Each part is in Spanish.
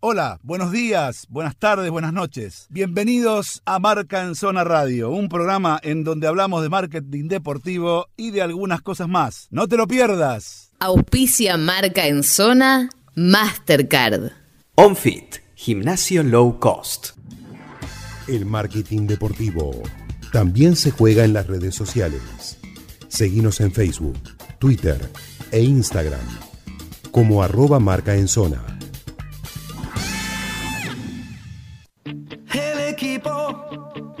Hola, buenos días, buenas tardes, buenas noches. Bienvenidos a Marca en Zona Radio, un programa en donde hablamos de marketing deportivo y de algunas cosas más. No te lo pierdas. Auspicia Marca en Zona Mastercard. OnFit, gimnasio low cost. El marketing deportivo también se juega en las redes sociales. Seguimos en Facebook, Twitter e Instagram como arroba marca en zona.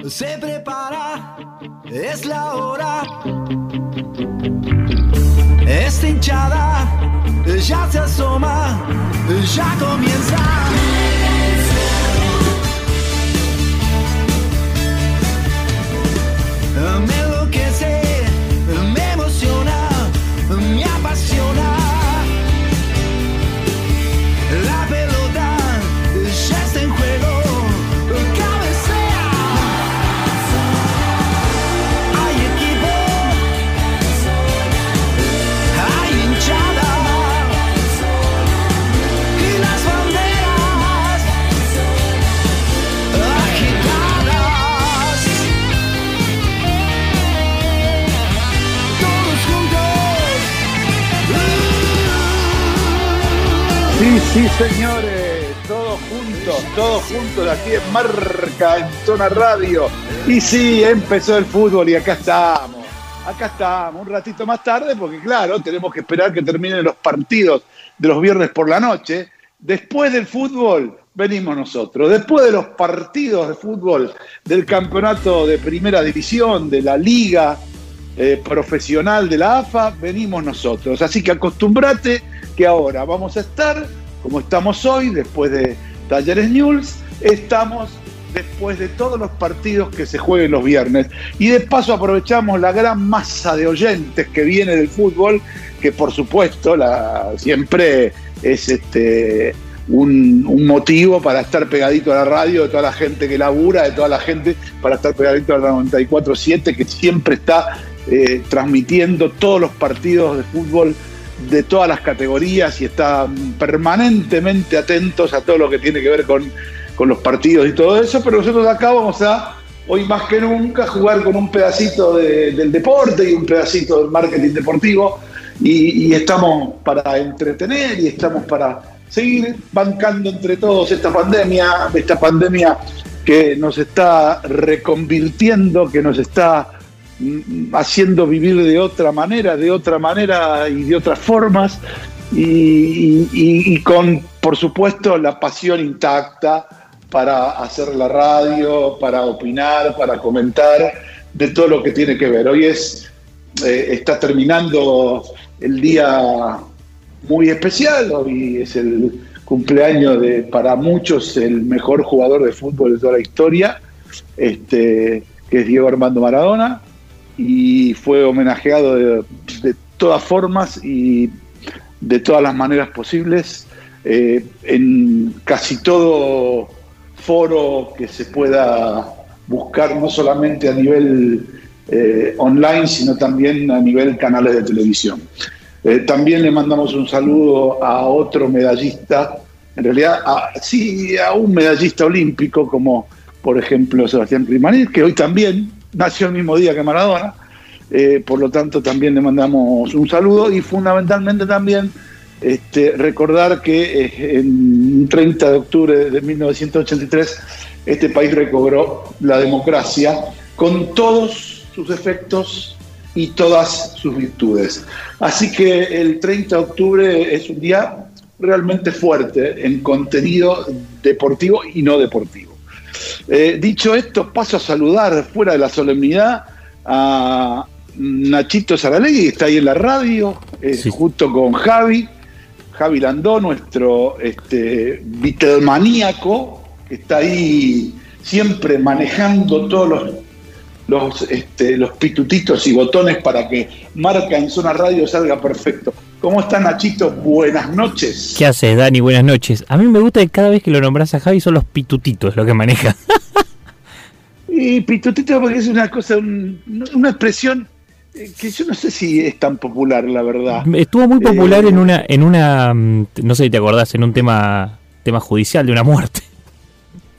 Se prepara, es la hora. Esta hinchada ya se asoma, ya comienza. Me enloquece, me emociona, me apasiona. Sí, señores, todos juntos, todos juntos aquí en Marca en Zona Radio. Y sí, empezó el fútbol y acá estamos. Acá estamos, un ratito más tarde, porque claro, tenemos que esperar que terminen los partidos de los viernes por la noche. Después del fútbol, venimos nosotros. Después de los partidos de fútbol del campeonato de primera división, de la liga eh, profesional de la AFA, venimos nosotros. Así que acostumbrate que ahora vamos a estar, como estamos hoy, después de Talleres News, estamos después de todos los partidos que se jueguen los viernes. Y de paso aprovechamos la gran masa de oyentes que viene del fútbol, que por supuesto siempre es este, un, un motivo para estar pegadito a la radio, de toda la gente que labura, de toda la gente para estar pegadito a la 94.7, que siempre está eh, transmitiendo todos los partidos de fútbol de todas las categorías y está permanentemente atentos a todo lo que tiene que ver con, con los partidos y todo eso, pero nosotros acá vamos a, hoy más que nunca, jugar con un pedacito de- del deporte y un pedacito del marketing deportivo y, y estamos para entretener y estamos para seguir bancando entre todos esta pandemia, esta pandemia que nos está reconvirtiendo, que nos está haciendo vivir de otra manera, de otra manera y de otras formas, y con, por supuesto, la pasión intacta para hacer la radio, para opinar, para comentar de todo lo que tiene que ver. Hoy es, eh, está terminando el día muy especial, hoy es el cumpleaños de, para muchos, el mejor jugador de fútbol de toda la historia, este, que es Diego Armando Maradona, y fue homenajeado de, todas formas y de todas las maneras posibles eh, en casi todo foro que se pueda buscar, no solamente a nivel eh, online, sino también a nivel canales de televisión. Eh, también le mandamos un saludo a otro medallista, en realidad a- sí, a un medallista olímpico como por ejemplo Sebastián Primanil, que hoy también nació el mismo día que Maradona, eh, por lo tanto también le mandamos un saludo y fundamentalmente también este, recordar que eh, en un 30 de octubre de 1983 este país recobró la democracia con todos sus efectos y todas sus virtudes. Así que el 30 de octubre es un día realmente fuerte en contenido deportivo y no deportivo. Eh, dicho esto, paso a saludar fuera de la solemnidad a Nachito Saralegui, que está ahí en la radio, eh, Sí. junto con Javi, Javi Landó, nuestro este, Beatlemaníaco, que está ahí siempre manejando todos los, los, este, los pitutitos y botones para que marca en zona radio salga perfecto. ¿Cómo está Nachito? Buenas noches. ¿Qué haces, Dani? Buenas noches. A mí me gusta que cada vez que lo nombras a Javi son los pitutitos lo que maneja. Y pitutito porque es una cosa, un- una expresión eh, que yo no sé si es tan popular, la verdad. Estuvo muy popular Eh, en una, en una, mm, no sé si te acordás, en un tema tema judicial de una muerte.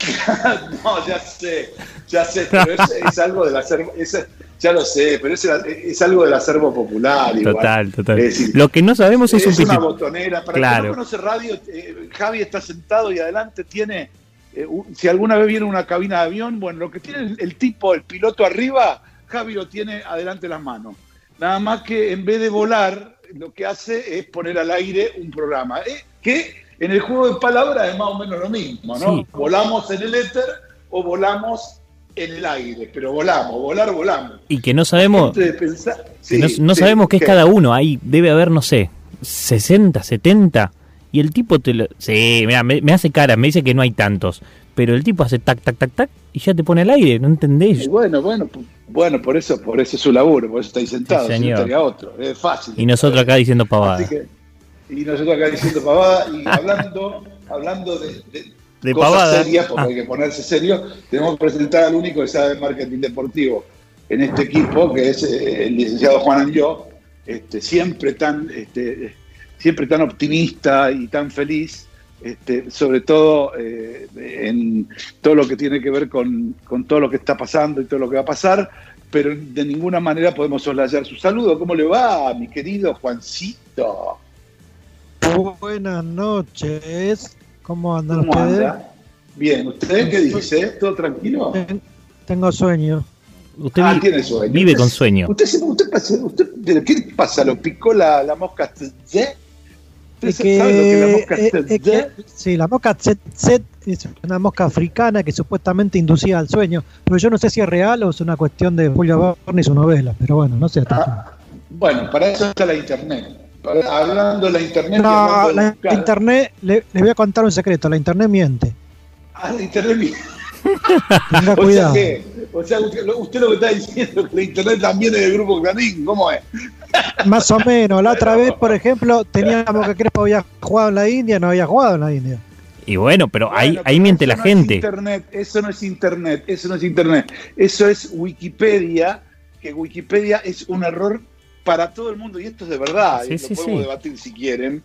no, ya sé, ya sé, pero es, es algo del acervo, es- ya lo sé, pero es, es algo del acervo popular. igual. Total, total. Es decir, Lo que no sabemos es, es un una botonera. Para Claro. que no conoce radio, eh, Javi está sentado y adelante tiene, eh, un- si alguna vez viene una cabina de avión, bueno, lo que tiene el, el tipo, el piloto arriba, Javi lo tiene adelante las manos. Nada más que en vez de volar, lo que hace es poner al aire un programa. eh, que en el juego de palabras es más o menos lo mismo, ¿no? Sí. Volamos en el éter o volamos en el aire, pero volamos, volar, volamos. Y que no sabemos, que no, no sí, sabemos qué es cada uno. Ahí debe haber, no sé, 60, 70. Y el tipo te lo. Sí, mira, me, me hace cara, me dice que no hay tantos. Pero el tipo hace tac, tac, tac, tac y ya te pone al aire, ¿no entendés? Y bueno, bueno, bueno, por eso, por eso es su laburo, por eso está ahí sentado, Sí, si no señor. otro, es fácil. Y nosotros acá diciendo pavada. Que- y nosotros acá diciendo pavada y hablando, hablando de, de De cosas pavada. serias, porque Ah. hay que ponerse serio, tenemos que presentar al único que sabe de marketing deportivo en este equipo, que es eh, el licenciado Juan Angió, este, siempre tan, este, siempre tan optimista y tan feliz, este, sobre todo eh, en todo lo que tiene que ver con, con todo lo que está pasando y todo lo que va a pasar, pero de ninguna manera podemos soslayar su saludo. ¿Cómo le va, mi querido Juancito? Buenas noches. ¿Cómo andan ¿Cómo ustedes? anda? Bien, ¿usted qué dice? ¿Todo tranquilo? Ten- Tengo sueño. Usted Ah, vi- tiene sueño. vive con sueño. ¿Usted, se- usted, pasa- usted- pero ¿Qué pasa? ¿Lo picó la, la mosca tsetse? ¿Usted Es sabe lo que es la que, mosca eh, es que- sí, la mosca tset es una mosca africana que supuestamente inducía al sueño, pero yo no sé si es real o es una cuestión de Julio Verne y su novela, pero bueno, no sé. Ah, bueno, para eso está la internet. Para- hablando de la internet. No, la buscar- internet, le- les voy a contar un secreto, la internet miente. Ah, la internet. Tenga O sea, cuidado. que, o sea usted, lo- usted lo que está diciendo es que la internet también es del grupo Clarín. ¿Cómo es? Más o menos, la otra vez, por ejemplo, teníamos que Crespo había jugado en la India, no había jugado en la India. Y bueno, pero ahí, Bueno, ahí pero miente eso la no es gente. internet, eso no es internet, eso no es internet. Eso es Wikipedia, que Wikipedia es un error para todo el mundo, y esto es de verdad, Sí, y sí, lo podemos sí. debatir si quieren.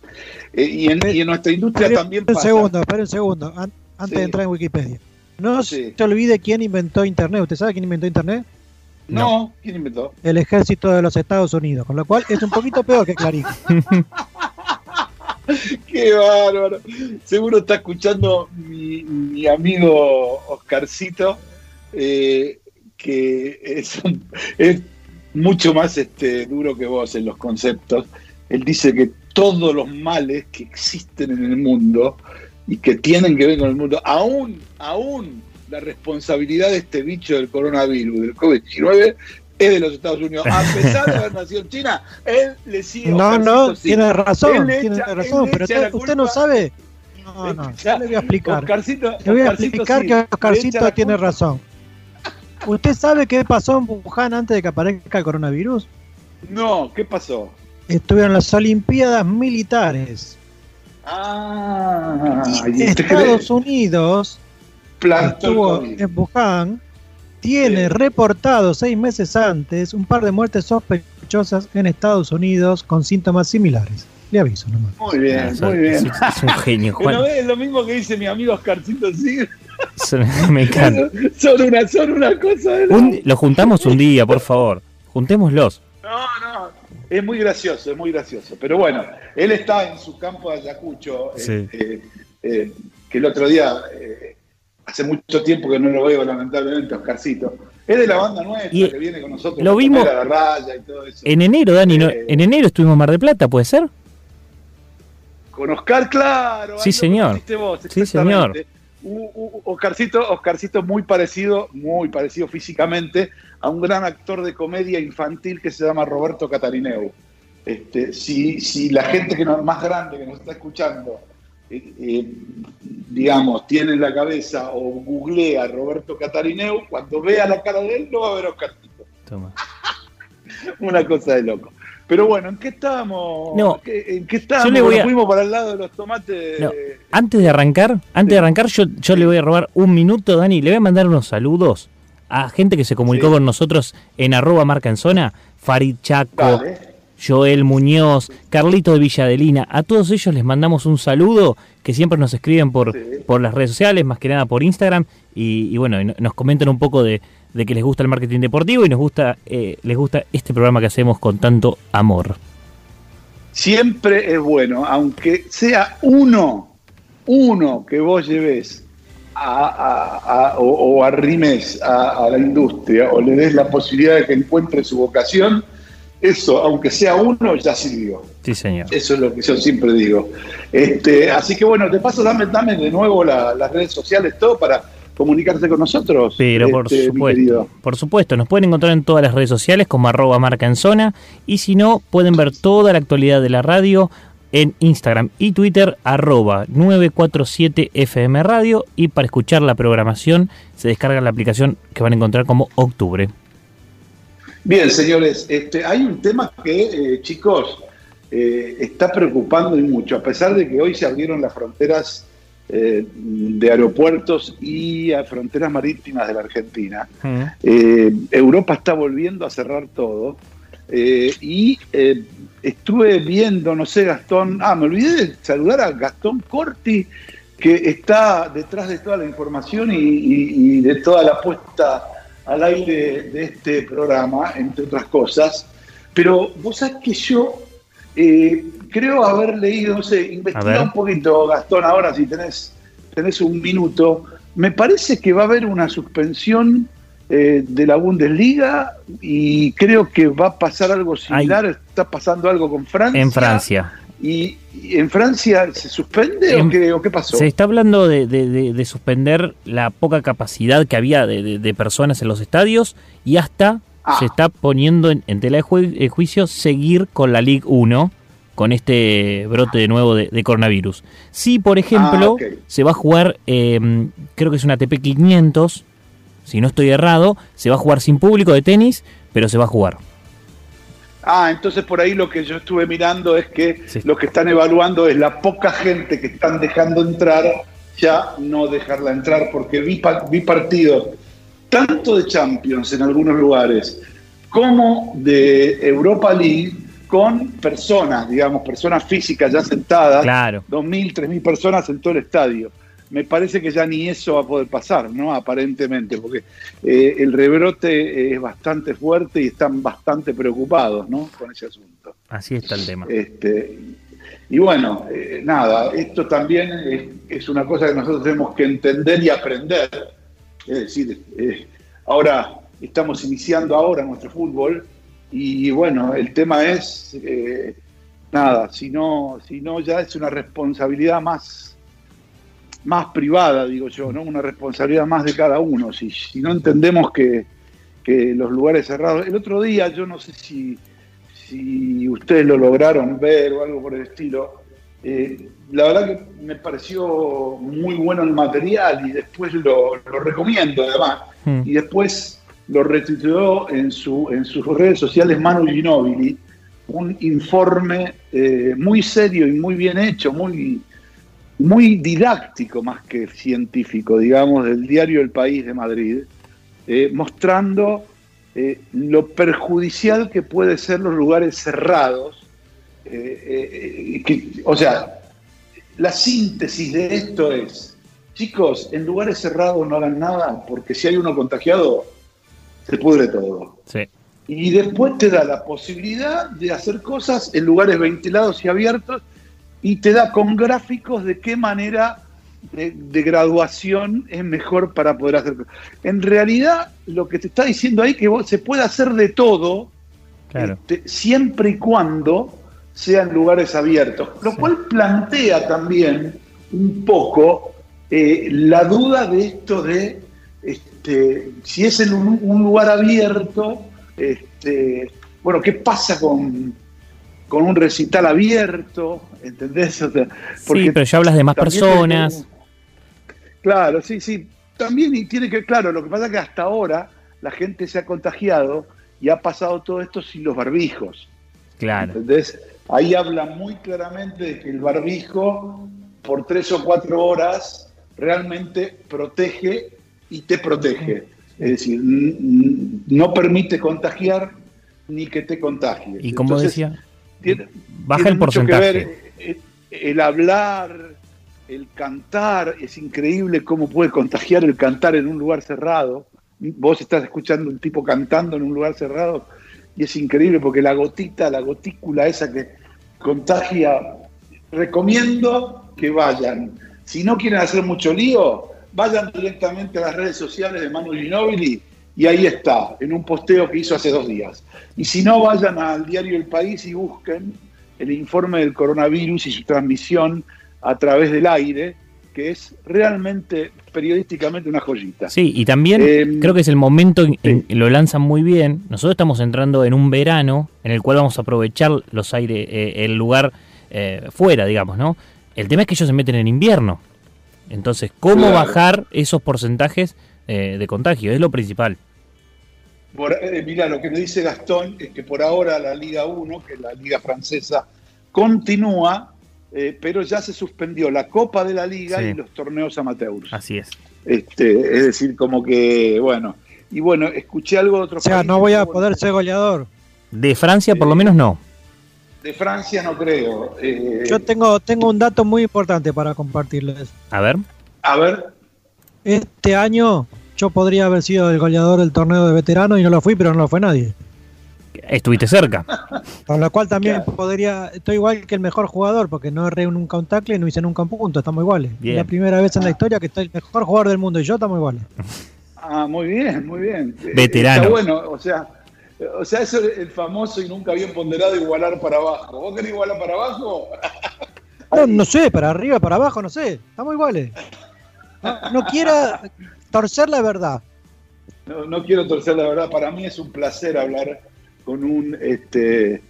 Eh, y, en, y en nuestra industria Espera también un pasa. segundo, espera un segundo, an- antes Sí. de entrar en Wikipedia. No Sí. se olvide quién inventó Internet. ¿Usted sabe quién inventó Internet? No, ¿quién inventó? El ejército de los Estados Unidos, con lo cual es un poquito peor que Clarín. Qué bárbaro. Seguro está escuchando mi, mi amigo Oscarcito, eh, que es, un- es mucho más este, duro que vos en los conceptos. Él dice que todos los males que existen en el mundo y que tienen que ver con el mundo, aún, aún la responsabilidad de este bicho del coronavirus, del COVID-19, es de los Estados Unidos. A pesar de haber nacido en China, él le sigue. No, no, sí. tiene razón, tiene razón, pero usted, no sabe. No, no, Ya, le voy a explicar. Oscarcito, Le voy a explicar sí, que Oscarcito tiene razón. ¿Usted sabe qué pasó en Wuhan antes de que aparezca el coronavirus? No, ¿qué pasó? Estuvieron las Olimpiadas Militares. Ah, Y ¿y usted Estados? Unidos estuvo en Wuhan, tiene Sí. reportado seis meses antes un par de muertes sospechosas en Estados Unidos con síntomas similares. Le aviso nomás. Muy bien, Ah, muy bien. es un genio, Pero Juan. es lo mismo que dice mi amigo Oscarcito sí. Me encanta. Son una, son una cosa de la- Un- lo juntamos un día, por favor. Juntémoslos. No, no. Es muy gracioso, es muy gracioso. Pero bueno, él está en su campo de Ayacucho, Sí. este, eh, que el otro día, eh, hace mucho tiempo que no lo veo, lamentablemente, Oscarcito. Es de la banda nuestra Y que viene con nosotros. lo la vimos- raya y todo eso. En enero, Dani, ¿no? Eh. en enero estuvimos en Mar de Plata, ¿puede ser? Con Oscar, claro. Sí, señor. vos, Sí, exactamente. Oscarcito, Oscarcito muy parecido, muy parecido físicamente a un gran actor de comedia infantil que se llama Roberto Catarineu. Este, si, si la gente que nos, más grande que nos está escuchando, eh, eh, digamos, tiene en la cabeza o googlea Roberto Catarineu, cuando vea la cara de él no va a ver a Oscarcito. Toma. Una cosa de loco. Pero bueno, ¿en qué estábamos? No. ¿Qué- ¿En qué estábamos? Yo le voy Nos a- fuimos para el lado de los tomates. No, Antes de arrancar, antes de arrancar, yo, yo le voy a robar un minuto, Dani. Le voy a mandar unos saludos a gente que se comunicó Sí. con nosotros en arroba marca en zona. Farid Chaco, Dale. Joel Muñoz, Carlito de Villadelina, a todos ellos les mandamos un saludo, que siempre nos escriben por, por las redes sociales, más que nada por Instagram, y, y bueno, nos comentan un poco de, de que les gusta el marketing deportivo y nos gusta, eh, les gusta este programa que hacemos con tanto amor. Siempre es bueno, aunque sea uno, uno que vos lleves a, a- a- o, o arrimes a, la industria o le des la posibilidad de que encuentre su vocación, eso, aunque sea uno, ya sirvió. Sí, señor. Eso es lo que yo siempre digo. Este, así que bueno, de paso, dame, dame de nuevo la- las redes sociales, todo para comunicarse con nosotros. Pero por este, supuesto, por supuesto, nos pueden encontrar en todas las redes sociales como arroba marca en zona y si no, pueden ver toda la actualidad de la radio en Instagram y Twitter arroba 947 FM Radio y para escuchar la programación se descarga la aplicación que van a encontrar como Octubre. Bien, señores, este, hay un tema que, eh, chicos, eh, está preocupando y mucho, a pesar de que hoy se abrieron las fronteras eh, de aeropuertos y a fronteras marítimas de la Argentina. Eh, Europa está volviendo a cerrar todo. eh, y estuve viendo, no sé, Gastón, ah, me olvidé de saludar a Gastón Corti, que está detrás de toda la información y, y- y de toda la puesta al aire de este programa, entre otras cosas. Pero vos sabés que yo eh, creo haber leído, no sé, investiga un poquito, Gastón, ahora si tenés, tenés un minuto. Me parece que va a haber una suspensión eh, de la Bundesliga y creo que va a pasar algo similar. Está pasando algo con Francia. En Francia. ¿Y, y en Francia se suspende En- o, qué, o qué pasó? Se está hablando de, de- de- de suspender la poca capacidad que había de, personas en los estadios y hasta Ah. se está poniendo en, en tela de eh, juicio seguir con la Ligue 1 con este brote de nuevo de, de coronavirus. Si, por ejemplo, Ah, se va a jugar, eh, creo que es una ATP 500, si no estoy errado, se va a jugar sin público de tenis, pero se va a jugar. Ah, entonces por ahí lo que yo estuve mirando es que Sí. lo que están evaluando es la poca gente que están dejando entrar, ya no dejarla entrar, porque vi, pa- vi partidos tanto de Champions en algunos lugares como de Europa League con personas, digamos, personas físicas ya sentadas, Claro. 2.000, 3.000 personas en todo el estadio. Me parece que ya ni eso va a poder pasar, ¿no? Aparentemente, porque eh, el rebrote es bastante fuerte y están bastante preocupados, ¿no? Con ese asunto. Así está el tema. Este, y bueno, eh, nada, esto también es, es una cosa que nosotros tenemos que entender y aprender. Es decir, eh, ahora estamos iniciando ahora nuestro fútbol y bueno, el tema es, eh, nada, si no, si no ya es una responsabilidad más, más privada, digo yo, ¿no? Una responsabilidad más de cada uno. Si, si no entendemos que, que los lugares cerrados... El otro día, yo no sé si, si ustedes lo lograron ver o algo por el estilo, eh, la verdad que me pareció muy bueno el material y después lo, lo recomiendo además. Hmm. Y después lo retuiteó en, su, en sus redes sociales Manu Ginóbili, un informe eh, muy serio y muy bien hecho, muy, muy didáctico más que científico, digamos, del diario El País de Madrid, eh, mostrando eh, lo perjudicial que puede ser los lugares cerrados. o sea, la síntesis de esto es, chicos, en lugares cerrados no hagan nada, porque si hay uno contagiado, se pudre todo. Sí. Y después te da la posibilidad de hacer cosas en lugares ventilados y abiertos y te da con gráficos de qué manera de, de graduación es mejor para poder hacer cosas. En realidad, lo que te está diciendo ahí que vos- se puede hacer de todo, Claro. este, siempre y cuando sean lugares abiertos. Lo Sí. cual plantea también un poco eh, la duda de esto de este, si es en un, un lugar abierto, este, bueno, ¿qué pasa con, con un recital abierto? ¿Entendés? O sea, Sí, pero ya hablas de más personas. Claro, sí, sí. También y tiene que, claro, lo que pasa es que hasta ahora la gente se ha contagiado y ha pasado todo esto sin los barbijos. Claro. ¿Entendés? Ahí habla muy claramente de que el barbijo por tres o cuatro horas realmente protege y te protege. Es decir, no permite contagiar ni que te contagie. Y como Entonces, decía, tiene, Baja tiene el mucho que porcentaje. ver, eh, el hablar, el cantar, es increíble cómo puede contagiar el cantar en un lugar cerrado. Vos estás escuchando un tipo cantando en un lugar cerrado y es increíble porque la gotita, la gotícula esa que contagia, recomiendo que vayan. Si no quieren hacer mucho lío, vayan directamente a las redes sociales de Manu Ginóbili y ahí está, en un posteo que hizo hace dos días. Y si no, vayan al diario El País y busquen el informe del coronavirus y su transmisión a través del aire, que es realmente periodísticamente una joyita. Sí, y también Eh, creo que es el momento en, lo lanzan muy bien. Nosotros estamos entrando en un verano en el cual vamos a aprovechar los aires, eh, el lugar eh, fuera, digamos, ¿no? El tema es que ellos se meten en invierno. Entonces, ¿cómo Claro. bajar esos porcentajes eh, de contagio? Es lo principal. Por- eh, mira, lo que me dice Gastón es que por ahora la Liga 1, que es la Liga Francesa, continúa, eh, pero ya se suspendió la Copa de la Liga Sí. y los torneos amateurs. Así es. Este, es decir, como que, bueno. Y bueno, escuché algo de otro O sea, no voy a poder ser goleador. De Francia, por lo menos, no. De Francia no creo. Eh, Yo tengo, tengo un dato muy importante para compartirles. A ver. a ver, Este año yo podría haber sido el goleador del torneo de veteranos y no lo fui, pero no lo fue nadie. Estuviste cerca. Con lo cual también Claro. podría, estoy igual que el mejor jugador, porque no erré nunca un tackle y no hice nunca un punto, estamos iguales. Bien. Es la primera vez en la historia que estoy el mejor jugador del mundo y yo estamos iguales. ah, muy bien, muy bien. Veteranos. Está bueno, o sea, o sea, eso es el famoso y nunca bien ponderado igualar para abajo. ¿Vos querés igualar para abajo? No, no sé, para arriba, para abajo, no sé, estamos iguales. No, no quiera torcer la verdad. No, no quiero torcer la verdad, para mí es un placer hablar con un este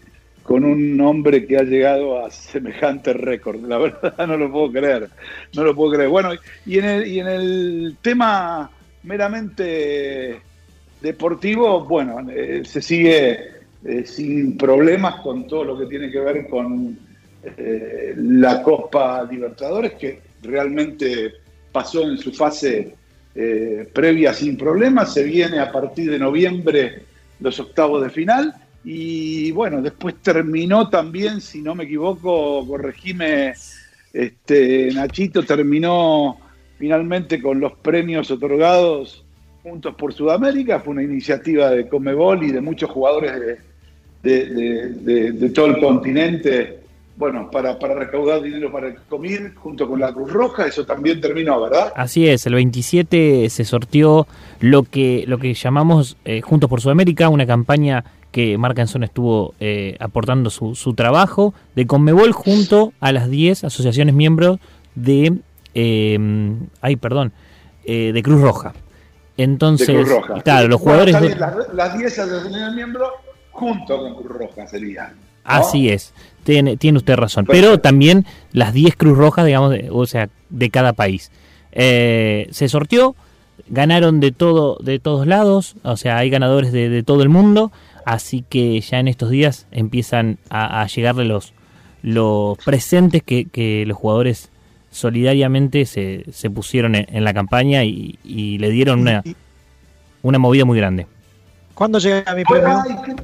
con un hombre que ha llegado a semejante récord. La verdad no lo puedo creer, no lo puedo creer. Bueno, y en el, y en el tema meramente deportivo, bueno, eh, se sigue eh, sin problemas con todo lo que tiene que ver con eh, la Copa Libertadores, que realmente pasó en su fase previa sin problemas. Se viene a partir de noviembre los octavos de final. Y bueno, después terminó también, si no me equivoco, corregime, este, Nachito, terminó finalmente con los premios otorgados Juntos por Sudamérica. Fue una iniciativa de Comebol y de muchos jugadores de, todo el continente, bueno, para, recaudar dinero para el COMIR junto con la Cruz Roja. Eso también terminó, ¿verdad? Así es, el 27 se sortió lo que, lo que llamamos eh, Juntos por Sudamérica, una campaña que Marca en Zona estuvo eh, aportando su, su trabajo de Conmebol junto a las 10 asociaciones miembros de... eh, ay, perdón, eh, de Cruz Roja. Entonces, de Cruz Roja. claro, los jugadores... de- las, las 10 asociaciones miembros junto con Cruz Roja sería. ¿no? Así es, tiene, tiene usted razón. Pero también las 10 Cruz Rojas, digamos, de- o sea, de cada país. Eh, se sorteó, ganaron de todo, de todos lados, o sea, hay ganadores de, de todo el mundo, así que ya en estos días empiezan a, a llegarle los, los presentes que, que los jugadores solidariamente se, se pusieron en, en la campaña y, y le dieron una, una movida muy grande. ¿Cuándo llega mi Bueno, premio?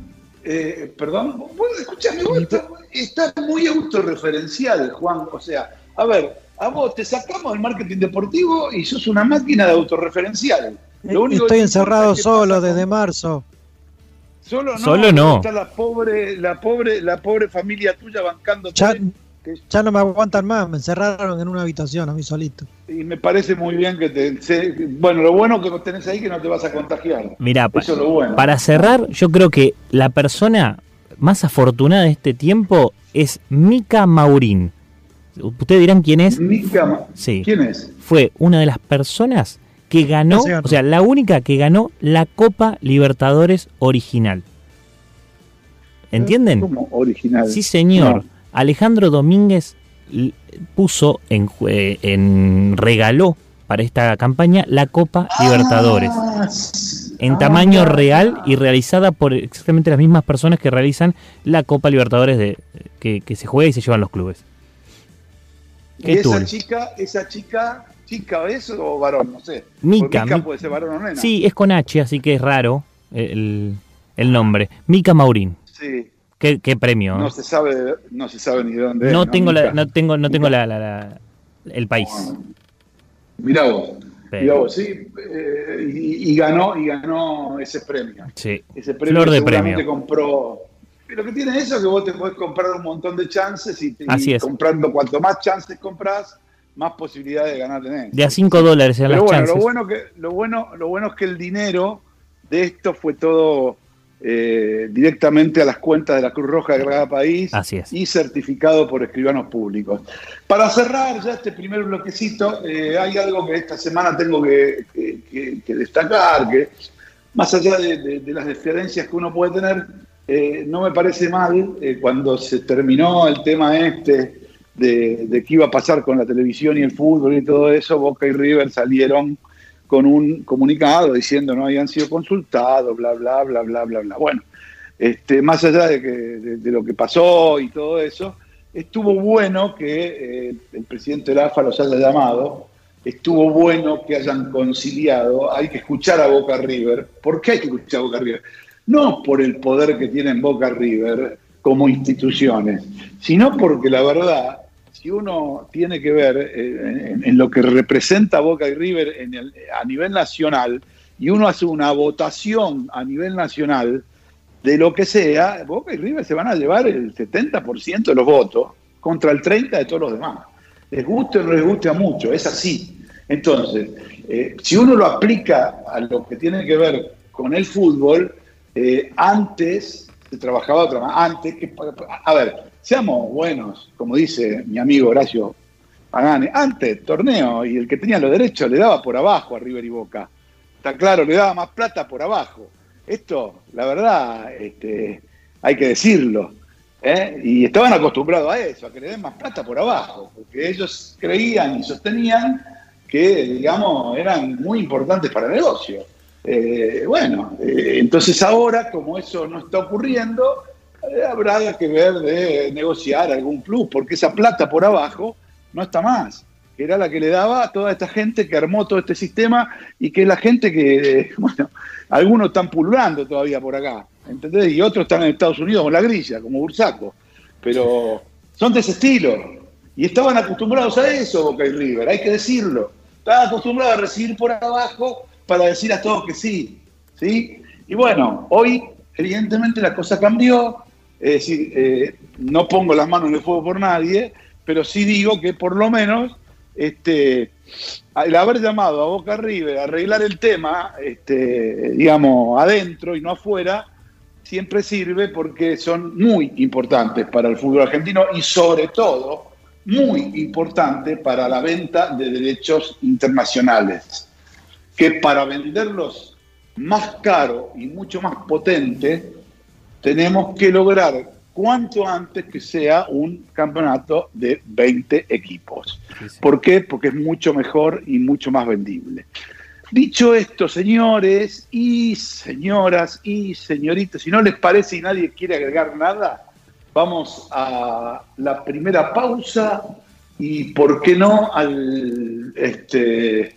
eh, perdón, vos escuchame, vos está, está muy autorreferencial, Juan. O sea, a ver, a vos te sacamos del marketing deportivo y sos una máquina de autorreferencial. Lo único Estoy encerrado solo pasa desde marzo. Solo no. Solo no. Está la pobre, la pobre, la pobre familia tuya bancando. Ya, ya no me aguantan más, me encerraron en una habitación a mí solito. Y me parece muy bien que te. se- bueno, lo bueno que tenés ahí es que no te vas a contagiar. Mira, pa- Eso es lo bueno. para cerrar, yo creo que la persona más afortunada de este tiempo es Mika Maurín. Ustedes dirán quién es. Mica- Sí. ¿Quién es? Fue una de las personas que ganó, No se ganó. o sea, la única que ganó la Copa Libertadores original. ¿Entienden? Como original. Sí, señor. No. Alejandro Domínguez puso en, en regaló para esta campaña la Copa Libertadores Ah, en ah, tamaño real y realizada por exactamente las mismas personas que realizan la Copa Libertadores de, que, que se juega y se llevan los clubes. Y ¿Qué esa chica, esa chica, chica es o varón, no sé. Mica, puede ser varón o nena. Sí, es con H, así que es raro el, el nombre. Mica Maurín. Sí. ¿Qué, qué premio? No se sabe, no se sabe ni de dónde es, no tengo la, Nunca. no tengo, no tengo la, la- la- el país. Mirá vos, Pero- mirá vos, sí, eh, y, y ganó, y ganó ese premio. Sí. Ese premio Flor de seguramente premio. compró. Lo que tiene eso es que vos te podés comprar un montón de chances y, y Así es. comprando cuanto más chances compras, más posibilidades de ganar tenés. De a 5 dólares eran Pero las bueno, chances. lo bueno, que, lo, bueno, lo bueno es que el dinero de esto fue todo eh, directamente a las cuentas de la Cruz Roja de cada país Así es. y certificado por escribanos públicos. Para cerrar ya este primer bloquecito, eh, hay algo que esta semana tengo que, que- que- que destacar, que más allá de, de- de las diferencias que uno puede tener, eh, no me parece mal cuando se terminó el tema este de, de qué iba a pasar con la televisión y el fútbol y todo eso, Boca y River salieron con un comunicado diciendo no habían sido consultados, bla, bla, bla, bla, bla, bla. Bueno, este, más allá de, que, de, lo que pasó y todo eso, estuvo bueno que eh, el presidente de la AFA los haya llamado, estuvo bueno que hayan conciliado, hay que escuchar a Boca River. ¿Por qué hay que escuchar a Boca River? No por el poder que tienen Boca River como instituciones, sino porque la verdad, si uno tiene que ver eh, en, lo que representa Boca y River a nivel nacional, y uno hace una votación a nivel nacional, de lo que sea, Boca y River se van a llevar el 70% de los votos contra el 30% de todos los demás. Les guste o no les guste a mucho, es así. Entonces, eh, si uno lo aplica a lo que tiene que ver con el fútbol, eh, antes se trabajaba otra manera. Antes, que, a ver, seamos buenos, como dice mi amigo Horacio Pagani, antes torneo y el que tenía los derechos le daba por abajo a River y Boca. Está claro, le daba más plata por abajo. Esto, la verdad, este, hay que decirlo. ¿eh? Y estaban acostumbrados a eso, a que le den más plata por abajo, porque ellos creían y sostenían que, digamos, eran muy importantes para el negocio. Eh, bueno, eh, entonces ahora, como eso no está ocurriendo, habrá que ver de negociar algún plus, porque esa plata por abajo no está más. Era la que le daba a toda esta gente que armó todo este sistema y que es la gente que, eh, bueno, algunos están pululando todavía por acá, ¿entendés? Y otros están en Estados Unidos con la grilla, como Bursaco. Pero son de ese estilo. Y estaban acostumbrados a eso, Boca y River, hay que decirlo. Estaban acostumbrados a recibir por abajo para decir a todos que sí. ¿sí? Y bueno, hoy evidentemente la cosa cambió. Es decir, eh, no pongo las manos en el fuego por nadie, pero sí digo que por lo menos este, el haber llamado a Boca River a arreglar el tema, este, digamos, adentro y no afuera, siempre sirve porque son muy importantes para el fútbol argentino y sobre todo muy importantes para la venta de derechos internacionales, que para venderlos más caro y mucho más potente, tenemos que lograr cuanto antes que sea un campeonato de 20 equipos. ¿Por qué? Porque es mucho mejor y mucho más vendible. Dicho esto, señores y señoras y señoritas, si no les parece y nadie quiere agregar nada, vamos a la primera pausa y, ¿por qué no, al, este, eh,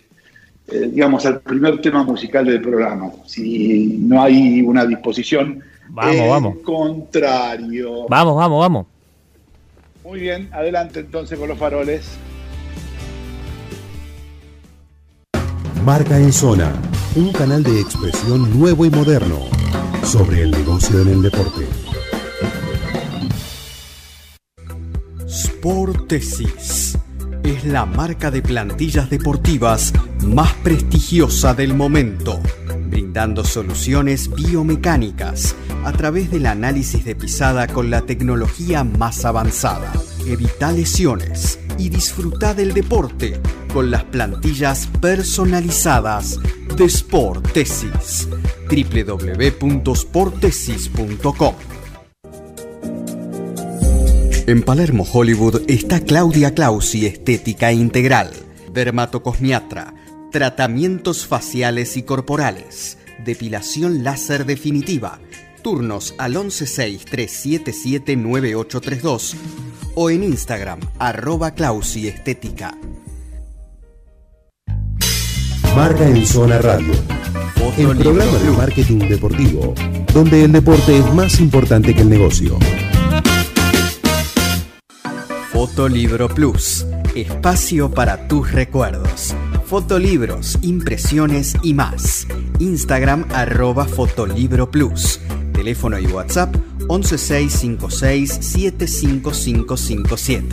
digamos, al primer tema musical del programa? Si no hay una disposición Vamos, vamos. contrario. Vamos, vamos, vamos. Muy bien, adelante entonces con los faroles. Marca en Zona, un canal de expresión nuevo y moderno sobre el negocio en el deporte. Sportesis es la marca de plantillas deportivas más prestigiosa del momento, brindando soluciones biomecánicas a través del análisis de pisada con la tecnología más avanzada. Evita lesiones y disfruta del deporte con las plantillas personalizadas de Sportesis. www.sportesis.com en Palermo, Hollywood, está Claudia Clausi Estética Integral, dermatocosmiatra, tratamientos faciales y corporales, depilación láser definitiva, turnos al 116-377-9832 o en Instagram, arroba Clausi Estética. Marca en Zona Radio, el programa de marketing deportivo donde el deporte es más importante que el negocio. Fotolibro Plus, espacio para tus recuerdos. Fotolibros, impresiones y más. Instagram arroba Fotolibro Plus. Teléfono y WhatsApp 11656-75557.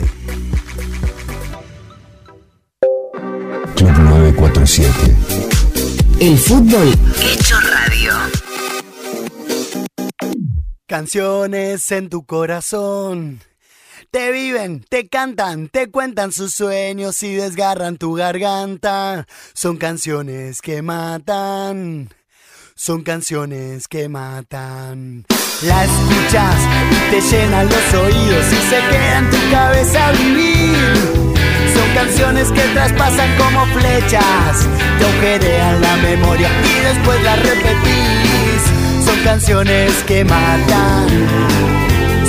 Club 947. El fútbol hecho radio. Canciones en tu corazón. Te viven, te cantan, te cuentan sus sueños y desgarran tu garganta. Son canciones que matan. Son canciones que matan. La escuchas y te llenan los oídos y se queda en tu cabeza vivir. Son canciones que traspasan como flechas, te agujerean la memoria y después las repetís. Son canciones que matan,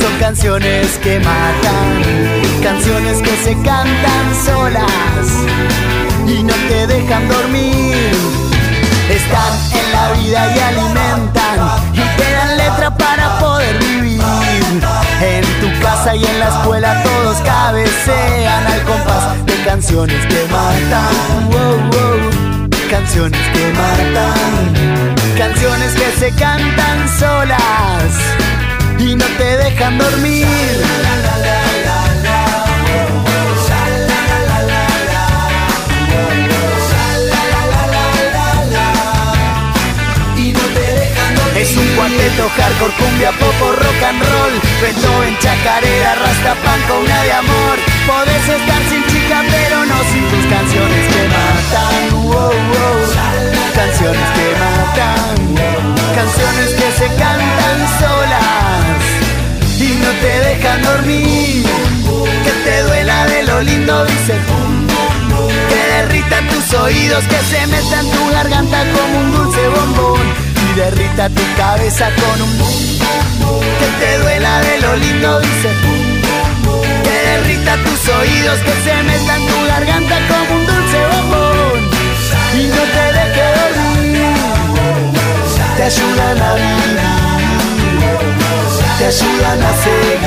son canciones que matan, canciones que se cantan solas y no te dejan dormir. Están en la vida y alimentan y te dan letra para poder vivir. En tu casa y en la escuela todos cabecean al compás de canciones que matan. Wow, wow. Canciones que matan. Canciones que se cantan solas y no te dejan dormir. Es un cuarteto hardcore, cumbia, popo, rock and roll. Beethoven, chacarera, rastapan con una de amor. Podés estar sin chica pero no sin tus canciones que matan. Canciones que matan. Canciones que se cantan solas no te dejan dormir. Que te duela de lo lindo, dice. Que derrita tus oídos, que se meta en tu garganta como un dulce bombón. Y derrita tu cabeza con un que te duela de lo lindo dice. Que derrita tus oídos que se meta en tu garganta como un dulce bombón. Y no te deje dormir. Te ayudan a vivir te ayudan a seguir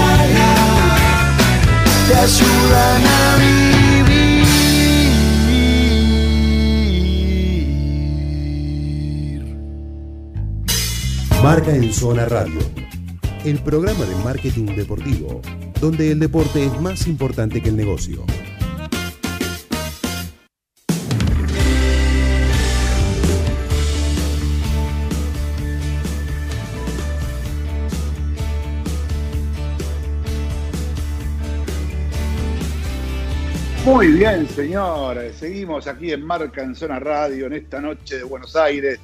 te ayudan a vivir Marca en Zona Radio, el programa de marketing deportivo, donde el deporte es más importante que el negocio. Muy bien, señores. Seguimos aquí en Marca en Zona Radio en esta noche de Buenos Aires.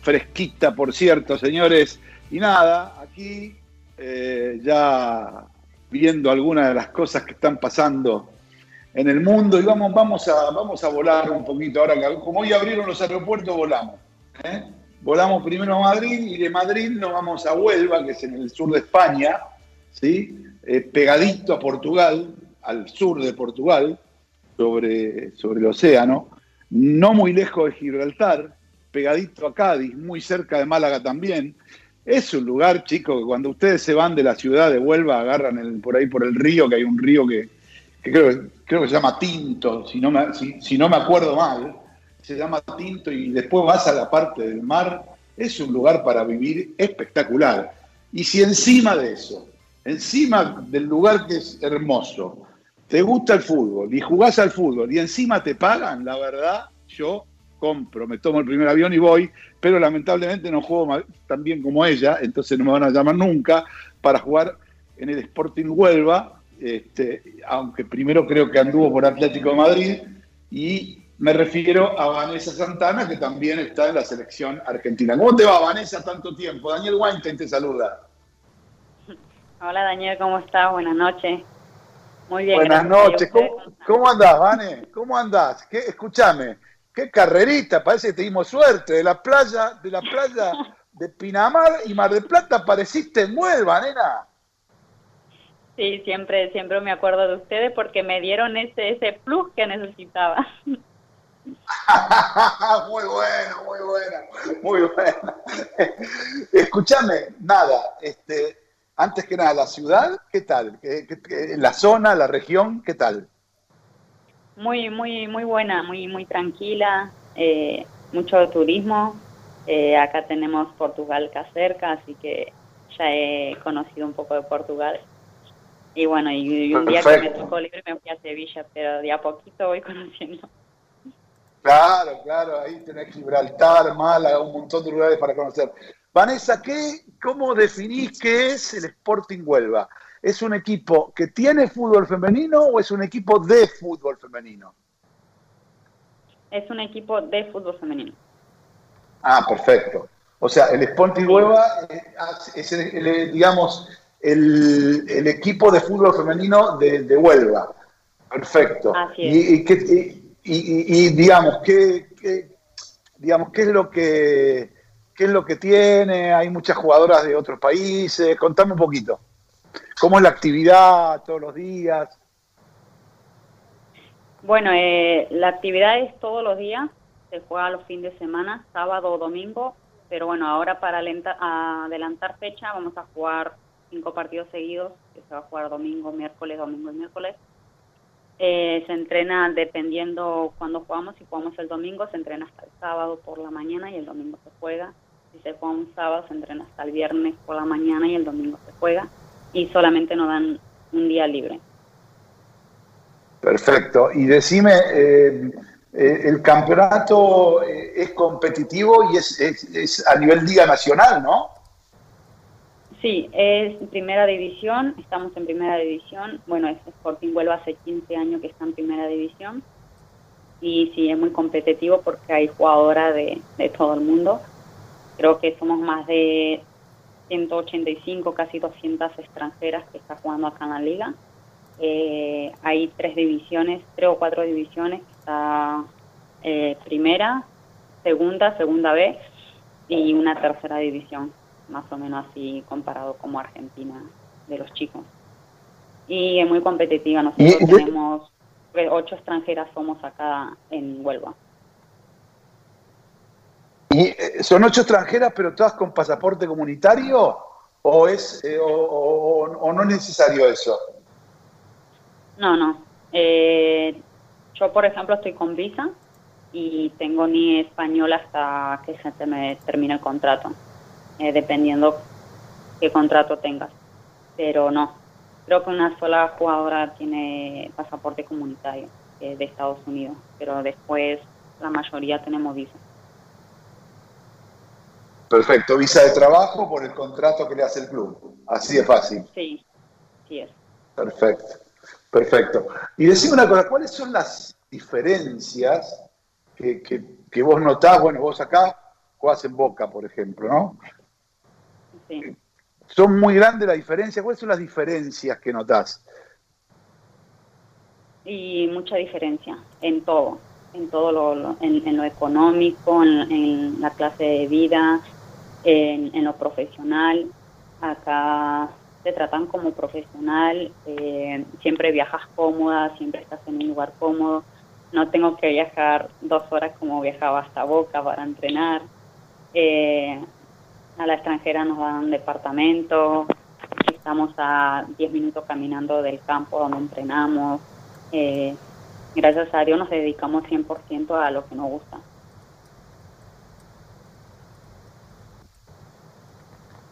Fresquita, por cierto, señores. Y nada, aquí eh, ya viendo algunas de las cosas que están pasando en el mundo y vamos, vamos, a, vamos a volar un poquito. Ahora, como hoy abrieron los aeropuertos, volamos. ¿eh? Volamos primero a Madrid y de Madrid nos vamos a Huelva, que es en el sur de España, ¿sí? Eh, pegadito a Portugal, al sur de Portugal, sobre, sobre el océano, no muy lejos de Gibraltar, pegadito a Cádiz, muy cerca de Málaga también. Es un lugar, chicos, que cuando ustedes se van de la ciudad de Huelva, agarran por ahí por el río, que hay un río que, creo, que se llama Tinto, si no, me, si no me acuerdo mal, se llama Tinto y después vas a la parte del mar, es un lugar para vivir espectacular. Y si encima de eso, encima del lugar que es hermoso, te gusta el fútbol y jugás al fútbol y encima te pagan, la verdad, yo compro, me tomo el primer avión y voy, pero lamentablemente no juego tan bien como ella, entonces no me van a llamar nunca para jugar en el Sporting Huelva, este, aunque primero creo que anduvo por Atlético de Madrid, y me refiero a Vanessa Santana, que también está en la selección argentina. ¿Cómo te va, Vanessa, tanto tiempo? Daniel Weinstein te saluda. Hola, Daniel, ¿cómo estás? Buenas noches. Muy bien. Buenas noches. ¿Cómo, ¿Cómo, andás, Vane? ¿Cómo andás? ¿Qué, escúchame, qué carrerita, parece que te dimos suerte. De la playa, de la playa de Pinamar y Mar del Plata apareciste en Huelva, nena. Sí, siempre, siempre me acuerdo de ustedes porque me dieron ese, ese plus que necesitaba. muy bueno, muy buena, muy buena. Escúchame, nada, este, antes que nada, la ciudad, ¿qué tal? ¿Qué- qué- qué- la zona, la región, ¿qué tal? Muy, muy, muy buena, muy, muy tranquila, eh, mucho turismo. Eh, acá tenemos Portugal acá cerca, así que ya he conocido un poco de Portugal. Y bueno, y, y un día que me tocó libre me fui a Sevilla, pero de a poquito voy conociendo. Claro, claro, ahí tenés Gibraltar, Málaga, un montón de lugares para conocer. Vanessa, ¿qué, ¿cómo definís qué es el Sporting Huelva? ¿Es un equipo que tiene fútbol femenino o es un equipo de fútbol femenino? Es un equipo de fútbol femenino. Ah, perfecto. O sea, el Sporting Huelva eh, es, el- el, digamos, el, el equipo de fútbol femenino de, de Huelva. Perfecto. Así es. Y, y qué- y- y- y, digamos, ¿qué, qué- digamos, ¿qué es lo que qué es lo que tiene? Hay muchas jugadoras de otros países. Contame un poquito. ¿Cómo es la actividad todos los días? Bueno, eh, la actividad es todos los días, se juega los fines de semana, sábado o domingo, pero bueno, ahora para adelantar fecha vamos a jugar cinco partidos seguidos, que se va a jugar domingo, miércoles, domingo y miércoles. Eh, se entrena dependiendo cuando jugamos, si jugamos el domingo se entrena hasta el sábado por la mañana y el domingo se juega. Si se juega un sábado se entrena hasta el viernes por la mañana y el domingo se juega. Y solamente nos dan un día libre. Perfecto. Y decime, eh, eh, el campeonato eh, es competitivo y es, es- es a nivel Liga Nacional, ¿no? Sí, es primera división, estamos en primera división. Bueno, es Sporting Huelva hace 15 años que está en primera división. Y sí, es muy competitivo porque hay jugadoras de, de todo el mundo. Creo que somos más de 185, casi 200 extranjeras que están jugando acá en la liga. Eh, hay tres divisiones, tres o cuatro divisiones. Está eh, primera, segunda, segunda B y una tercera división, más o menos así comparado como Argentina de los chicos. Y es muy competitiva. Nosotros Y- tenemos eh, ocho extranjeras somos acá en Huelva. Eh, son ocho extranjeras, pero todas con pasaporte comunitario, o es eh, o, no es necesario eso. No, no. Eh, yo, por ejemplo, estoy con visa y tengo ni español hasta que se me termine el contrato, eh, dependiendo qué contrato tengas. Pero no, creo que una sola jugadora tiene pasaporte comunitario de Estados Unidos, pero después la mayoría tenemos visa. Perfecto, visa de trabajo por el contrato que le hace el club. Así de fácil. Sí, sí es. Perfecto, perfecto. Y decime una cosa, ¿cuáles son las diferencias que, que- que vos notás? Bueno, vos acá jugás en Boca, por ejemplo, ¿no? Sí. ¿Son muy grandes las diferencias? ¿Cuáles son las diferencias que notás? y mucha diferencia en todo, en todo lo, lo- en, en lo económico, en, en la clase de vida, en, en lo profesional. Acá te tratan como profesional, eh, siempre viajas cómoda, siempre estás en un lugar cómodo. No tengo que viajar dos horas como viajaba hasta Boca para entrenar. Eh, a la extranjera nos dan departamento, estamos a 10 minutos caminando del campo donde entrenamos. Eh, gracias a Dios nos dedicamos 100% a lo que nos gusta.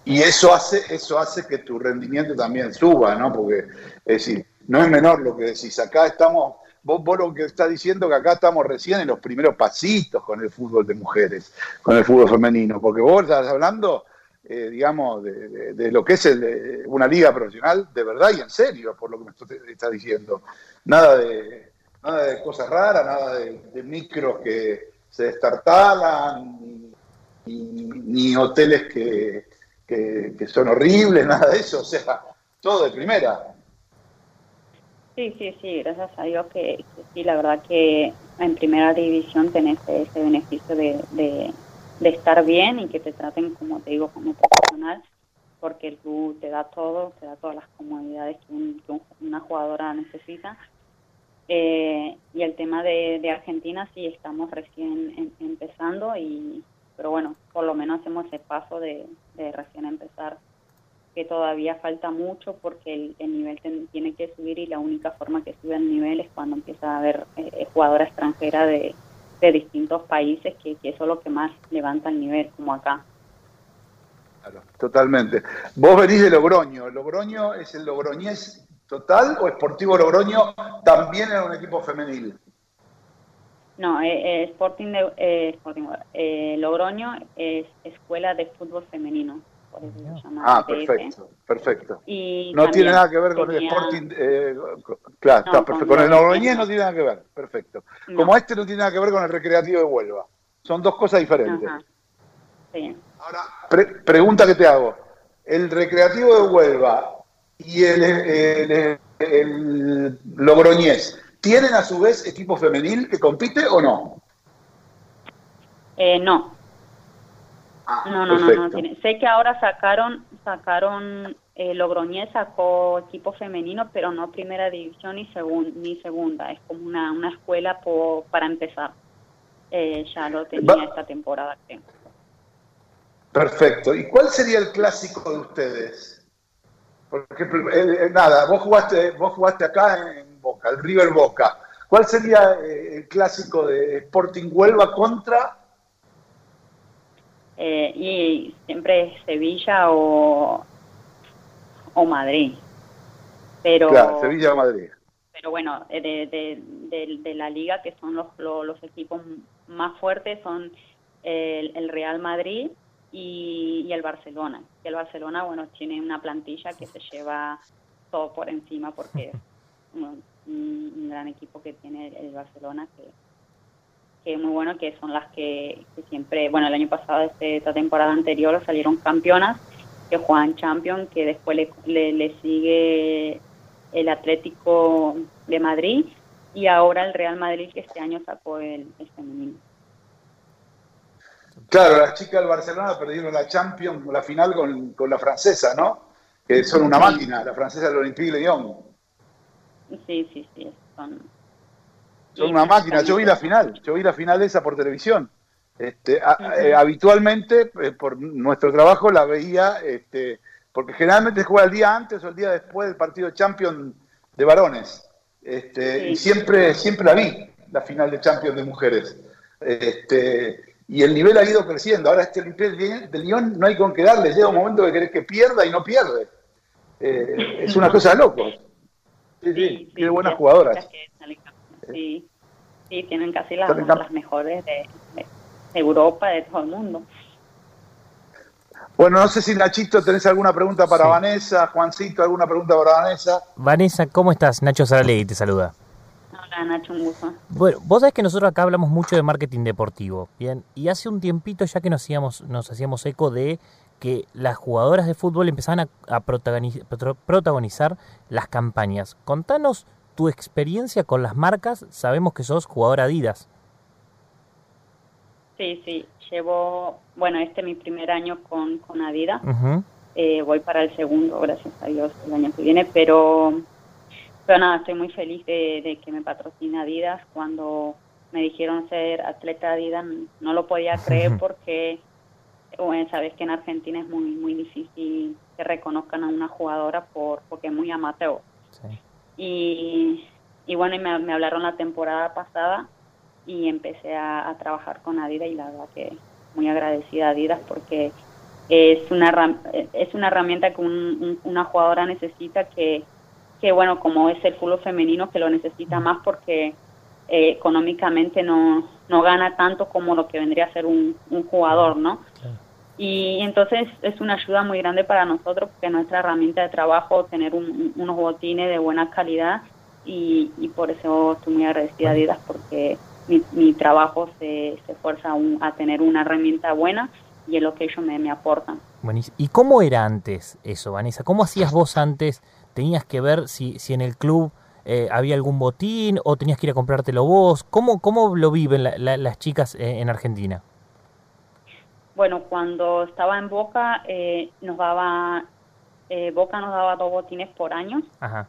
Y eso hace, eso hace que tu rendimiento también suba, ¿no? Porque, es decir, no es menor lo que decís. Acá estamos, vos, vos lo que estás diciendo que acá estamos recién en los primeros pasitos con el fútbol de mujeres, con el fútbol femenino, porque vos estás hablando, eh, digamos, de, lo que es el, eh, una liga profesional de verdad y en serio, por lo que me est- estás diciendo. Nada de, nada de cosas raras, nada de, micros que se destartalan, ni hoteles que, que, son horribles, nada de eso, o sea, todo de primera. Sí, sí, sí, gracias a Dios que, que sí, la verdad que en primera división tenés ese beneficio de, estar bien y que te traten, como te digo, como profesional, porque el club te da todo, te da todas las comodidades que, un- que un- una jugadora necesita. Eh, y el tema de, de Argentina, sí, estamos recién em- empezando y, pero bueno, por lo menos hacemos ese paso de, de recién empezar, que todavía falta mucho porque el, nivel tiene que subir y la única forma que sube el nivel es cuando empieza a haber eh, jugadora extranjera de, de distintos países, que, que eso es lo que más levanta el nivel, como acá. totalmente. Vos venís de Logroño. ¿Logroño es el Logroñés total o Sportivo Logroño también era un equipo femenil? No, eh, eh, Sporting, de, eh, Sporting eh, Logroño es escuela de fútbol femenino. ah, perfecto, perfecto. Y no tiene nada que ver con el Sporting, eh, claro, está perfecto. Con, el Logroñés no tiene nada que ver, perfecto. Como este no tiene nada que ver con el Recreativo de Huelva. Son dos cosas diferentes. Sí. Ahora, pregunta que te hago. El Recreativo de Huelva y el, el, el Logroñés ¿Tienen a su vez equipo femenil que compite o no? Eh, no. Ah, no, no, no, no, Sé que ahora sacaron, sacaron, eh, Logroñés sacó equipo femenino, pero no primera división ni, ni segunda. Es como una, una escuela para empezar. Eh, ya lo tenía esta temporada, Perfecto. ¿Y cuál sería el clásico de ustedes? Porque eh, nada, vos jugaste, vos jugaste acá en Boca, el River Boca. ¿Cuál sería eh, el clásico de Sporting Huelva contra? Eh, y siempre Sevilla o, o Madrid. Pero, claro, Sevilla o Madrid. Pero bueno, eh, de, la liga, que son los, los, equipos más fuertes, son el, Real Madrid y, y, el Barcelona. Y el Barcelona, bueno, tiene una plantilla que se lleva todo por encima porque un, gran equipo que tiene el Barcelona, que, que, es muy bueno, que son las que, siempre, bueno, el año pasado, este, esta temporada anterior, salieron campeonas, que juegan Champions, que después le, le, sigue el Atlético de Madrid y ahora el Real Madrid, que este año sacó el, femenino. Claro, las chicas del Barcelona perdieron la Champions, la final con, con la francesa, ¿no? Que son una máquina, la francesa del Olympique Lyon. Sí, sí, sí. Son, son una máquina. Yo vi la final, yo vi la final esa por televisión. Este, eh, habitualmente, eh, por nuestro trabajo, la veía, este, porque generalmente se juega el día antes o el día después del partido Champions de varones. Este, Y siempre, siempre la vi, la final de Champions de mujeres. Este, y el nivel ha ido creciendo. Ahora este de Lyon no hay con qué darle. Llega un momento que querés que pierda y no pierde. Eh, es una cosa de locos. Sí, sí, tiene buenas jugadoras. Sí, sí, tienen casi las, las mejores de, Europa, de todo el mundo. Bueno, no sé si Nachito tenés alguna pregunta para Vanessa, Juancito, alguna pregunta para Vanessa. Vanessa, ¿cómo estás? Nacho Saralegui te saluda. Hola Nacho, un gusto. Bueno, vos sabés que nosotros acá hablamos mucho de marketing deportivo, ¿bien? Y hace un tiempito ya que nos hacíamos, nos hacíamos eco de que las jugadoras de fútbol empezaban a, protagonizar, las campañas. Contanos tu experiencia con las marcas. Sabemos que sos jugadora Adidas. Sí, sí. Llevo, bueno, este es mi primer año con, con Adidas. Eh, voy para el segundo, gracias a Dios, el año que viene, pero, pero nada, estoy muy feliz de, de que me patrocine Adidas. Cuando me dijeron ser atleta Adidas, no lo podía creer porque bueno, sabes que en Argentina es muy muy difícil que reconozcan a una jugadora por porque es muy amateur. Y, y bueno, y me, hablaron la temporada pasada y empecé a, trabajar con Adidas y la verdad que muy agradecida a Adidas porque es una es una herramienta que una jugadora necesita que, que bueno como es el fútbol femenino que lo necesita más porque eh, económicamente no, no gana tanto como lo que vendría a ser un, un jugador no y entonces es una ayuda muy grande para nosotros porque nuestra herramienta de trabajo tener unos botines de buena calidad y, por eso estoy muy agradecida a Adidas porque mi, trabajo se, se esfuerza a, tener una herramienta buena y es lo que ellos me, me aportan. ¿Y cómo era antes eso, Vanessa? ¿Cómo hacías vos antes? ¿Tenías que ver si, si en el club eh, había algún botín o tenías que ir a comprártelo vos? ¿Cómo, cómo lo viven las chicas eh, en Argentina? Bueno, cuando estaba en Boca, eh, nos daba, eh, Boca nos daba dos botines por año. Ajá.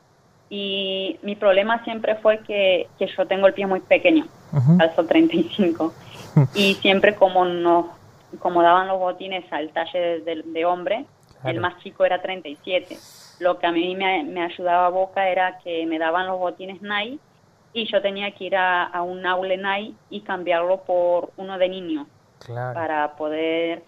Y mi problema siempre fue que, yo tengo el pie muy pequeño, uh -huh. 35. y siempre como nos, como daban los botines al talle de, de hombre, el más chico era 37. Lo que a mí me, me ayudaba Boca era que me daban los botines Nike y yo tenía que ir a, a un aule Nike y cambiarlo por uno de niño Claro. para poder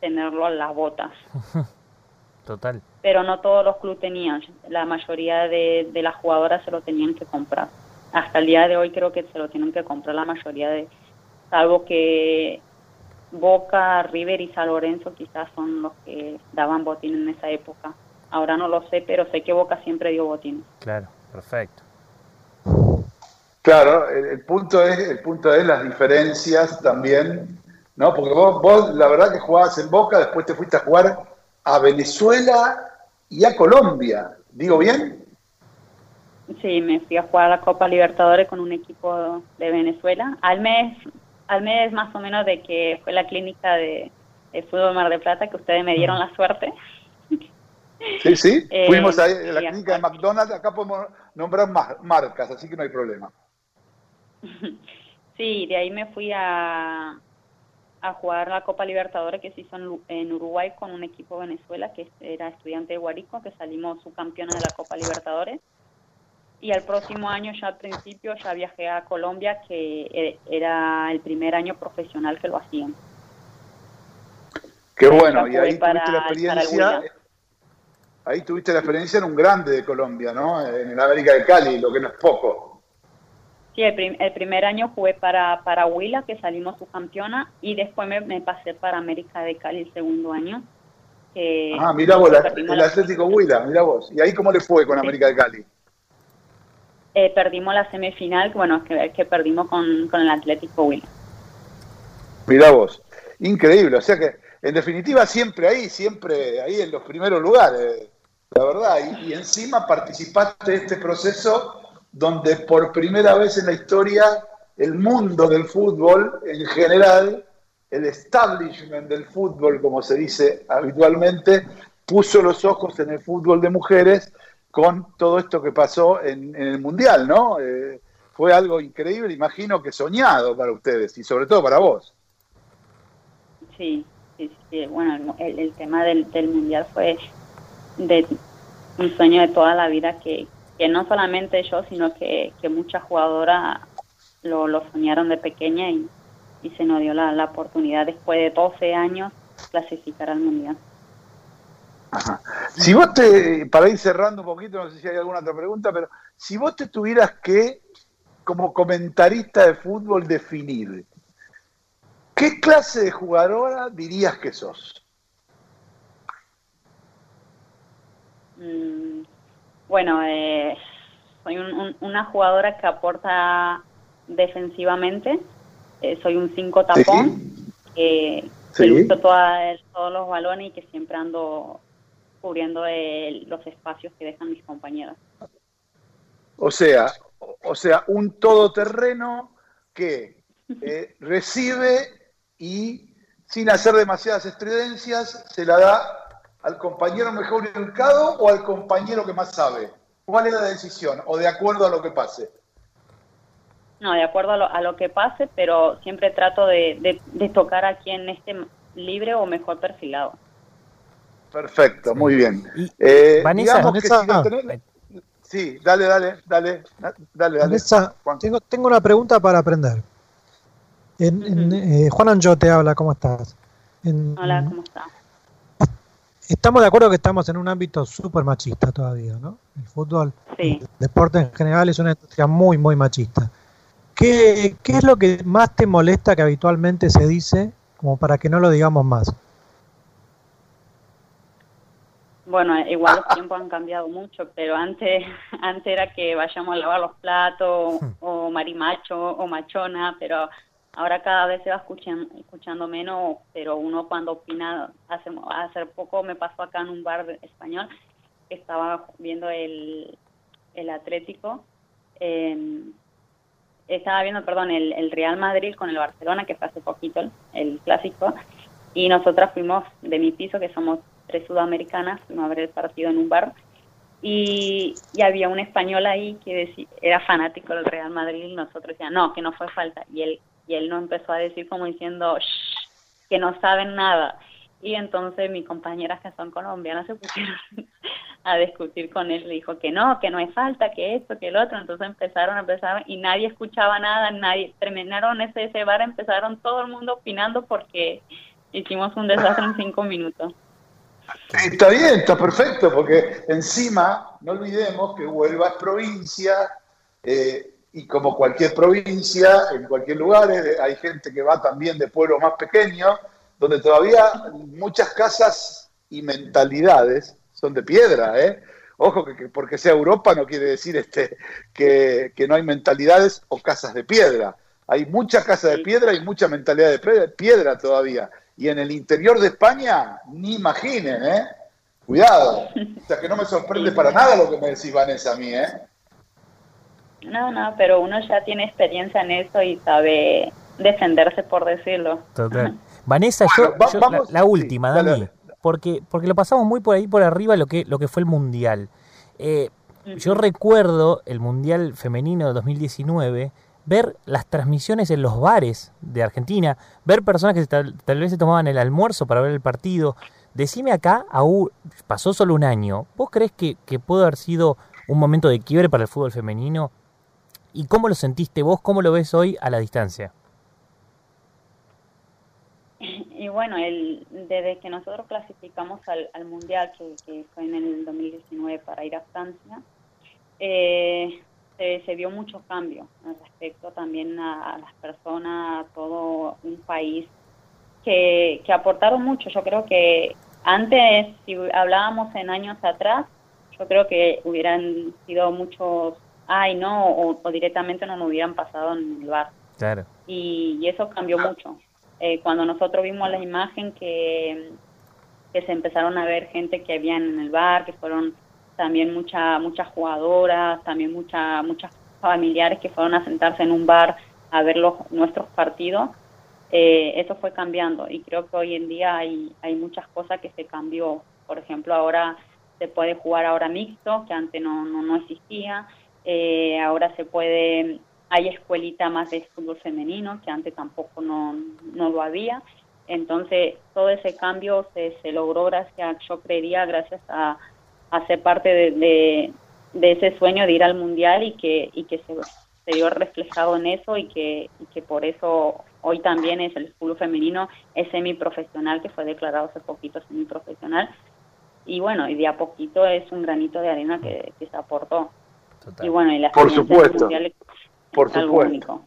tenerlo en las botas. Total. Pero no todos los clubes tenían, la mayoría de, de las jugadoras se lo tenían que comprar. Hasta el día de hoy creo que se lo tienen que comprar la mayoría de, salvo que Boca, River y San Lorenzo quizás son los que daban botín en esa época. Ahora no lo sé, pero sé que Boca siempre dio botín. Claro, perfecto. Claro, el, el punto es, el punto es las diferencias también, ¿no? Porque vos, vos, la verdad que jugabas en Boca, después te fuiste a jugar a Venezuela y a Colombia. ¿Digo bien? Sí, me fui a jugar a la Copa Libertadores con un equipo de Venezuela. Al mes, al mes más o menos de que fue la clínica de, de fútbol Mar de Plata, que ustedes me dieron la suerte. Sí, sí. Eh, Fuimos ahí a la clínica de McDonald's, acá podemos nombrar mar- marcas, así que no hay problema. Sí, de ahí me fui a, a jugar la Copa Libertadores que se hizo en, Uruguay con un equipo de Venezuela que era estudiante de Guarico, que salimos subcampeones de la Copa Libertadores. Y al próximo año, ya al principio, ya viajé a Colombia, que eh, era el primer año profesional que lo hacían. Qué bueno, y ahí para- tuviste la experiencia, ahí tuviste la experiencia en un grande de Colombia, ¿no? En el América de Cali, lo que no es poco. Sí, el, prim- el primer año jugué para, para Huila, que salimos subcampeona, y después me, me pasé para América de Cali el segundo año. que Ah, mira vos, la- el Atlético Huila, mira vos. ¿Y ahí cómo le fue con América de Cali? eh, perdimos la semifinal, bueno, que, que perdimos con, con el Atlético Huila. Mirá vos. Increíble, o sea que en definitiva siempre ahí, siempre ahí en los primeros lugares, la verdad. Y, y encima participaste de este proceso donde por primera vez en la historia el mundo del fútbol en general, el establishment del fútbol, como se dice habitualmente, puso los ojos en el fútbol de mujeres con todo esto que pasó en, el Mundial, ¿no? Eh, fue algo increíble, imagino que soñado para ustedes y sobre todo para vos. Sí, sí, sí. Bueno, el, el tema del, mundial fue un sueño de toda la vida que, que no solamente yo, sino que, que muchas jugadoras lo, lo soñaron de pequeña y, y se nos dio la, la oportunidad después de 12 años clasificar al mundial. Si vos te, para ir cerrando un poquito, no sé si hay alguna otra pregunta, pero si vos te tuvieras que, como comentarista de fútbol, definir, ¿qué clase de jugadora dirías que sos? Mm, bueno, eh, soy un- un- una jugadora que aporta defensivamente. Eh, soy un 5 tapón. que lucho toda- todos los balones y que siempre ando cubriendo el- los espacios que dejan mis compañeras. O sea, o o sea, un todoterreno que eh, recibe y sin hacer demasiadas estridencias se la da al compañero mejor educado o al compañero que más sabe. ¿Cuál es la decisión? O de acuerdo a lo que pase. No, de acuerdo a lo, a lo que pase, pero siempre trato de, de- de tocar a quien esté libre o mejor perfilado. Perfecto, muy bien. Eh, Vanessa, digamos que Vanessa, si no tenés- Sí, dale, dale, dale, dale, dale. Vanessa, tengo, tengo una pregunta para aprender. En, en, eh, Juan Anjo te habla, ¿cómo estás? En- Hola, ¿cómo está? Estamos de acuerdo que estamos en un ámbito súper machista todavía, ¿no? El fútbol, Sí. el deporte en general es una industria muy, muy machista. ¿Qué, ¿Qué es lo que más te molesta que habitualmente se dice, como para que no lo digamos más? Bueno, igual los tiempos han cambiado mucho, pero antes antes era que vayamos a lavar los platos o marimacho o machona, pero ahora cada vez se va escuchan- escuchando menos, pero uno cuando opina, hace, hace poco me pasó acá en un bar español, estaba viendo el, el Atlético, eh, estaba viendo, perdón, el, el Real Madrid con el Barcelona, que fue hace poquito el, el clásico, y nosotras fuimos de mi piso, que somos tres sudamericanas, fuimos a ver el partido en un bar, y, y había un español ahí que decía, era fanático del Real Madrid, y nosotros decíamos, no, que no fue falta, y él, y él nos empezó a decir como diciendo, "Shh, que no saben nada. Y entonces mis compañeras que son colombianas se pusieron a discutir con él, le dijo que no, que no hay falta, que esto, que el otro, entonces empezaron, empezaron y nadie escuchaba nada, nadie, terminaron ese, ese bar, empezaron todo el mundo opinando porque hicimos un desastre en cinco minutos. Está bien, está perfecto, porque encima no olvidemos que Huelva es provincia eh, y como cualquier provincia, en cualquier lugar eh, hay gente que va también de pueblos más pequeños, donde todavía muchas casas y mentalidades son de piedra, ¿eh? Ojo, que, porque sea Europa no quiere decir este, que, no hay mentalidades o casas de piedra. Hay muchas casas de piedra y mucha mentalidad de piedra todavía. Y en el interior de España, ni imaginen, ¿eh? Cuidado. O sea, que no me sorprende para nada lo que me decís, Vanessa, a mí, ¿eh? No, no, pero uno ya tiene experiencia en eso y sabe defenderse, por decirlo. Total. Vanessa, yo, la, última, Dani, Porque, porque lo pasamos muy por ahí por arriba lo que, lo que fue el Mundial. Eh, yo recuerdo el Mundial Femenino de 2019 ver las transmisiones en los bares de Argentina, ver personas que tal, vez se tomaban el almuerzo para ver el partido. Decime acá, pasó solo un año, ¿vos crees que, que pudo haber sido un momento de quiebre para el fútbol femenino? ¿Y cómo lo sentiste vos? ¿Cómo lo ves hoy a la distancia? Y bueno, el, desde que nosotros clasificamos al, Mundial, que, fue en el 2019 para ir a Francia, eh, se, vio mucho cambio respecto también a, las personas, a todo un país que, que aportaron mucho. Yo creo que antes, si hablábamos en años atrás, yo creo que hubieran sido muchos, ay, no, o, directamente no nos hubieran pasado en el bar. Claro. Y, eso cambió mucho. Eh, cuando nosotros vimos la imagen que, que se empezaron a ver gente que habían en el bar, que fueron también mucha, muchas jugadoras, también mucha, muchas familiares que fueron a sentarse en un bar a ver los, nuestros partidos, eh, eso fue cambiando y creo que hoy en día hay, hay muchas cosas que se cambió. Por ejemplo, ahora se puede jugar ahora mixto, que antes no, no, no existía, eh, ahora se puede, hay escuelita más de fútbol femenino, que antes tampoco no, no lo había. Entonces, todo ese cambio se, se logró gracias, yo creería, gracias a, hacer parte de, de, ese sueño de ir al mundial y que, y que se, se vio reflejado en eso y que, y que por eso hoy también es el fútbol femenino, es semiprofesional, que fue declarado hace poquito semiprofesional. Y bueno, y de a poquito es un granito de arena que, se aportó. Y bueno, y la por supuesto, por supuesto.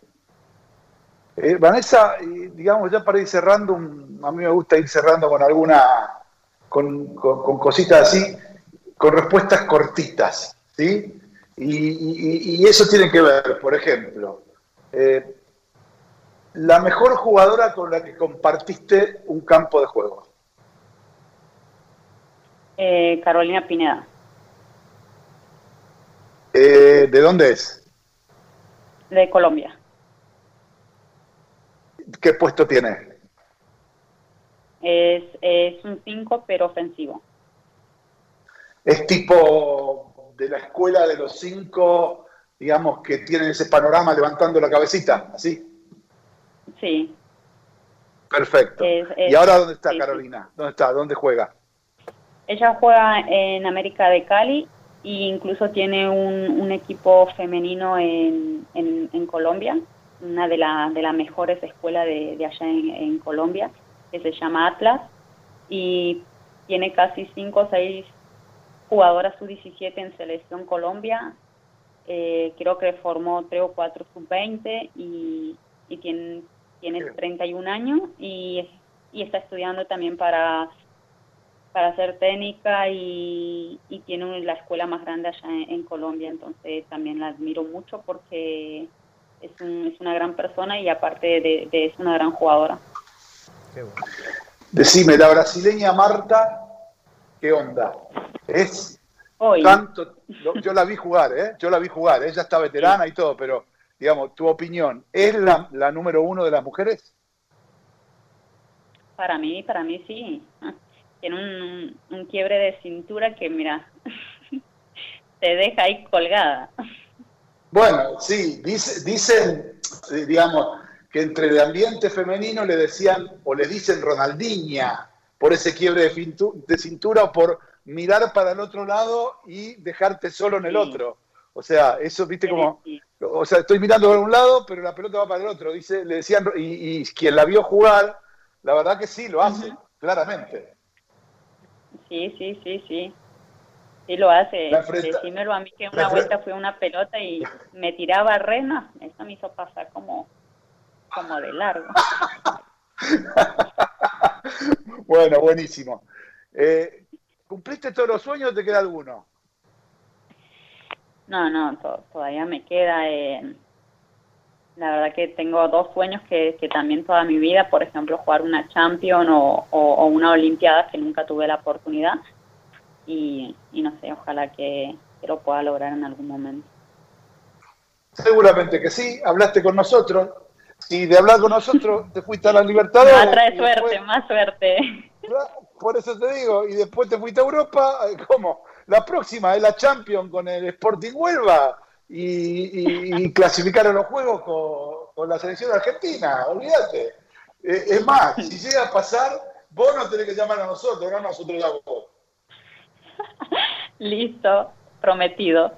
Eh, Vanessa, digamos, ya para ir cerrando, a mí me gusta ir cerrando con alguna, con, con cositas así con respuestas cortitas, ¿sí? Y, eso tiene que ver, por ejemplo, eh, la mejor jugadora con la que compartiste un campo de juego. Eh, Carolina Pineda. Eh, ¿De dónde es? De Colombia. ¿Qué puesto tiene? Es, es un 5, pero ofensivo. Es tipo de la escuela de los cinco, digamos, que tienen ese panorama levantando la cabecita, ¿así? Sí. Perfecto. ¿Y ahora dónde está Carolina? ¿Dónde está? ¿Dónde juega? Ella juega en América de Cali e incluso tiene un, equipo femenino en, en, Colombia, una de las de las mejores escuelas de, allá en, en, Colombia, que se llama Atlas, y tiene casi cinco o seis jugadora sub-17 en Selección Colombia. Eh, creo que formó 3 o 4 sub-20 y, y, tiene, tiene 31 años y, y está estudiando también para, para hacer técnica y, y tiene la escuela más grande allá en, Colombia. Entonces también la admiro mucho porque es, es una gran persona y aparte de, de es una gran jugadora. Decime, la brasileña Marta ¿qué onda? Es tanto, yo la vi jugar, ¿eh? Yo la vi jugar, ella está veterana y todo, pero digamos, tu opinión, ¿es la, la número uno de las mujeres? Para mí, para mí sí. Tiene un, un quiebre de cintura que, mira, te deja ahí colgada. Bueno, sí, dice, dicen, digamos, que entre el ambiente femenino le decían o le dicen Ronaldinha por ese quiebre de, cintura o por mirar para el otro lado y dejarte solo en el otro. O sea, eso, viste, como, o sea, estoy mirando para un lado, pero la pelota va para el otro. Dice, le decían, y, quien la vio jugar, la verdad que sí, lo hace, claramente. Sí, sí, sí, sí. Sí lo hace. Decímelo a mí que una vuelta fue una pelota y me tiraba rena. Eso me hizo pasar como, como de largo. bueno, buenísimo. Eh, ¿Cumpliste todos los sueños o te queda alguno? No, no, todavía me queda. Eh, la verdad que tengo dos sueños que, que, también toda mi vida, por ejemplo, jugar una Champion o, una Olimpiada que nunca tuve la oportunidad. Y, no sé, ojalá que, lo pueda lograr en algún momento. Seguramente que sí, hablaste con nosotros. Y de hablar con nosotros te fuiste a la Libertad. Más trae suerte, más suerte. Por eso te digo, y después te fuiste a Europa, ¿cómo? La próxima es la Champions con el Sporting Huelva y, clasificar a los juegos con, la selección argentina, olvídate. Eh, es más, si llega a pasar, vos no tenés que llamar a nosotros, no nosotros a vos. Listo, prometido.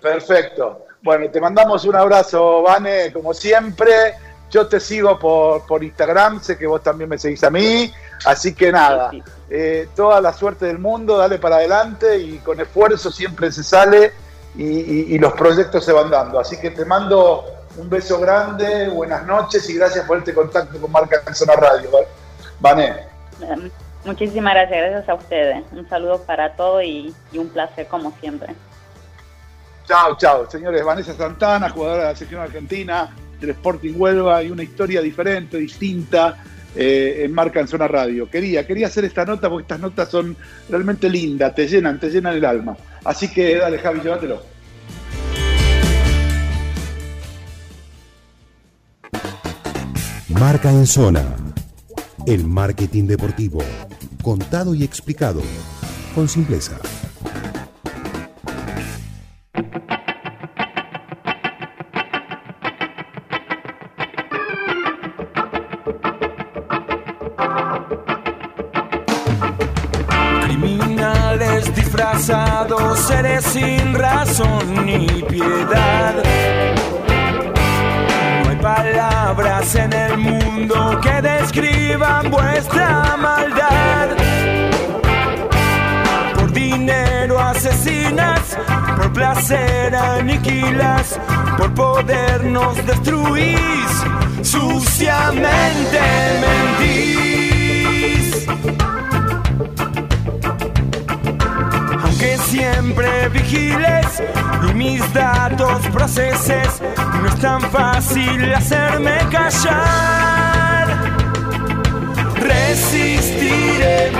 Perfecto. Bueno, te mandamos un abrazo, Vane, como siempre. Yo te sigo por, por Instagram, sé que vos también me seguís a mí. Así que nada, eh, toda la suerte del mundo, dale para adelante y con esfuerzo siempre se sale y, los proyectos se van dando. Así que te mando un beso grande, buenas noches y gracias por este contacto con Marca en Zona Radio. Vané. Muchísimas gracias, gracias a ustedes. Un saludo para todos y, y un placer como siempre. Chao, chao. Señores, Vanessa Santana, jugadora de la selección argentina del Sporting Huelva y una historia diferente, distinta eh, en Marca en Zona Radio. Quería, quería hacer esta nota porque estas notas son realmente lindas, te llenan, te llenan el alma. Así que dale, Javi, llévatelo. Marca en Zona. El marketing deportivo. Contado y explicado. Con simpleza. Seres sin razón ni piedad. No hay palabras en el mundo que describan vuestra maldad. Por dinero asesinas, por placer aniquilas, por poder nos destruís, suciamente mentís. Siempre vigiles y mis datos proceses. No es tan fácil hacerme callar. Resistiré,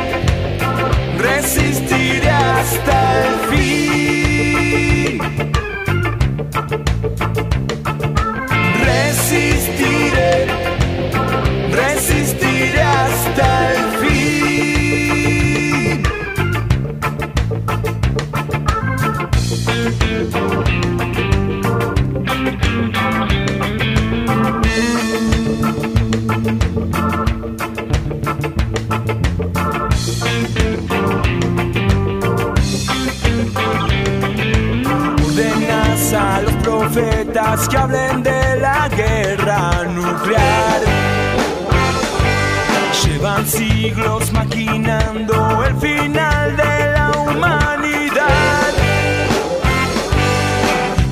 resistiré hasta el fin. Resistiré que hablen de la guerra nuclear. Llevan siglos maquinando el final de la humanidad.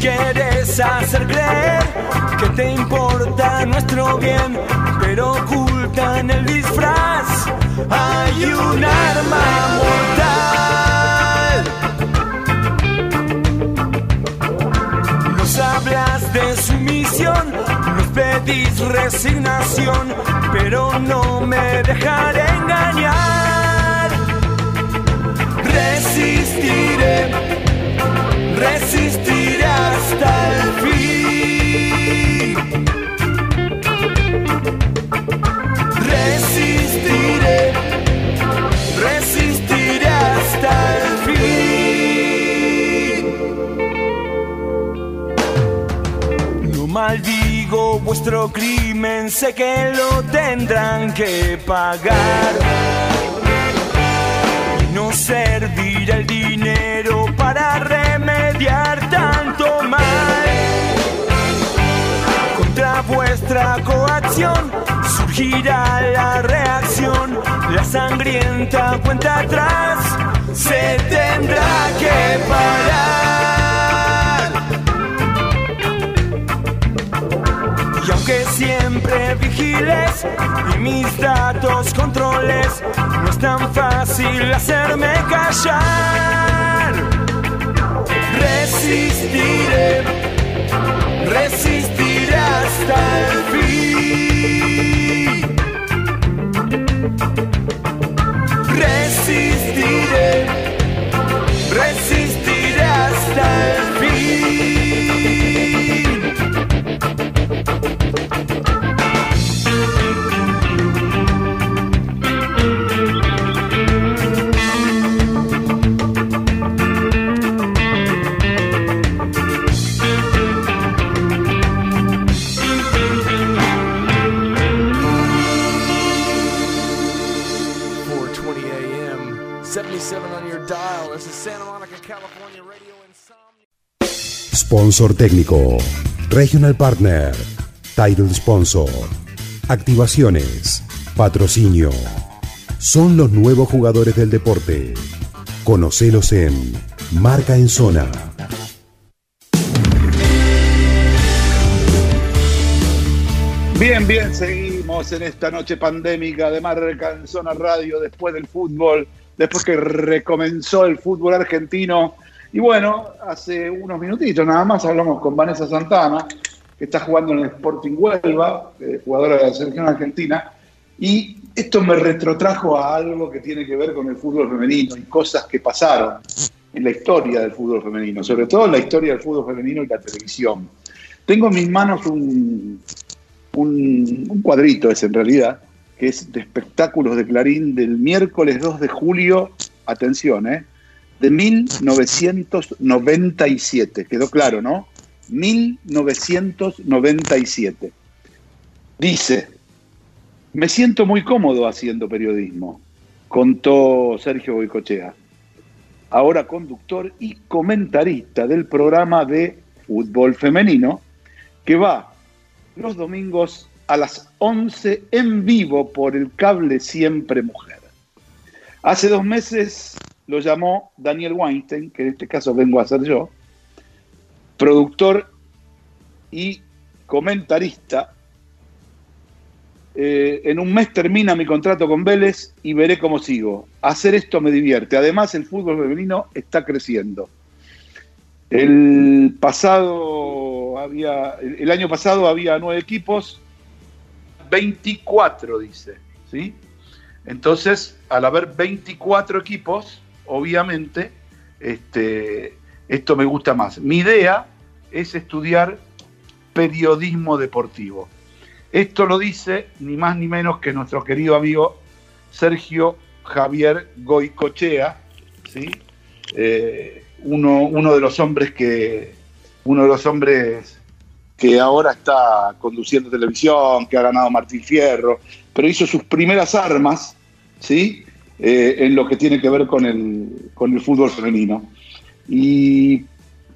Quieres hacer creer que te importa nuestro bien, pero ocultan el disfraz. Hay un arma mortal. Pedís resignación, pero no me dejaré engañar. Resistiré resistiré hasta el fin. Vuestro crimen sé que lo tendrán que pagar. Y no servirá el dinero para remediar tanto mal. Contra vuestra coacción surgirá la reacción, la sangrienta cuenta atrás se tendrá que parar. Siempre vigiles y mis datos controles, no es tan fácil hacerme callar. Resistiré, resistiré hasta el fin. Sponsor técnico. Regional Partner. Title Sponsor. Activaciones. Patrocinio. Son los nuevos jugadores del deporte. Conocelos en Marca en Zona. Bien, bien, seguimos en esta noche pandémica de Marca en Zona Radio después del fútbol, después que recomenzó el fútbol argentino. Y bueno, hace unos minutitos nada más hablamos con Vanessa Santana, que está jugando en el Sporting Huelva, eh, jugadora de la selección argentina, y esto me retrotrajo a algo que tiene que ver con el fútbol femenino y cosas que pasaron en la historia del fútbol femenino, sobre todo en la historia del fútbol femenino y la televisión. Tengo en mis manos un, un, cuadrito, es en realidad, que es de espectáculos de Clarín del miércoles 2 de julio, atención, ¿eh? De 1997. Quedó claro, ¿no? 1997. Dice, me siento muy cómodo haciendo periodismo, contó Sergio Boicochea, ahora conductor y comentarista del programa de fútbol femenino, que va los domingos a las 11 en vivo por el cable Siempre Mujer. Hace dos meses lo llamó Daniel Weinstein, que en este caso vengo a ser yo, productor y comentarista. Eh, en un mes termina mi contrato con Vélez y veré cómo sigo. Hacer esto me divierte. Además, el fútbol femenino está creciendo. El pasado había, el año pasado había nueve equipos, 24 dice, ¿sí? Entonces, al haber 24 equipos, obviamente, este, esto me gusta más. Mi idea es estudiar periodismo deportivo. Esto lo dice ni más ni menos que nuestro querido amigo Sergio Javier Goicochea, ¿sí? Eh, uno, uno de los hombres que uno de los hombres que ahora está conduciendo televisión, que ha ganado Martín Fierro, pero hizo sus primeras armas, ¿sí? Eh, en lo que tiene que ver con el, con el fútbol femenino. ¿Y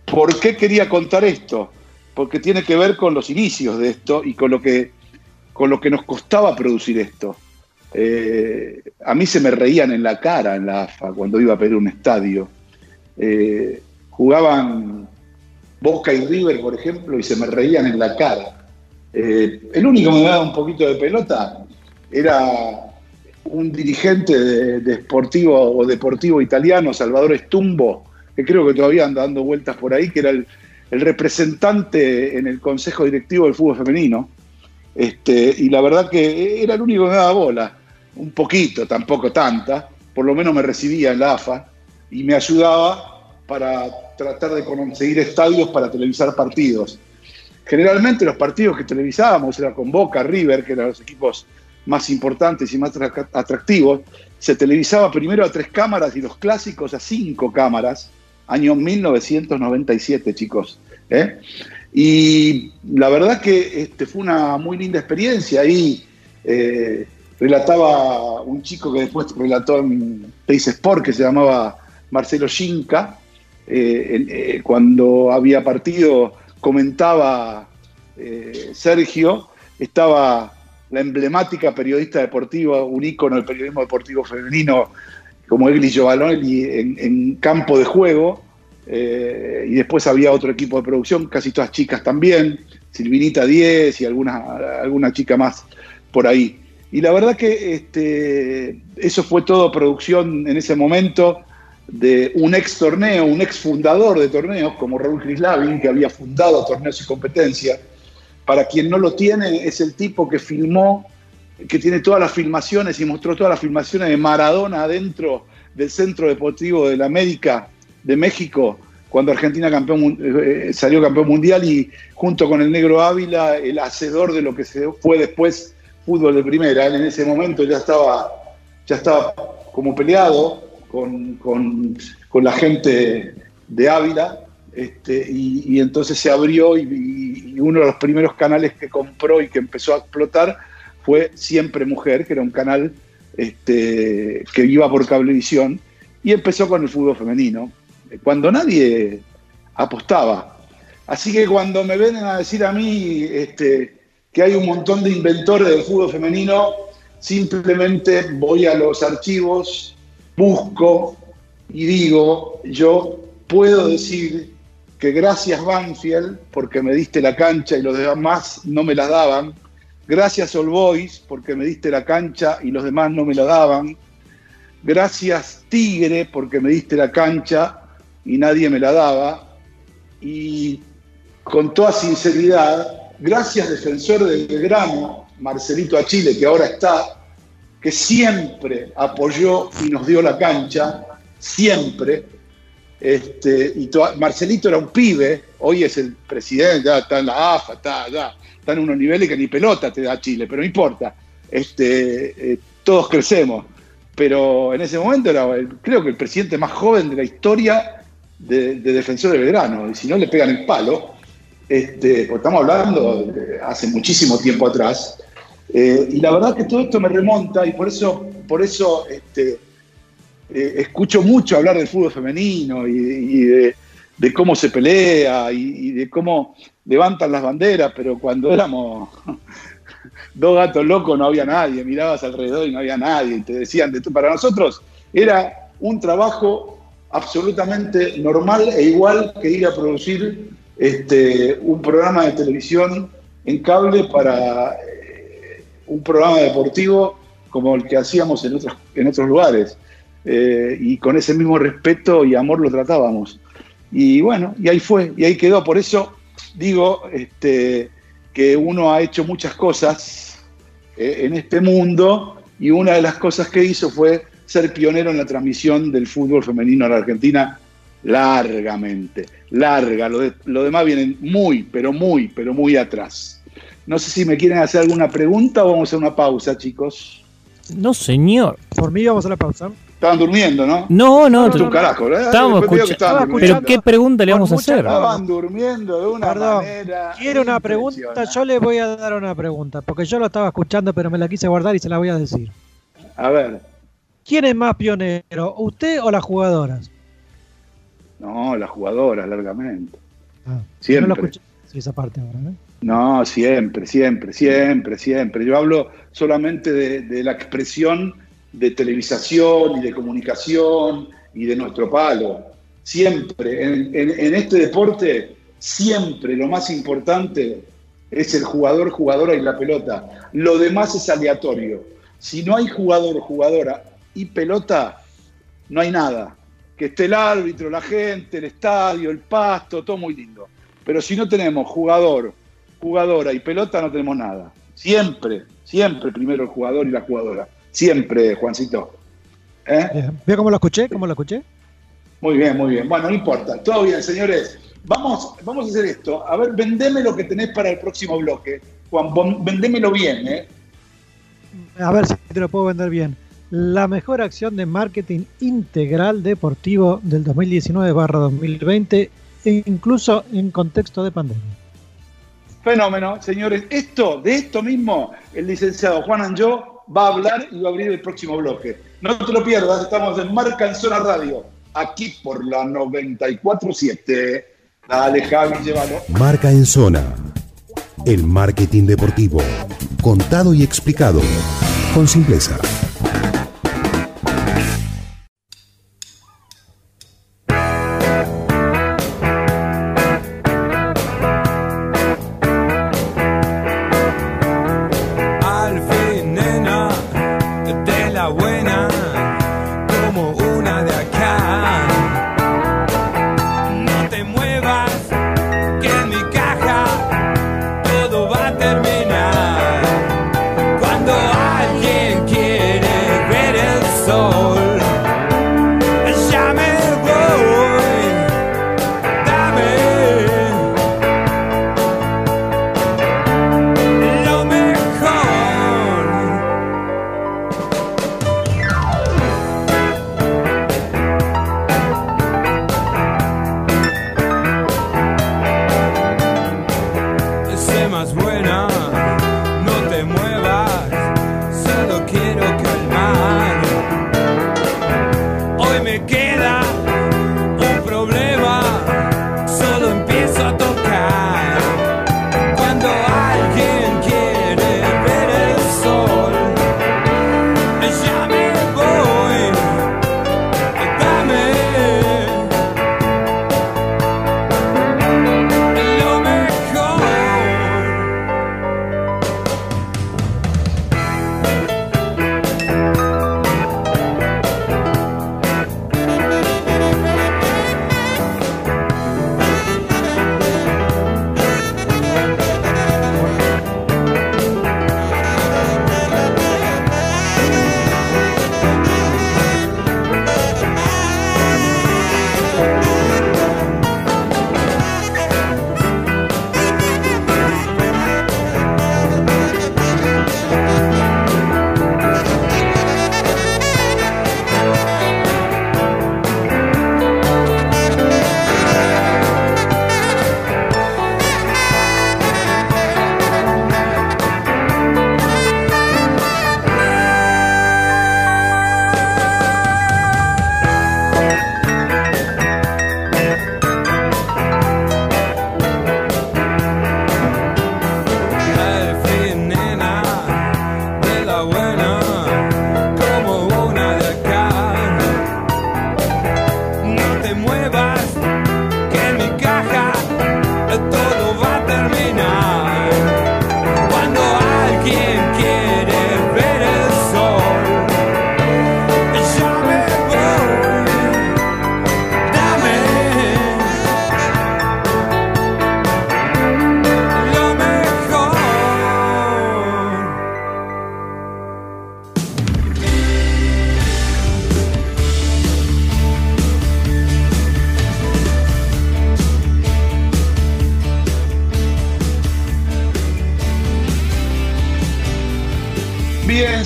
por qué quería contar esto? Porque tiene que ver con los inicios de esto y con lo que, con lo que nos costaba producir esto. Eh, a mí se me reían en la cara en la AFA cuando iba a pedir un estadio. Eh, jugaban Boca y River, por ejemplo, y se me reían en la cara. El único que me daba un poquito de pelota era un dirigente de, de o Deportivo italiano, Salvador Estumbo, que creo que todavía anda dando vueltas por ahí, que era el, el representante en el Consejo Directivo del Fútbol Femenino. Este, y la verdad que era el único que me daba bola, un poquito, tampoco tanta, por lo menos me recibía en la AFA y me ayudaba para tratar de conseguir estadios para televisar partidos. Generalmente los partidos que televisábamos era con Boca, River, que eran los equipos más importantes y más atractivos, se televisaba primero a tres cámaras y los clásicos a cinco cámaras, año 1997, chicos. ¿eh? Y la verdad que este, fue una muy linda experiencia. Ahí eh, relataba un chico que después relató en Pace Sport, que se llamaba Marcelo Shinka. Eh, eh, cuando había partido, comentaba Sergio, estaba la emblemática periodista deportiva, un ícono del periodismo deportivo femenino como Egli Giovanoli en, en campo de juego, eh, y después había otro equipo de producción, casi todas chicas también, Silvinita 10 y alguna, alguna chica más por ahí. Y la verdad que este, eso fue todo producción en ese momento de un ex torneo, un ex fundador de torneos como Raúl Krislavin, que había fundado torneos y competencias. Para quien no lo tiene, es el tipo que filmó que tiene todas las filmaciones y mostró todas las filmaciones de Maradona adentro del Centro Deportivo de la América de México, cuando Argentina campeón, eh, salió campeón mundial y junto con el Negro Ávila, el hacedor de lo que se fue después fútbol de primera. en ese momento ya estaba, ya estaba como peleado con, la gente de Ávila. Este, y, entonces se abrió y uno de los primeros canales que compró y que empezó a explotar fue Siempre Mujer, que era un canal este, que iba por cablevisión, y empezó con el fútbol femenino, cuando nadie apostaba. Así que cuando me vienen a decir a mí este, que hay un montón de inventores del fútbol femenino, simplemente voy a los archivos, busco y digo, yo puedo decir que gracias Banfield, porque me diste la cancha y los demás no me la daban, Gracias All Boys, porque me diste la cancha y los demás no me la daban. Gracias Tigre, porque me diste la cancha y nadie me la daba. Y con toda sinceridad, gracias defensor del Belgrano, Marcelito Achille, que ahora está, que siempre apoyó y nos dio la cancha, siempre. Este, y Marcelito era un pibe, hoy es el presidente, ya está en la AFA, está allá están en unos niveles que ni pelota te da Chile, pero no importa. Este, eh, todos crecemos. Pero en ese momento era, creo que el presidente más joven de la historia de, Defensor de Belgrano. Y si no le pegan el palo, este, estamos hablando de hace muchísimo tiempo atrás. Eh, y la verdad que todo esto me remonta y por eso, por eso eh, escucho mucho hablar del fútbol femenino y, de, cómo se pelea y, de cómo levantan las banderas, pero cuando éramos dos gatos locos no había nadie, mirabas alrededor y no había nadie, y te decían, de para nosotros era un trabajo absolutamente normal e igual que ir a producir este, un programa de televisión en cable para eh, un programa deportivo como el que hacíamos en otros, en otros lugares. Eh, y con ese mismo respeto y amor lo tratábamos. Y bueno, y ahí fue, y ahí quedó. Por eso digo este, que uno ha hecho muchas cosas eh, en este mundo y una de las cosas que hizo fue ser pionero en la transmisión del fútbol femenino en la Argentina largamente, larga. Lo, lo demás viene muy, pero muy, pero muy atrás. No sé si me quieren hacer alguna pregunta o vamos a una pausa, chicos. No, señor. Por mí vamos a la pausa. Estaban durmiendo, ¿no? No, no. no, carajo, ¿eh? Estábamos escuchando. Pero ¿qué pregunta le vamos a hacer? Estaban durmiendo de una manera. Quiero una pregunta, yo le voy a dar una pregunta, porque yo lo estaba escuchando, pero me la quise guardar y se la voy a decir. A ver. ¿Quién es más pionero, usted o las jugadoras? No, las jugadoras, largamente. Ah, siempre. No lo escuché sí, esa parte ahora, ¿eh? No, siempre, siempre, siempre, siempre. Yo hablo solamente de, de la expresión de televisación y de comunicación y de nuestro palo. Siempre, en, este deporte, siempre lo más importante es el jugador, jugadora y la pelota. Lo demás es aleatorio. Si no hay jugador, jugadora y pelota, no hay nada. Que esté el árbitro, la gente, el estadio, el pasto, todo muy lindo. Pero si no tenemos jugador, jugadora y pelota, no tenemos nada. Siempre, siempre primero el jugador y la jugadora. Siempre, Juancito. ¿Eh? ¿Ve cómo lo escuché? ¿Cómo lo escuché? Muy bien, muy bien. Bueno, no importa. Todo bien, señores. Vamos, vamos a hacer esto. A ver, vendeme lo que tenés para el próximo bloque. Juan, vendémelo bien, ¿eh? A ver si te lo puedo vender bien. La mejor acción de marketing integral deportivo del 2019-2020, e incluso en contexto de pandemia. Fenómeno, señores. Esto, de esto mismo, el licenciado Juan Anjo va a hablar y va a abrir el próximo bloque. No te lo pierdas, estamos en Marca en Zona Radio, aquí por la 94.7. Dale, Javi, llévalo. Marca en Zona. El marketing deportivo. Contado y explicado. Con simpleza.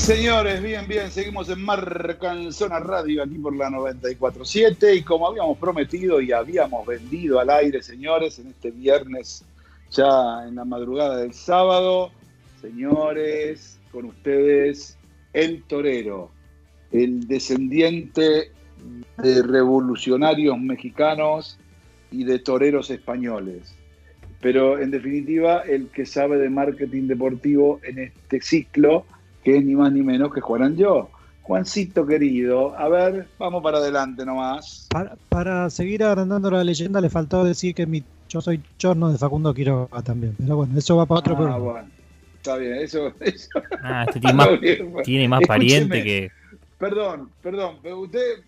Señores, bien, bien. Seguimos en Marca en Zona Radio, aquí por la 94.7. Y como habíamos prometido y habíamos vendido al aire, señores, en este viernes, ya en la madrugada del sábado, señores, con ustedes, el torero, el descendiente de revolucionarios mexicanos y de toreros españoles. Pero en definitiva, el que sabe de marketing deportivo en este ciclo, que es ni más ni menos que Juan Anjo. Juancito querido, a ver, vamos para adelante nomás. Para, para seguir agrandando la leyenda, le faltó decir que mi, yo soy chorno de Facundo Quiroga también. Pero bueno, eso va para otro Ah, programa. bueno, está bien, eso. eso. Ah, este tiene más, tiene más pariente que. Perdón, perdón, pero usted,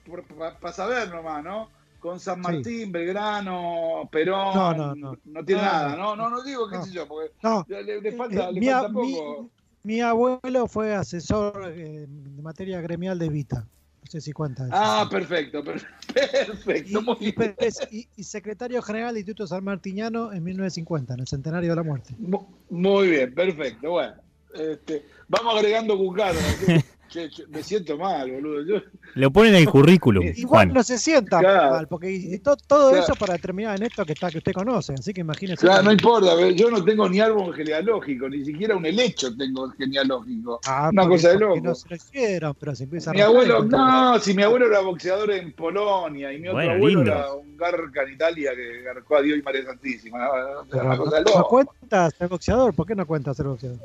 para saber nomás, ¿no? Con San Martín, Belgrano, Perón, No, no, no. no tiene No, nada, no. no, no, digo qué No. sé yo, porque No. le, le falta, Eh, le mi, falta mi- poco. Mi abuelo fue asesor eh, de materia gremial de Vita. No sé si cuenta eso. Ah, perfecto, per- perfecto, muy y, bien. es- y- y secretario general del Instituto San Martiniano en 1950, en el centenario de la muerte. Mu- Muy bien, perfecto. Bueno, este, vamos agregando cucaras. che, che, me siento mal, boludo. Yo, Lo ponen en el currículum, Igual Juan. no se sienta Claro. mal, porque todo Claro. eso para terminar en esto que está que usted conoce, así que imagínese. Claro, no importa, yo no tengo ni árbol genealógico, ni siquiera un helecho tengo genealógico. Ah, Una cosa de loco. No se lo hicieron, pero se empieza a Mi abuelo, no, si mi abuelo era boxeador en Polonia y mi otro abuelo lindo. era un garca en Italia que garcó a Dios y María Santísima. No, no, una no, cosa de no loco. cuenta ser boxeador, ¿por qué no cuenta ser boxeador?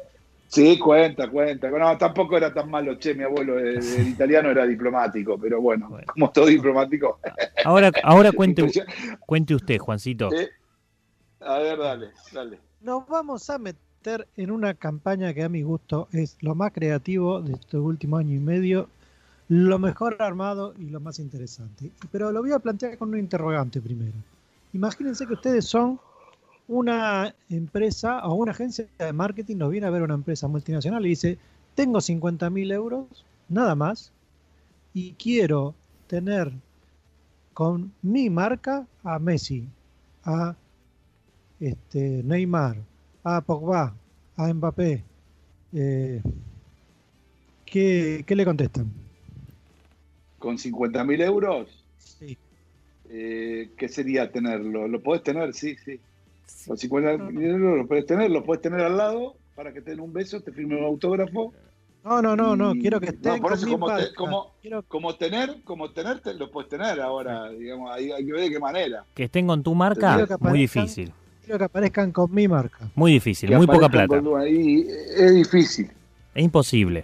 Sí, cuenta, cuenta. No, tampoco era tan malo, che, mi abuelo el, el italiano era diplomático, pero bueno, Bueno. como todo diplomático. Ahora, ahora cuente, cuente usted, Juancito. Eh, A ver, dale, dale. Nos vamos a meter en una campaña que a mi gusto es lo más creativo de este último año y medio, lo mejor armado y lo más interesante. Pero lo voy a plantear con un interrogante primero. Imagínense que ustedes son una empresa o una agencia de marketing, nos viene a ver una empresa multinacional y dice, tengo 50 mil euros, nada más, y quiero tener con mi marca a Messi, a este, Neymar, a Pogba, a Mbappé. eh, ¿qué, qué le contestan? Con 50 mil euros, Sí. eh, ¿qué sería tenerlo? ¿Lo podés tener? Sí, sí. Los 50 mil euros lo podés tener, lo podés tener al lado para que te den un beso, te firme un autógrafo. No, no, no, no, quiero que esté No, por eso, como, te- marca. como, Quiero- como tener, como tenerte, lo puedes tener ahora, digamos, hay, hay que ver de qué manera. Que estén con tu marca, muy difícil. quiero que aparezcan con mi marca. Muy difícil, Que muy poca plata. con- ahí, es difícil. Es imposible.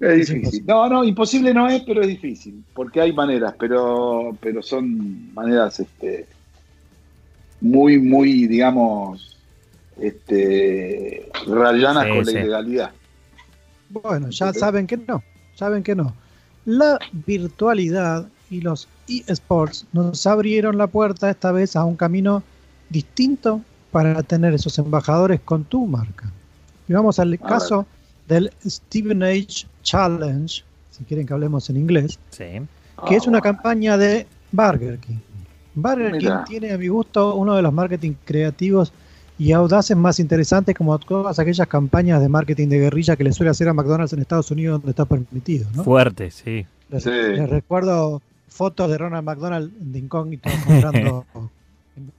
Es difícil. No, no, imposible no es, pero es difícil, porque hay maneras, pero, pero son maneras este, muy, muy, digamos, este, rayanas Sí, con sí. la ilegalidad. Bueno, ya saben que no, saben que no. La virtualidad y los eSports nos abrieron la puerta esta vez a un camino distinto para tener esos embajadores con tu marca. Y vamos al caso del Steven Age Challenge, si quieren que hablemos en inglés, Sí. que es una campaña de Burger King. Burger Mira. King tiene a mi gusto uno de los marketing creativos y audaces más interesantes como todas aquellas campañas de marketing de guerrilla que le suele hacer a McDonald's en Estados Unidos donde está permitido. ¿no? Fuerte, sí. Les, Sí. les recuerdo fotos de Ronald McDonald de incógnito comprando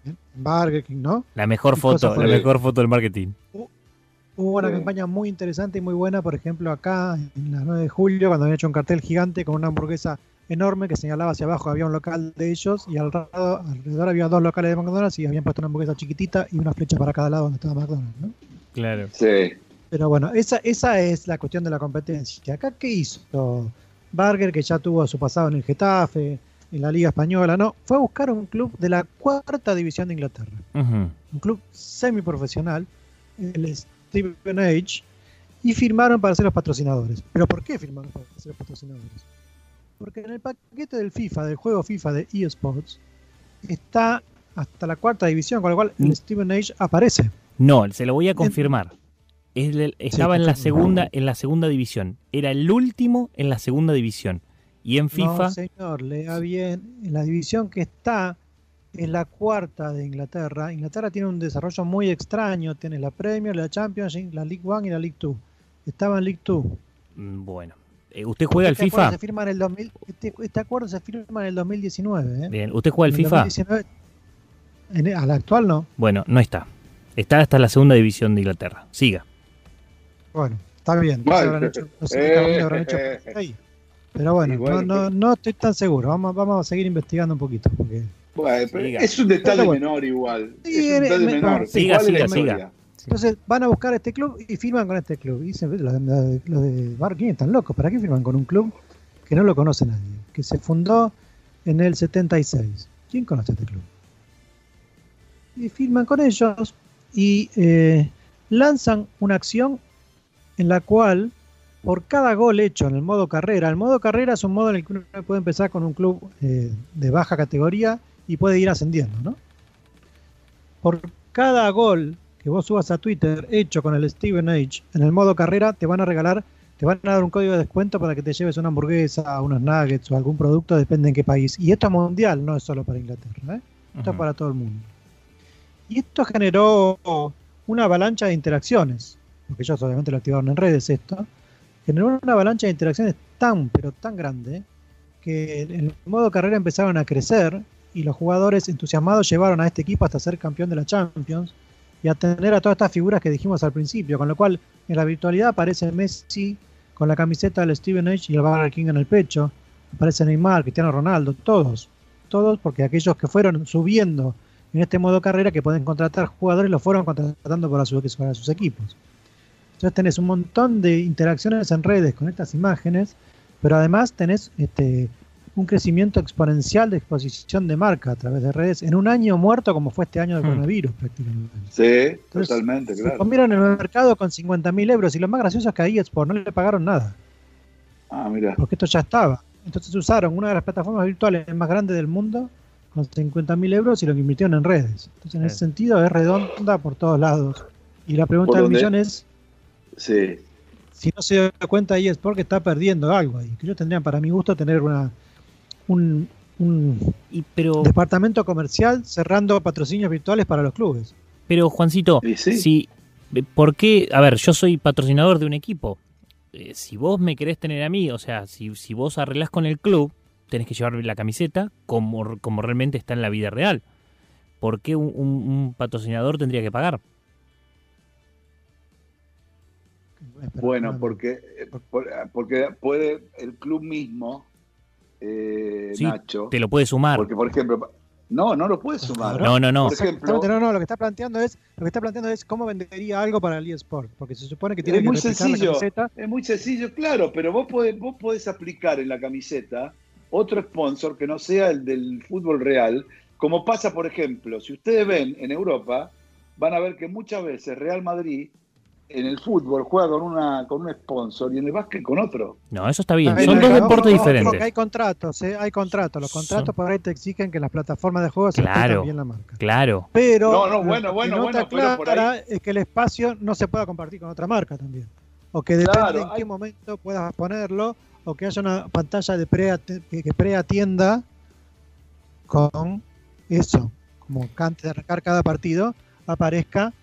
en, Burger King, ¿no? La mejor Y foto, la ahí. mejor foto del marketing. Hubo una Sí. campaña muy interesante y muy buena, por ejemplo, acá en la 9 de julio, cuando habían hecho un cartel gigante con una hamburguesa enorme que señalaba hacia abajo había un local de ellos y al lado, alrededor había dos locales de McDonald's y habían puesto una hamburguesa chiquitita y una flecha para cada lado donde estaba McDonald's, ¿no? Claro. Sí. Pero bueno, esa, esa es la cuestión de la competencia. Acá, ¿qué hizo Barger, que ya tuvo su pasado en el Getafe, en la Liga Española? No, fue a buscar un club de la cuarta división de Inglaterra. Un club semiprofesional, el Steven Age, y firmaron para ser los patrocinadores. ¿Pero por qué firmaron para ser los patrocinadores? Porque en el paquete del FIFA, del juego FIFA de eSports, está hasta la cuarta división, con lo cual Mm. el Steven Age aparece. No, se lo voy a confirmar. El- estaba en la segunda, en la segunda división. Era el último en la segunda división. Y en FIFA, No, señor, lea bien. En la división que está es la cuarta de Inglaterra. Inglaterra tiene un desarrollo muy extraño. Tiene la Premier, la Championship, la League One y la League Two. Estaba en League Two. mm, bueno. Eh, ¿Usted juega al Este acuerdo FIFA? Se firma en el 2000, este, este acuerdo se firma en el 2019. ¿eh? Bien, ¿usted juega al FIFA? 2019 en el- al actual no. Bueno, no está. Está hasta la segunda división de Inglaterra. Siga. Bueno, está bien. Habrán hecho- no sé eh, qué camino habrán hecho eh, ahí. Pero bueno, no, no, no estoy tan seguro. Vamos, vamos a seguir investigando un poquito. Porque Bueno, es un detalle bueno. menor igual. Sí, es un detalle me- menor. siga, ¿Cuál es la siga, siga. Entonces van a buscar este club y firman con este club. Y dicen, los de, los de, los de Bar King están locos. ¿Para qué firman con un club que no lo conoce nadie? Que se fundó en el 76. ¿Quién conoce este club? Y firman con ellos y eh, lanzan una acción en la cual por cada gol hecho en el modo carrera, el modo carrera es un modo en el que uno puede empezar con un club eh, de baja categoría y puede ir ascendiendo, ¿no? Por cada gol que vos subas a Twitter hecho con el Steven Age en el modo carrera, te van a regalar, te van a dar un código de descuento para que te lleves una hamburguesa, unos nuggets o algún producto, depende en qué país. Y esto es mundial, no es solo para Inglaterra, ¿eh? esto es para todo el mundo. Y esto generó una avalancha de interacciones, porque ellos obviamente lo activaron en redes esto, generó una avalancha de interacciones tan, pero tan grande, que en el modo carrera empezaron a crecer y los jugadores entusiasmados llevaron a este equipo hasta ser campeón de la Champions y a tener a todas estas figuras que dijimos al principio, con lo cual en la virtualidad aparece Messi con la camiseta del Steven Age y el Burger King en el pecho, aparece Neymar, Cristiano Ronaldo, todos, todos, porque aquellos que fueron subiendo en este modo carrera que pueden contratar jugadores los fueron contratando para, su- para sus equipos. Entonces tenés un montón de interacciones en redes con estas imágenes, pero además tenés este, un crecimiento exponencial de exposición de marca a través de redes en un año muerto como fue este año de Hmm. coronavirus prácticamente. Sí, totalmente, Se claro. comieron en el mercado con 50.000 euros y lo más gracioso es que a eSport no le pagaron nada, Ah, mira. porque esto ya estaba. Entonces usaron una de las plataformas virtuales más grandes del mundo con 50.000 euros y lo invirtieron en redes. Entonces en ese Sí. sentido es redonda por todos lados. Y la pregunta ¿Por del dónde? millón es Sí. si no se da cuenta eSport que está perdiendo algo ahí. Que ellos tendrían para mi gusto tener una un, un Y, pero, departamento comercial cerrando patrocinios virtuales para los clubes. pero Juancito, sí. si, ¿por qué? A ver, yo soy patrocinador de un equipo. Eh, si vos me querés tener a mí, o sea, si, si vos arreglás con el club, tenés que llevar la camiseta como, como realmente está en la vida real. ¿Por qué un, un- un patrocinador tendría que pagar? Bueno, porque, eh, por- porque puede el club mismo, eh, Sí, Nacho, Te lo puede sumar. porque por ejemplo, no, no lo puede sumar. No, no, no. Por ejemplo, Exactamente, no, no, lo que está planteando es, lo que está planteando es cómo vendería algo para el eSport, porque se supone que tiene es que muy replicar la sencillo, camiseta. es muy sencillo, claro, pero vos podés, vos podés aplicar en la camiseta otro sponsor que no sea el del fútbol real, como pasa, por ejemplo, si ustedes ven en Europa, van a ver que muchas veces Real Madrid en el fútbol juega con una con un sponsor y en el básquet con otro. No, eso está bien. Son no, dos deportes diferentes. Hay contratos, ¿eh? hay contratos. Los contratos Son- por ahí te exigen que las plataformas de juego se Claro. respeten bien la marca. Claro. Pero No, no, bueno, que bueno, no bueno, está pero por clara ahí- es que el espacio no se pueda compartir con otra marca también. O que depende Claro, en qué hay- momento puedas ponerlo, o que haya una pantalla de pre que, que preatienda con eso. Como que antes de arrancar cada partido aparezca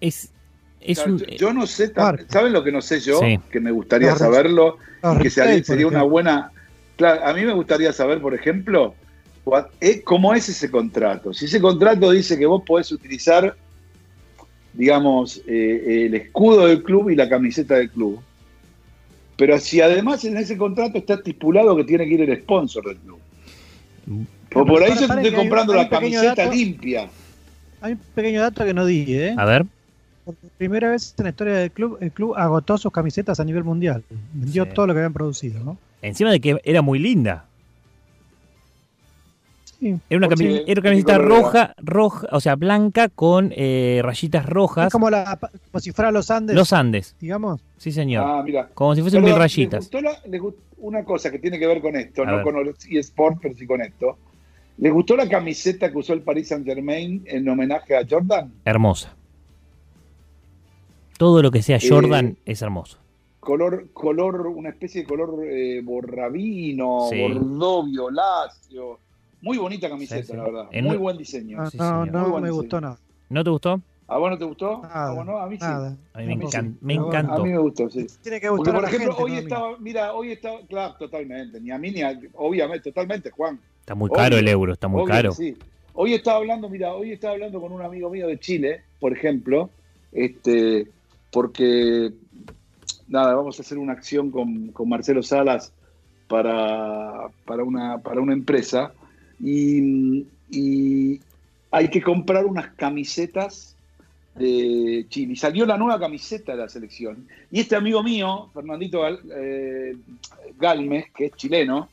Es, es Claro, un, yo, yo no sé. ¿saben lo que no sé yo? Sí. Que me gustaría saberlo y que sería, una buena... Claro, a mí me gustaría saber, por ejemplo, eh, cómo es ese contrato. Si ese contrato dice que vos podés utilizar, digamos, eh, el escudo del club y la camiseta del club, pero si además en ese contrato está estipulado que tiene que ir el sponsor del club. Por, por ahí yo estoy comprando hay la camiseta dato. limpia. Hay un pequeño dato que no dije, ¿eh? A ver. Por primera vez en la historia del club, el club agotó sus camisetas a nivel mundial. Vendió Sí. todo lo que habían producido, ¿no? Encima de que era muy linda. Sí. Era una, Porque- cami- era una ¿qué camiseta roja, roja, o sea, blanca con eh, rayitas rojas. Es como, la, como si fuera los Andes, Los Andes, digamos. sí señor. Ah, mira. Como si fuesen mil rayitas. ¿les gustó la- les gust- una cosa que tiene que ver con esto, A no ver. con los eSports, pero sí con esto. ¿Les gustó la camiseta que usó el Paris Saint Germain en homenaje a Jordan? Hermosa. Todo lo que sea Eh, Jordan es hermoso. Color, color, una especie de color eh, borrabino, Sí. bordó, violáceo. Muy bonita camiseta, Sí, sí. la verdad. En Muy un- buen diseño. Ah, Sí, no, no me diseño. gustó nada. ¿No te gustó? ¿A vos no te gustó? Nada, a mí sí. nada. A mí me, encan- me bueno, A encantó. mí me gustó, sí. Tiene que Porque, gustar por a la ejemplo, gente, hoy no estaba, mira, hoy estaba, claro, totalmente, ni a mí ni a, obviamente, totalmente, Juan. Está muy caro Obvio, el euro, está muy Obvio caro. sí. Hoy estaba hablando, mira, hoy estaba hablando con un amigo mío de Chile, por ejemplo, este, porque nada, vamos a hacer una acción con, con Marcelo Salas para, para, una, para una empresa y, y hay que comprar unas camisetas de Chile. Y salió la nueva camiseta de la selección. Y este amigo mío, Fernandito eh, Galmes, que es chileno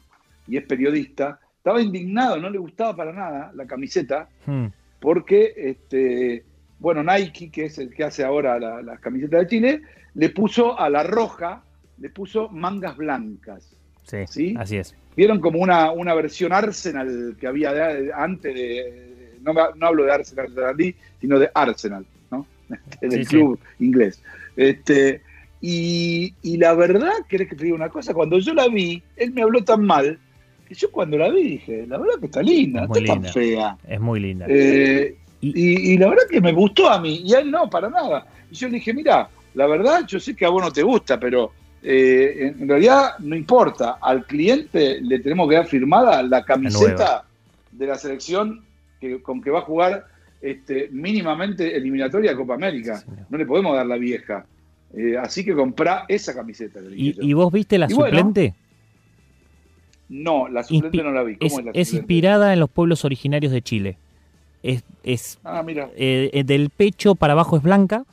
y es periodista, estaba indignado, no le gustaba para nada la camiseta, Hmm. porque, este, bueno, Nike, que es el que hace ahora la- las camisetas de Chile, le puso a la roja, le puso mangas blancas. Sí, ¿Sí? así es. Vieron como una, una versión Arsenal que había de- antes de. No, no hablo de Arsenal de sino de Arsenal, ¿no? Del Sí, sí. club inglés. Este, y, y la verdad, ¿querés que te diga una cosa? Cuando yo la vi, él me habló tan mal que yo cuando la vi dije, la verdad que está linda, Es está tan fea. Es muy linda. Eh, Y- la verdad que me gustó a mí, y a él no, para nada. Y yo le dije, mira, la verdad, yo sé que a vos no te gusta, pero eh, en realidad no importa. Al cliente le tenemos que dar firmada la camiseta de la selección que, con que va a jugar este, mínimamente eliminatoria de Copa América. No le podemos dar la vieja. Eh, así que comprá esa camiseta. ¿Y, y vos viste la Y bueno, suplente? No, la suplente Inspi- no la vi. es, ¿Cómo es, la es inspirada en los pueblos originarios de Chile. Es, es Ah, mira. eh, eh, del pecho para abajo es blanca,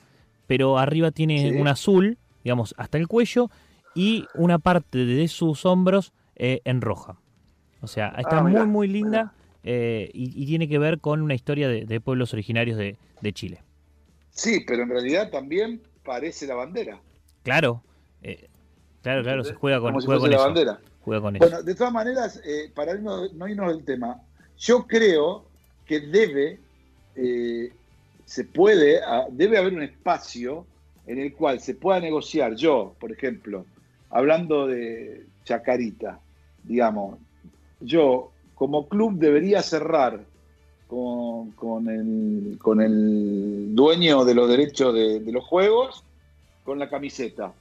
pero arriba tiene Sí. un azul, digamos, hasta el cuello, y una parte de sus hombros eh, en roja. O sea, está Ah, muy, muy linda eh, y, y tiene que ver con una historia de, de pueblos originarios de, de Chile. Sí, pero en realidad también parece la bandera. Claro, eh, claro, claro, se juega con, Como si juega fuese con la eso. bandera. Juega con eso. Bueno, de todas maneras, para no, no irnos del tema, yo creo que debe, eh, se puede, ah, debe haber un espacio en el cual se pueda negociar. Yo, por ejemplo, hablando de Chacarita, digamos, yo como club debería cerrar con, con el, con el dueño de los derechos de, los juegos con la camiseta.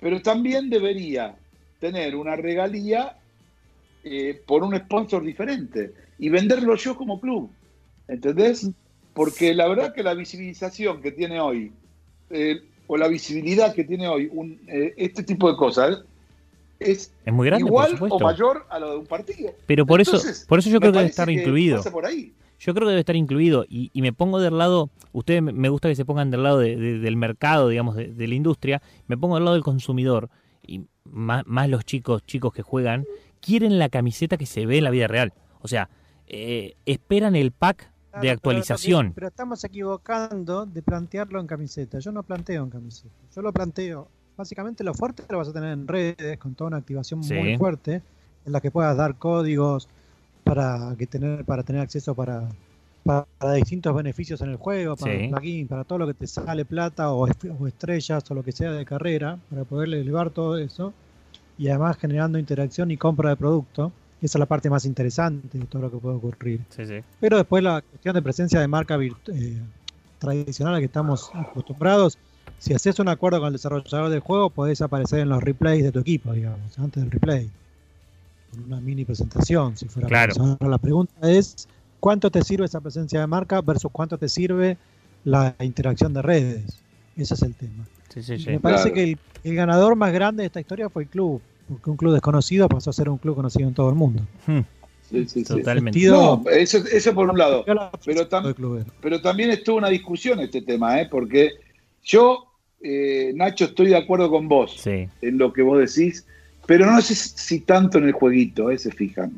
Pero también debería tener una regalía eh, por un sponsor diferente y venderlo yo como club. ¿Entendés? Porque la verdad que la visibilización que tiene hoy, eh, o la visibilidad que tiene hoy un, eh, este tipo de cosas, es Es muy grande, igual o mayor a lo de un partido. Pero por eso, por eso yo creo que debe estar incluido. pasa por ahí. Yo creo que debe estar incluido y, y me pongo del lado, ustedes me- me gusta que se pongan del lado de- de- del mercado, digamos, de, de la industria, me pongo del lado del consumidor y más, más los chicos, chicos que juegan, quieren la camiseta que se ve en la vida real. O sea, eh, esperan el pack Claro, de actualización. Pero, estamos equivocando de plantearlo en camiseta. Yo no planteo en camiseta. Yo lo planteo. Básicamente lo fuerte lo vas a tener en redes, con toda una activación Sí. muy fuerte, en la que puedas dar códigos para que tener, para tener acceso para, para distintos beneficios en el juego, para Sí. plugin, para todo lo que te sale plata o, o estrellas o lo que sea de carrera, para poder elevar todo eso. Y además generando interacción y compra de producto. Esa es la parte más interesante de todo lo que puede ocurrir. Sí, sí. Pero después la cuestión de presencia de marca eh, tradicional a la que estamos acostumbrados, si haces un acuerdo con el desarrollador del juego, podés aparecer en los replays de tu equipo, digamos, antes del replay. Con una mini presentación, si fuera Claro. la pregunta es, ¿cuánto te sirve esa presencia de marca versus cuánto te sirve la interacción de redes? Ese es el tema. Sí, sí, Y sí. Me parece Claro. que el, el ganador más grande de esta historia fue el club, porque un club desconocido pasó a ser un club conocido en todo el mundo. Hmm, Sí, sí, sí. Totalmente. Sentido- No, eso, eso por un lado. Pero, tam- también estuvo una discusión este tema, ¿eh? porque yo, eh, Nacho, estoy de acuerdo con vos Sí. en lo que vos decís, pero no sé si tanto en el jueguito, eh, se fijan.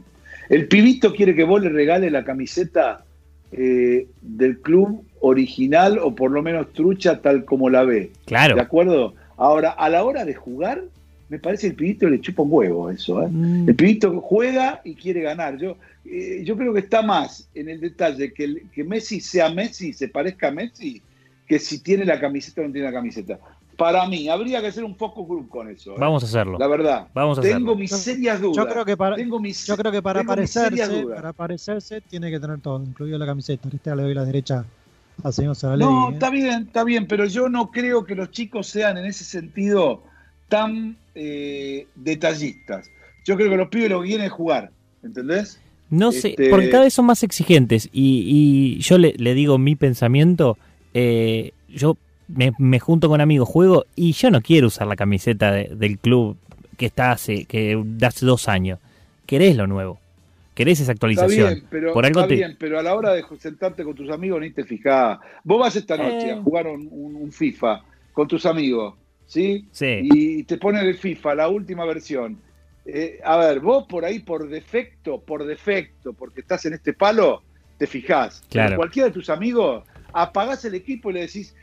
El pibito quiere que vos le regale la camiseta eh, del club original o por lo menos trucha tal como la ve. Claro. ¿De acuerdo? Ahora, a la hora de jugar, me parece que el pibito le chupa un huevo eso. ¿eh? Mm, El pibito juega y quiere ganar. Yo, eh, yo creo que está más en el detalle que, el- que Messi sea Messi, se parezca a Messi, que si tiene la camiseta o no tiene la camiseta. Para mí, habría que hacer un focus group con eso. ¿eh? Vamos a hacerlo. La verdad. Vamos a Tengo hacerlo. mis serias dudas. Yo creo que para, Tengo mis, yo creo que para tengo mis serias parecerse, dudas. para parecerse tiene que tener todo, incluido la camiseta. Este le doy la derecha al señor. No, ¿eh? está bien, está bien, pero yo no creo que los chicos sean en ese sentido tan eh, detallistas. Yo creo que los pibes lo que quieren es jugar, ¿entendés? No sé, Este- porque cada vez son más exigentes y, y yo le, le digo mi pensamiento, eh, yo me, me junto con amigos, juego y yo no quiero usar la camiseta de- del club que está hace, que de hace dos años. Querés lo nuevo, querés esa Está actualización. bien, pero, Por algo está te- bien, pero a la hora de sentarte con tus amigos ni te fijás. Vos vas esta noche Eh. a jugar un, un- un FIFA con tus amigos, ¿sí? Sí. Y te ponen el FIFA, la última versión. Eh, a ver, vos por ahí por defecto, por defecto, porque estás en este palo, te fijás. Claro. cualquiera de tus amigos, apagás el equipo y le decís,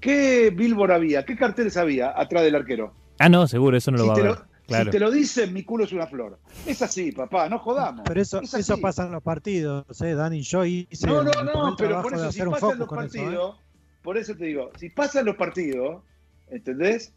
¿qué billboard había? ¿Qué carteles había atrás del arquero? Ah, no, seguro, eso no lo si, va a te ver. lo, Claro. si te lo dicen, mi culo es una flor. Es así, papá, no jodamos. Pero eso, Es eso pasa en los partidos, ¿eh? Dani, yo hice No, no, no, el pero por eso, si pasan los eso, ¿eh? partidos, por eso te digo, si pasan los partidos, ¿entendés?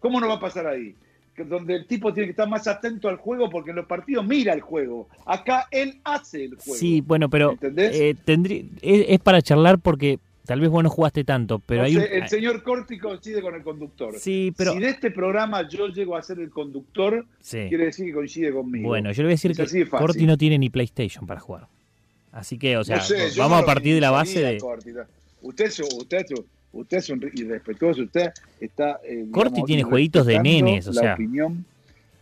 ¿Cómo no va a pasar ahí? Donde el tipo tiene que estar más atento al juego porque en los partidos mira el juego. Acá él hace el juego. Sí, bueno, pero ¿Entendés? eh, tendrí- es, es para charlar porque Tal vez vos no jugaste tanto, pero hay un... el señor Corti coincide con el conductor. Sí, pero- Si de este programa yo llego a ser el conductor, Sí. quiere decir que coincide conmigo. Bueno, yo le voy a decir Es que. Corti no tiene ni PlayStation para jugar. Así que, o sea, No sé, vamos a partir de la base de... Corti. Usted, usted, usted es un irrespetuoso, usted está... eh, Corti digamos, tiene jueguitos de nenes, o la sea. opinión-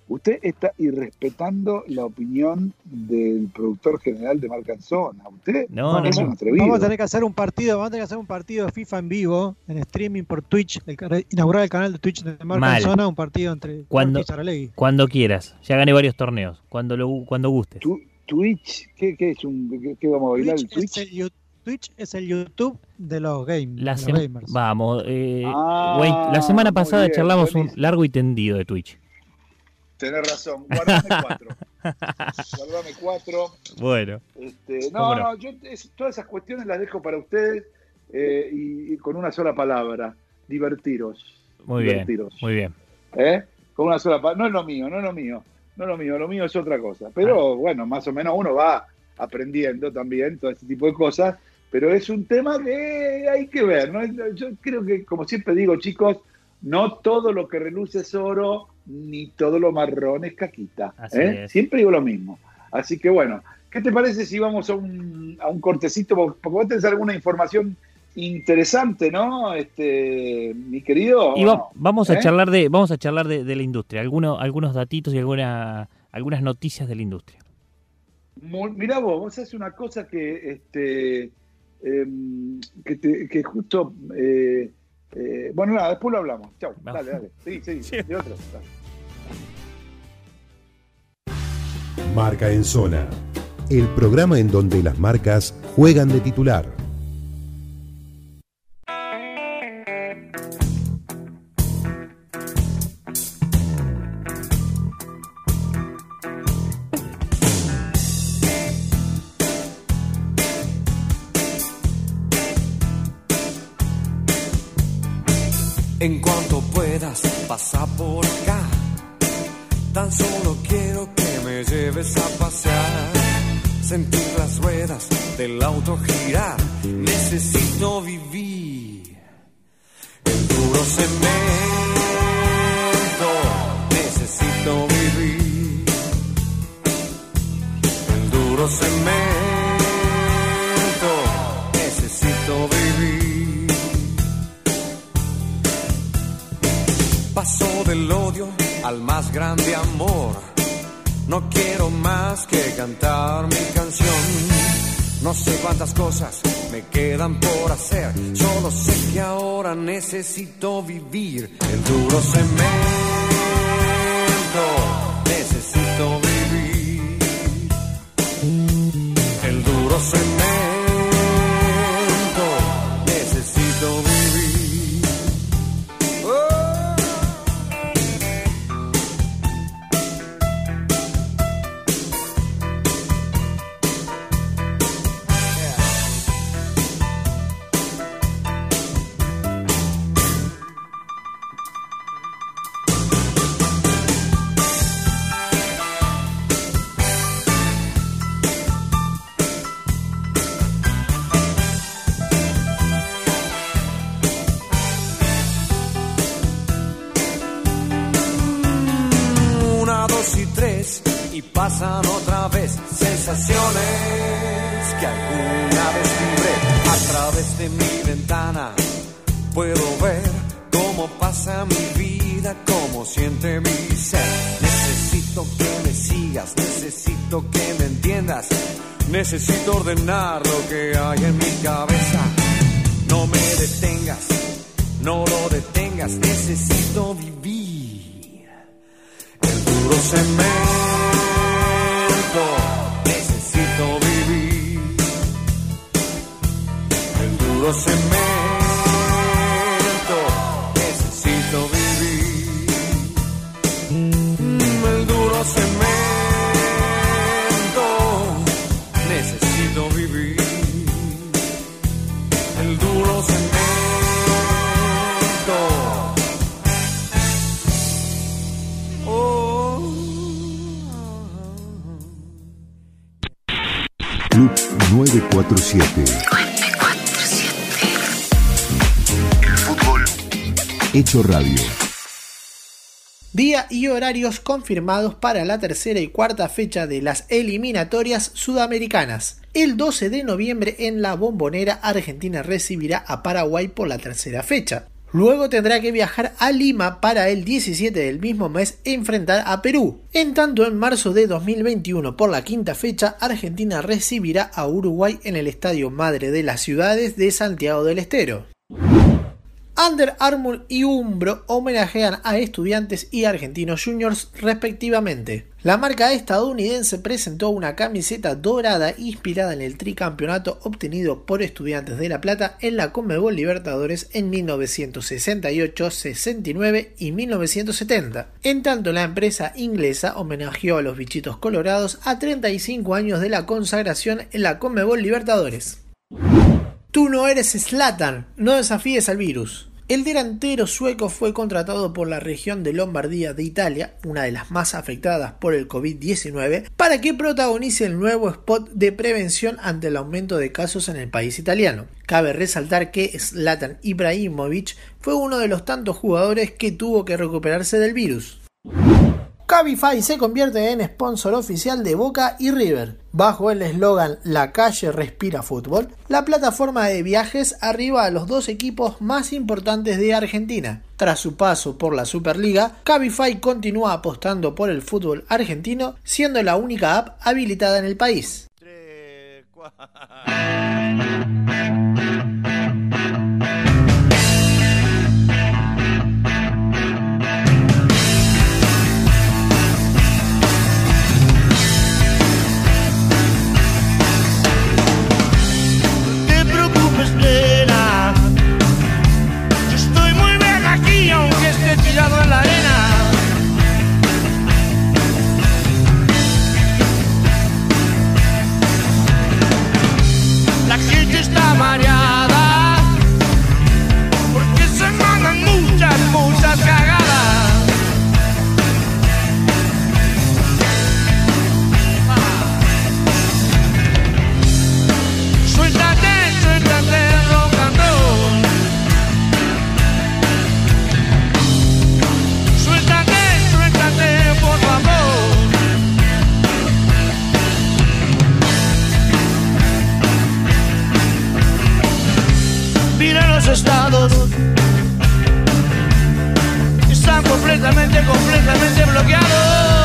usted está irrespetando la opinión del productor general de Marcanzona. Usted No, no, es no. un atrevido. Vamos a tener que hacer un partido, vamos a tener que hacer un partido de FIFA en vivo, en streaming por Twitch, el, inaugurar el canal de Twitch de Mal. Marca Zona, un partido entre Cuando, y cuando quieras. Ya gané varios torneos. Cuando lo cuando guste. Tu- Twitch, ¿qué, qué es un qué, qué vamos a bailar el Twitch, Twitch? Es el, Yu- Twitch es el YouTube de los, game, La de los sema- gamers. Vamos, eh, Ah, la semana pasada bien, charlamos un largo y tendido de Twitch. Tenés razón, guardame cuatro. guardame cuatro. Bueno, Este, ¿Cómo no, no? no, yo es- todas esas cuestiones las dejo para ustedes eh, y, y con una sola palabra, divertiros. muy bien, divertiros. muy bien. ¿eh? Con una sola palabra. No es lo mío, no es lo mío, no es lo mío, lo mío es otra cosa. Pero Ah. bueno, más o menos uno va aprendiendo también todo este tipo de cosas, pero es un tema que hay que ver. ¿no? Yo creo que, como siempre digo, chicos, no todo lo que reluce es oro, ni todo lo marrón es caquita. ¿eh? es. Siempre digo lo mismo. Así que bueno, ¿qué te parece si vamos a un, a un cortecito? Porque vos tenés alguna información interesante, ¿no? Este, mi querido. Y vamos a ¿Eh? charlar de vamos a charlar de, de la industria, algunos algunos datitos y alguna, algunas noticias de la industria. Mirá vos, vos haces una cosa que, este, em, que, te- que justo... eh, eh, bueno, nada, después lo hablamos. Chau, Vamos. dale, dale. Sí, sí, de otro. dale. Marca en Zona, el programa en donde las marcas juegan de titular. En cuanto puedas, pasa por acá. Tan solo quiero que me lleves a pasear. Sentir las ruedas del auto girar. Necesito vivir. El duro cemento. Necesito vivir. El duro cemento. Paso del odio al más grande amor. No quiero más que cantar mi canción. No sé cuántas cosas me quedan por hacer. Solo sé que ahora necesito vivir el duro cemento. Necesito vivir el duro cemento. Confirmados para la tercera y cuarta fecha de las eliminatorias sudamericanas. El 12 de noviembre en la Bombonera Argentina recibirá a Paraguay por la tercera fecha. Luego tendrá que viajar a Lima para el 17 del mismo mes enfrentar a Perú. En tanto, en marzo de 2021, por la quinta fecha, Argentina recibirá a Uruguay en el Estadio Madre de las Ciudades de Santiago del Estero. Under Armour y Umbro homenajean a estudiantes y argentinos juniors respectivamente. La marca estadounidense presentó una camiseta dorada inspirada en el tricampeonato obtenido por Estudiantes de La Plata en la Conmebol Libertadores en 1968, 69 y 1970. En tanto, la empresa inglesa homenajeó a los bichitos colorados a 35 años de la consagración en la Conmebol Libertadores. Tú no eres Slatan, no desafíes al virus. El delantero sueco fue contratado por la región de Lombardía de Italia, una de las más afectadas por el COVID-19, para que protagonice el nuevo spot de prevención ante el aumento de casos en el país italiano. Cabe resaltar que Zlatan Ibrahimovic fue uno de los tantos jugadores que tuvo que recuperarse del virus. Cabify se convierte en sponsor oficial de Boca y River. Bajo el eslogan La calle respira fútbol, la plataforma de viajes arriba a los dos equipos más importantes de Argentina. Tras su paso por la Superliga, Cabify continúa apostando por el fútbol argentino, siendo la única app habilitada en el país. Estados. Están completamente, completamente bloqueados.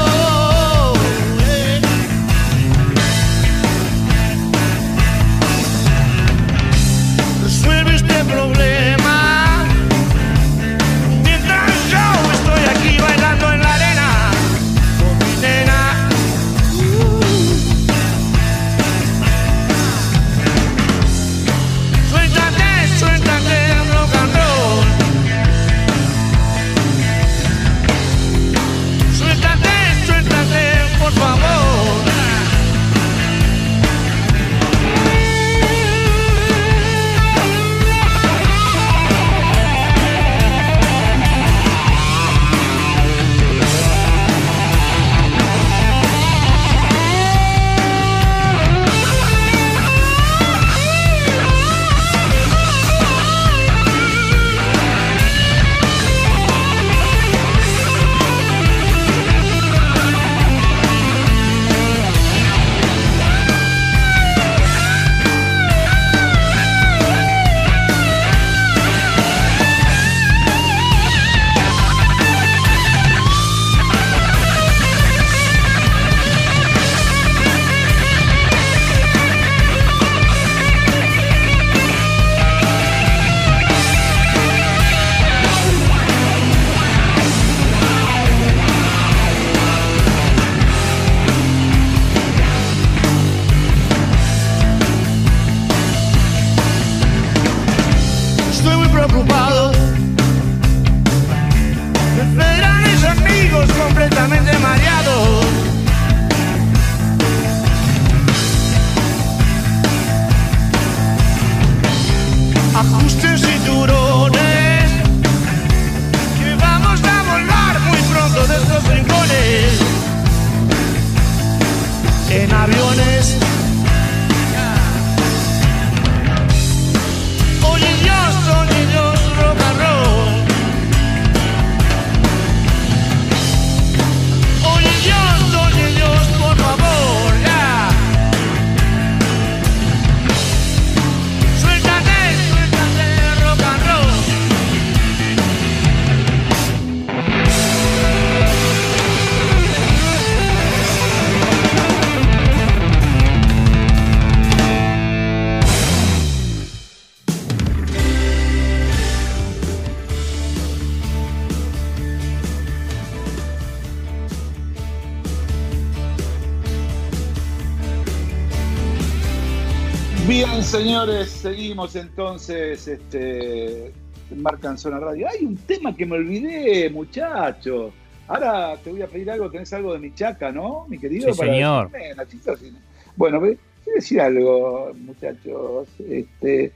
Seguimos entonces este, en Marca en Zona Radio. Hay un tema que me olvidé, muchacho. Ahora te voy a pedir algo, tenés algo de mi chaca, ¿no, mi querido? Sí, señor. decirme. Bueno, quiero decir algo, muchachos. Este,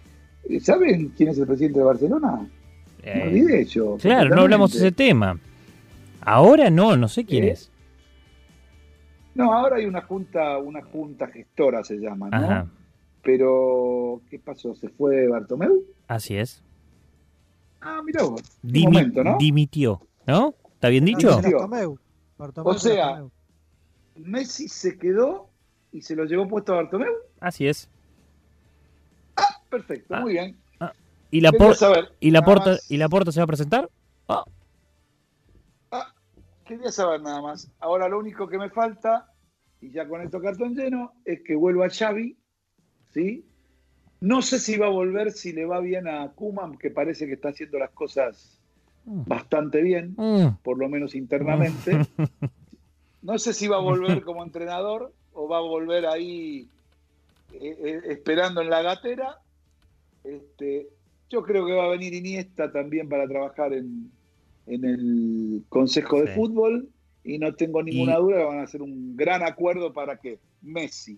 ¿Saben quién es el presidente de Barcelona? Me Eh, olvidé yo. claro, no hablamos de ese tema. Ahora no, no sé quién ¿Eh? es. No, ahora hay una junta, una junta gestora se llama, ¿no? Ajá, Pero, ¿qué pasó? ¿Se fue Bartomeu? así es. Ah, mirá vos. Dimi- momento, ¿no? Dimitió, ¿no? ¿Está bien dicho? Dimitió. Bartomeu. Bartomeu O sea, Bartomeu. Messi se quedó y se lo llevó puesto a Bartomeu. Así es. Perfecto, muy bien. ¿Y la, saber, ¿y, la porta, más. ¿Y la porta se va a presentar? Quería saber nada más. Ahora lo único que me falta, y ya con esto cartón lleno, es que vuelva Xavi, ¿sí? No sé si va a volver, si le va bien a Kuman, que parece que está haciendo las cosas bastante bien, Mm. por lo menos internamente. No sé si va a volver como entrenador o va a volver ahí eh, eh, esperando en la gatera. Este, yo creo que va a venir Iniesta también para trabajar en, en el Consejo de Sí. Fútbol y no tengo ninguna Y- duda que van a hacer un gran acuerdo para que Messi,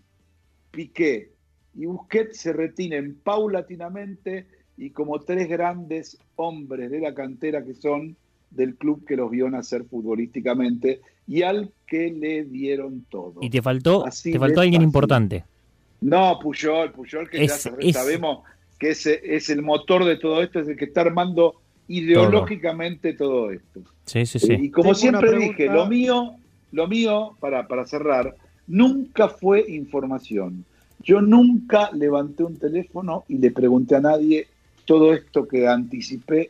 Piqué y Busquets se retiren paulatinamente y como tres grandes hombres de la cantera que son del club que los vio nacer futbolísticamente y al que le dieron todo. Y te faltó, Así te faltó alguien fácil. importante. No, Puyol, Puyol, que Es- ya es- sabemos que es el motor de todo esto, es el que está armando ideológicamente todo, esto. Sí, sí, sí. Y como Tengo siempre dije, lo mío, lo mío, para, para cerrar, nunca fue información. Yo nunca levanté un teléfono y le pregunté a nadie todo esto que anticipé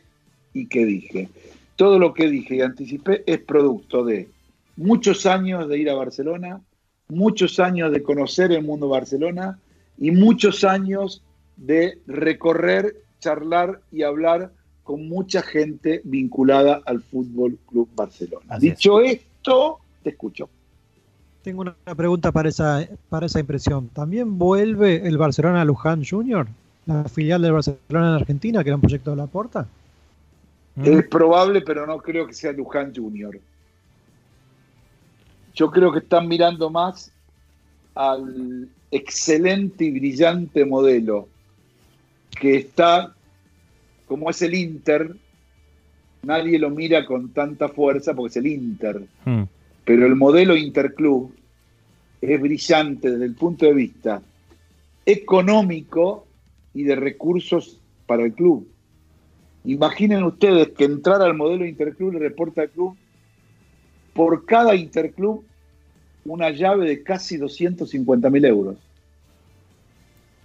y que dije. Todo lo que dije y anticipé es producto de muchos años de ir a Barcelona, muchos años de conocer el mundo Barcelona y muchos años de recorrer, charlar y hablar con mucha gente vinculada al Fútbol Club Barcelona. Así es. Dicho esto, te escucho. Tengo una pregunta para esa, para esa impresión. ¿También vuelve el Barcelona Luján Junior? La filial del Barcelona en Argentina, que era un proyecto de la Porta. Mm. Es probable, pero no creo que sea Luján Junior. Yo creo que están mirando más al excelente y brillante modelo que está, como es el Inter, nadie lo mira con tanta fuerza porque es el Inter, Mm. pero el modelo Interclub es brillante desde el punto de vista económico y de recursos para el club. Imaginen ustedes que entrar al modelo Interclub le reporta al club por cada Interclub una llave de casi 250 mil euros.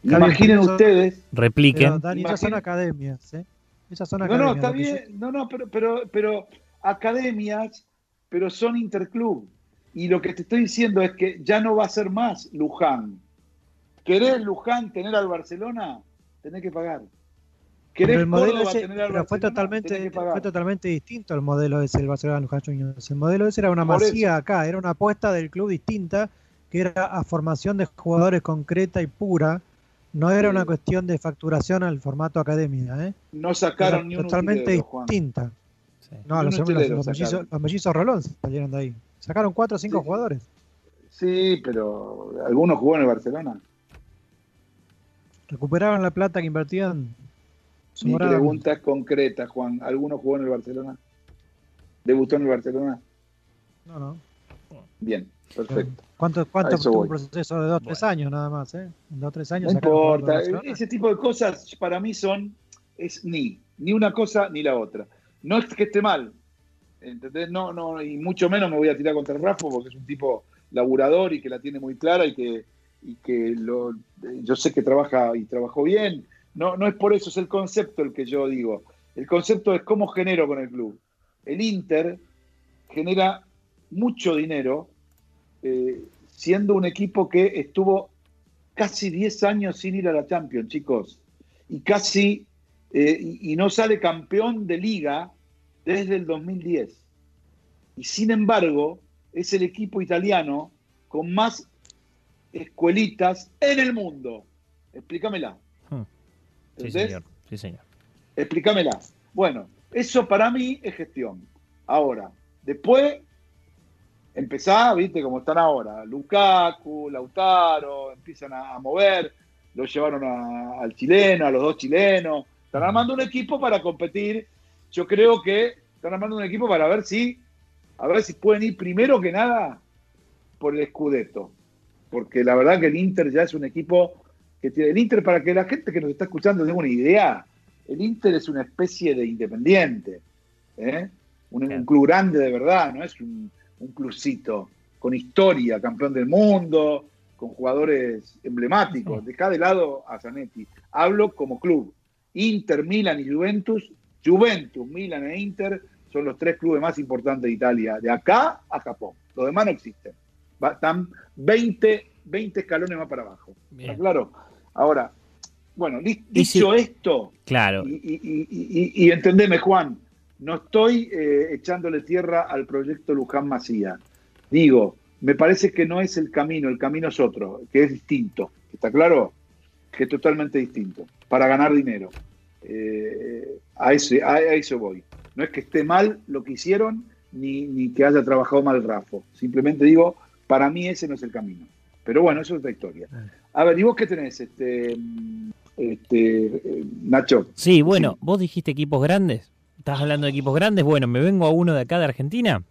Está Imaginen bien, ustedes. Repliquen. Pero, Dani, esas son academias, ¿eh? Esas son No, academias. no, está que yo- bien. No, no, pero, pero, pero academias, pero son interclub. Y lo que te estoy diciendo es que ya no va a ser más Luján. ¿Querés Luján tener al Barcelona? Tenés que pagar. Pero ¿Querés el modelo Córdoba ese- tener al pero fue Barcelona? totalmente, fue totalmente distinto el modelo ese del Barcelona Luján Juniors. El modelo ese era una Por masía acá, era una apuesta del club distinta, que era a formación de jugadores concreta y pura. No era una cuestión de facturación al formato academia, ¿eh? No sacaron Era ni un totalmente utilero, distinta. Sí. No, los, los- los mellizos, los mellizos Rolón salieron de ahí. Sacaron cuatro o cinco Sí. jugadores. Sí, pero algunos jugó en el Barcelona. Recuperaron la plata que invertían. Mi pregunta es concreta, Juan. ¿Alguno jugó en el Barcelona? ¿Debutó en el Barcelona? No, no. Bien, perfecto. ¿Cuánto, A cuánto eso tuvo voy. un proceso de dos o tres años nada más? ¿eh? En dos tres años No importa, ese tipo de cosas para mí son, es ni, ni una cosa ni la otra. No es que esté mal, ¿entendés? No, no, y mucho menos me voy a tirar contra el Rafa porque es un tipo laburador y que la tiene muy clara y que, y que lo, yo sé que trabaja y trabajó bien. No, no es por eso, es el concepto el que yo digo. El concepto es cómo genero con el club. El Inter genera mucho dinero eh, siendo un equipo que estuvo casi 10 años sin ir a la Champions, chicos. Y casi, eh, y no sale campeón de liga desde el 2010. Y sin embargo, es el equipo italiano con más escuelitas en el mundo. Explícamela. Hmm. Sí, ¿Entendés? señor. Sí, señor. Explícamela. Bueno, eso para mí es gestión. Ahora, después empezá, viste, como están ahora. Lukaku, Lautaro, empiezan a, a mover, lo llevaron a- al chileno, a los dos chilenos. Están armando un equipo para competir. Yo creo que están armando un equipo para ver si, a ver si pueden ir primero que nada por el Scudetto. Porque la verdad que el Inter ya es un equipo que tiene. El Inter, para que la gente que nos está escuchando tenga una idea, el Inter es una especie de independiente. ¿eh? Un, un club grande de verdad, no es un, un clubcito con historia, campeón del mundo, con jugadores emblemáticos. Deja de lado a Zanetti. Hablo como club. Inter, Milan y Juventus. Juventus, Milan e Inter son los tres clubes más importantes de Italia, de acá a Japón. Los demás no existen. Va- están 20, 20 escalones más para abajo. ¿Está claro? Ahora, bueno, si- dicho esto, Claro. y, y- y- y- y entendeme, Juan, no estoy eh, echándole tierra al proyecto Luján Macía. Digo, me parece que no es el camino, el camino es otro, que es distinto. ¿Está claro? Que es totalmente distinto, para ganar dinero. Eh, a, ese, a, a eso voy. No es que esté mal lo que hicieron, ni, ni que haya trabajado mal Rafo. Simplemente digo, para mí ese no es el camino. Pero bueno, eso es otra historia. A ver, ¿y vos qué tenés, este, este, Nacho? Sí, bueno, vos dijiste equipos grandes. ¿Estás hablando de equipos grandes? Bueno, me vengo a uno de acá de Argentina.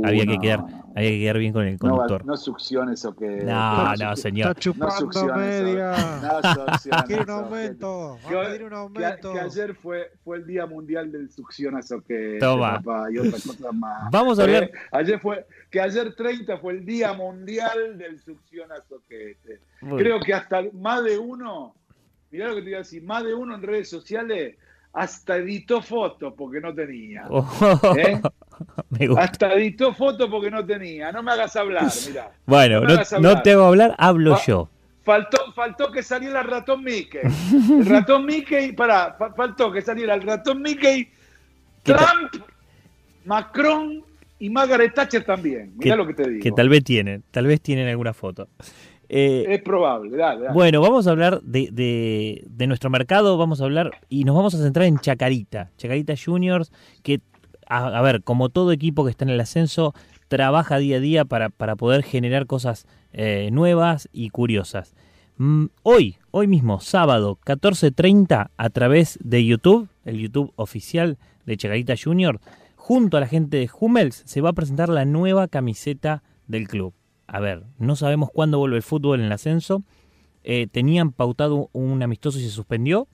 Uh, había que no, quedar, había que quedar bien con el No, conductor. no succiones o que. No, no, señor. Está chupando succiones, media. No Quiere un no, aumento. que- Va a pedir un aumento. Que, ayer fue, fue el Día Mundial del Succionazo que Toma. papá, y otras cosas más. Vamos a hablar- Eh, ayer fue, que ayer 30 fue el Día Mundial del Succionazo que Bueno. Creo que hasta más de uno, mirá lo que te iba a decir, más de uno en redes sociales hasta editó fotos porque no tenía. Oh, ¿Eh? me gusta. Hasta editó fotos porque no tenía. No me hagas hablar, mirá. Bueno, no, no hablar. te hago hablar, hablo yo. Faltó, faltó que saliera el ratón Mickey. El ratón Mickey, pará, fa- faltó que saliera el ratón Mickey, ¿Qué Trump, Macron y Margaret Thatcher también. Mirá Que- lo que te digo. Que tal vez tienen, tal vez tienen alguna foto. Eh, Es probable, dale, dale. Bueno, vamos a hablar de, de- de nuestro mercado, vamos a hablar y nos vamos a centrar en Chacarita, Chacarita Juniors, que, a, ver, como todo equipo que está en el ascenso, trabaja día a día para, para poder generar cosas eh, nuevas y curiosas. Mm, hoy, hoy mismo, sábado, 14.30, a través de YouTube, el YouTube oficial de Chacarita Junior, junto a la gente de Hummels, se va a presentar la nueva camiseta del club. A ver, no sabemos cuándo vuelve el fútbol en el ascenso. Eh, tenían pautado un amistoso y se suspendió.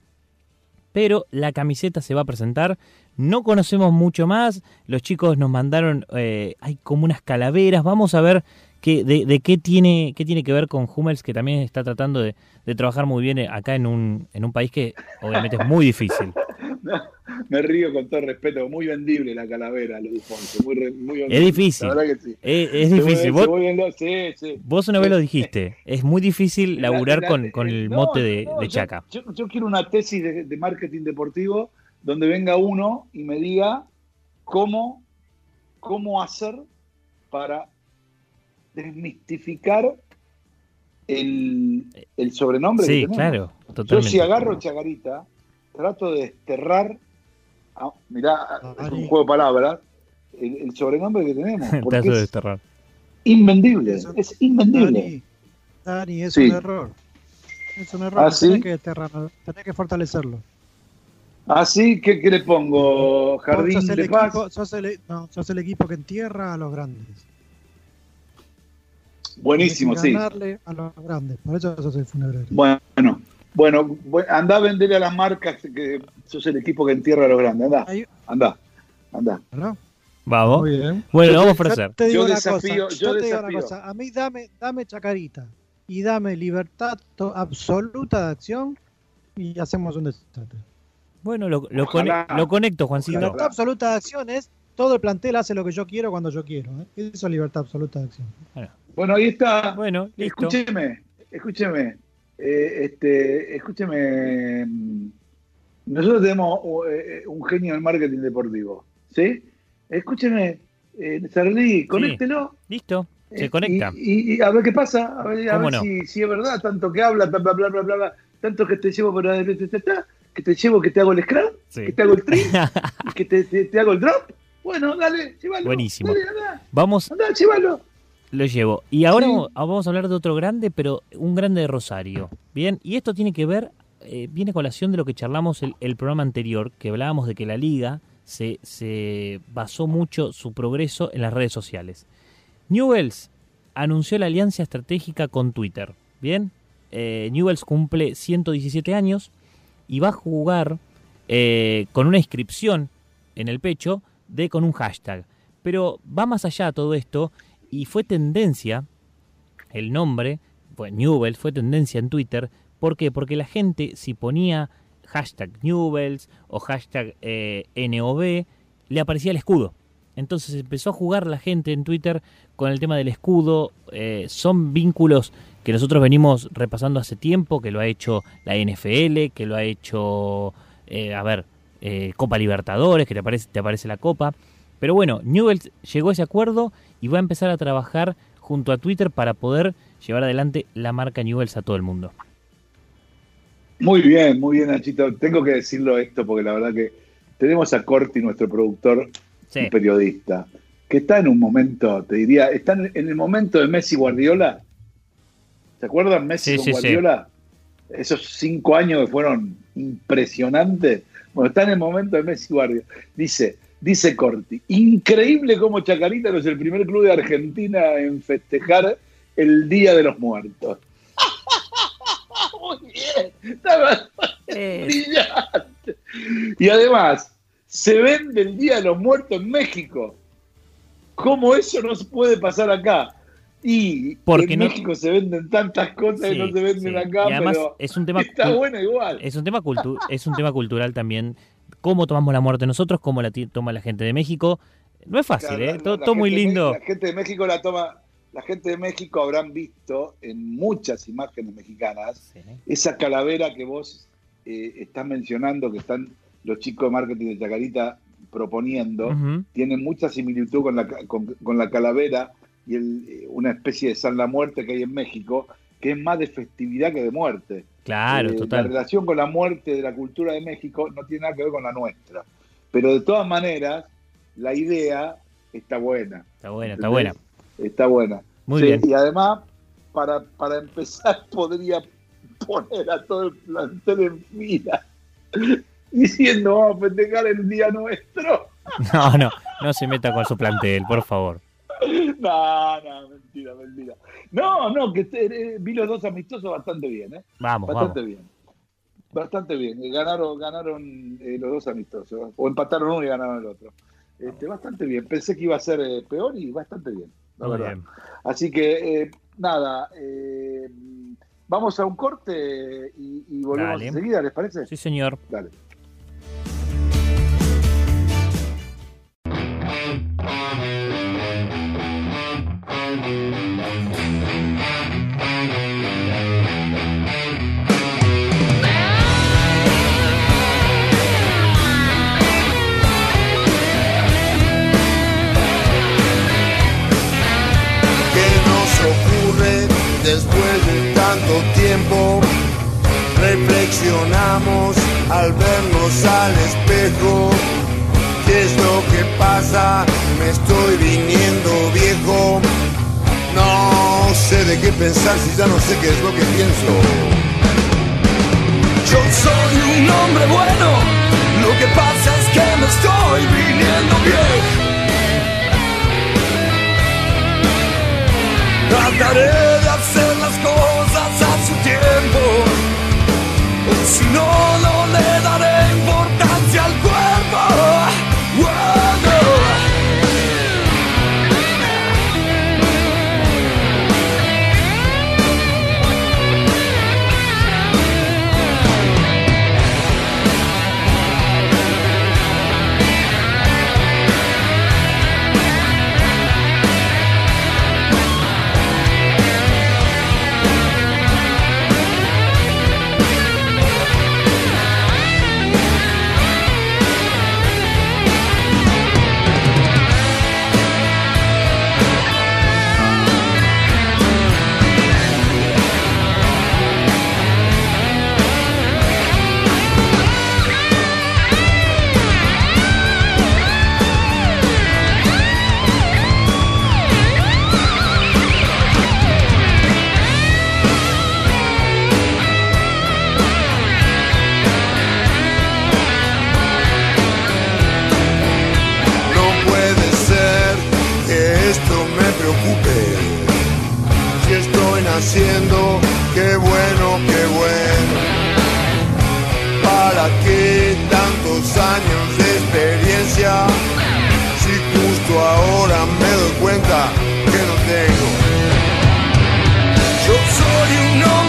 Pero la camiseta se va a presentar. No conocemos mucho más. Los chicos nos mandaron. eh, hay como unas calaveras. Vamos a ver qué, de, de qué, tiene, qué tiene que ver con Hummels, que también está tratando de, de trabajar muy bien acá en un, en un país que obviamente es muy difícil. Me río con todo respeto, muy vendible la calavera, lo antes, muy, muy vendible. Es difícil. La verdad que sí. Es, es difícil. Vos, sí, sí. una vez lo dijiste. Es muy difícil La- laburar la- con, con el no, mote de, no, de yo- Chaca. Yo, yo quiero una tesis de, de marketing deportivo donde venga uno y me diga cómo, cómo hacer para desmistificar el, el sobrenombre Sí, claro, Yo totalmente. si agarro Chagarita, trato de desterrar, ah, mirá, es un juego de palabras, el, el sobrenombre que tenemos. Porque Trato de es desterrar. invendible, es invendible. Dani, Dani, es Sí. un error. Es un error. ¿Ah, no tenés sí? que desterrarlo, tenés que fortalecerlo. Así que, ¿qué le pongo? Jardín sos el, de paz. equipo, sos, el, no, sos el equipo que entierra a los grandes. Buenísimo, sí. ganarle a los grandes. Por eso el funebrario. Bueno, bueno, bu- andá a venderle a las marcas que sos el equipo que entierra a los grandes. Andá, andá. ¿no? Vamos. Muy bien. Bueno, lo vamos a Yo ofrecer. te digo Yo una desafío- cosa. yo Yo te digo una cosa. A mí dame, dame chacarita y dame libertad absoluta de acción y hacemos un desastre. Bueno, lo, lo, Ojalá. cone- lo conecto, Juancito. Libertad absoluta de acción es todo el plantel hace lo que yo quiero cuando yo quiero. ¿eh? Eso es libertad absoluta de acción. Bueno, ahí está. Bueno, listo. Escúcheme, escúcheme. eh, este, escúcheme. mm, Nosotros tenemos eh, un genio del marketing deportivo. ¿Sí? Escúcheme, eh, Sarli, conéctelo. Listo. Se conecta. Y, y a ver qué pasa, a ver, a ¿Cómo ver no? si, si es verdad, tanto que habla, bla, bla, bla, bla, bla, tanto que te llevo por ahí, que te llevo, que te hago el scrum, Sí. que te hago el tri, y que te, te- te hago el drop. Bueno, dale, llévalo. Buenísimo. Dale, anda, Vamos, anda, llévalo. lo llevo. Y ahora Sí. vamos- vamos a hablar de otro grande, pero un grande de Rosario. Bien, y esto tiene que ver, eh, viene a colación de lo que charlamos el, el programa anterior, que hablábamos de que la liga se, se basó mucho su progreso en las redes sociales. Newells anunció la alianza estratégica con Twitter. Bien, eh, Newells cumple 117 años y va a jugar eh, con una inscripción en el pecho de con un hashtag. Pero va más allá de todo esto y fue tendencia el nombre, pues Newells fue tendencia en Twitter. ¿Por qué? Porque la gente si ponía hashtag Newells o hashtag eh, le aparecía el escudo. Entonces empezó a jugar la gente en Twitter con el tema del escudo. eh, son vínculos que nosotros venimos repasando hace tiempo, que lo ha hecho la NFL, que lo ha hecho, eh, a ver, eh, Copa Libertadores, que te aparece, te aparece la Copa. Pero bueno, Newell's llegó a ese acuerdo y va a empezar a trabajar junto a Twitter para poder llevar adelante la marca Newell's a todo el mundo. Muy bien, muy bien, Nachito. Tengo que decirlo esto porque la verdad que tenemos a Corti, nuestro productor Sí. y periodista, que está en un momento, te diría, está en el momento de Messi Guardiola. ¿Se acuerdan Messi Sí, con sí. Guardiola? Esos cinco años que fueron impresionantes. Bueno, está en el momento de Messi Guardiola. Dice, dice Corti, increíble cómo Chacarita no es el primer club de Argentina en festejar el Día de los Muertos. Muy bien, está brillante. Y además, se vende el Día de los Muertos en México. ¿Cómo eso no se puede pasar acá? Y Porque en no- México se venden tantas cosas Sí, que no se venden sí. acá, Y además pero es un tema está bueno igual. Es un tema cultu- es un tema cultural también. Cómo tomamos la muerte nosotros, cómo la toma la gente de México. No es fácil, Claro, ¿eh? todo muy lindo. México- La gente de México la toma. La gente de México habrán visto en muchas imágenes mexicanas esa calavera que vos eh, estás mencionando, que están los chicos de marketing de Chacarita proponiendo, tiene mucha similitud con la, con, con la calavera y el, eh, una especie de San la Muerte que hay en México, que es más de festividad que de muerte. Claro, Eh, La total. relación con la muerte de la cultura de México no tiene nada que ver con la nuestra. Pero de todas maneras, la idea está buena. Está buena, está buena. Está buena. Muy Sí, bien. Y además, para, para empezar, podría poner a todo el plantel en fila diciendo vamos a festejar el día nuestro. No, no, no se meta con su plantel, por favor. No, no, mentira, mentira. No, no, que eh, vi los dos amistosos bastante bien, ¿eh? Vamos, Bastante vamos. bien. Bastante bien. Eh, Ganaron, ganaron eh, los dos amistosos. O empataron uno y ganaron el otro. Este, bastante bien. Pensé que iba a ser eh, peor y bastante bien, la Muy verdad. bien. Así que, eh, nada, eh, vamos a un corte y, y volvemos Dale. enseguida, ¿les parece? Sí, señor. Dale. Después de tanto tiempo? Reflexionamos al vernos al espejo. ¿Qué es lo que pasa? Me estoy viniendo viejo. No sé de qué pensar si ya no sé qué es lo que pienso. Yo soy un hombre bueno, lo que pasa es que me estoy viniendo viejo. Trataré haciendo, qué bueno, qué bueno. ¿Para qué tantos años de experiencia? Si justo ahora me doy cuenta que no tengo. Yo soy un hombre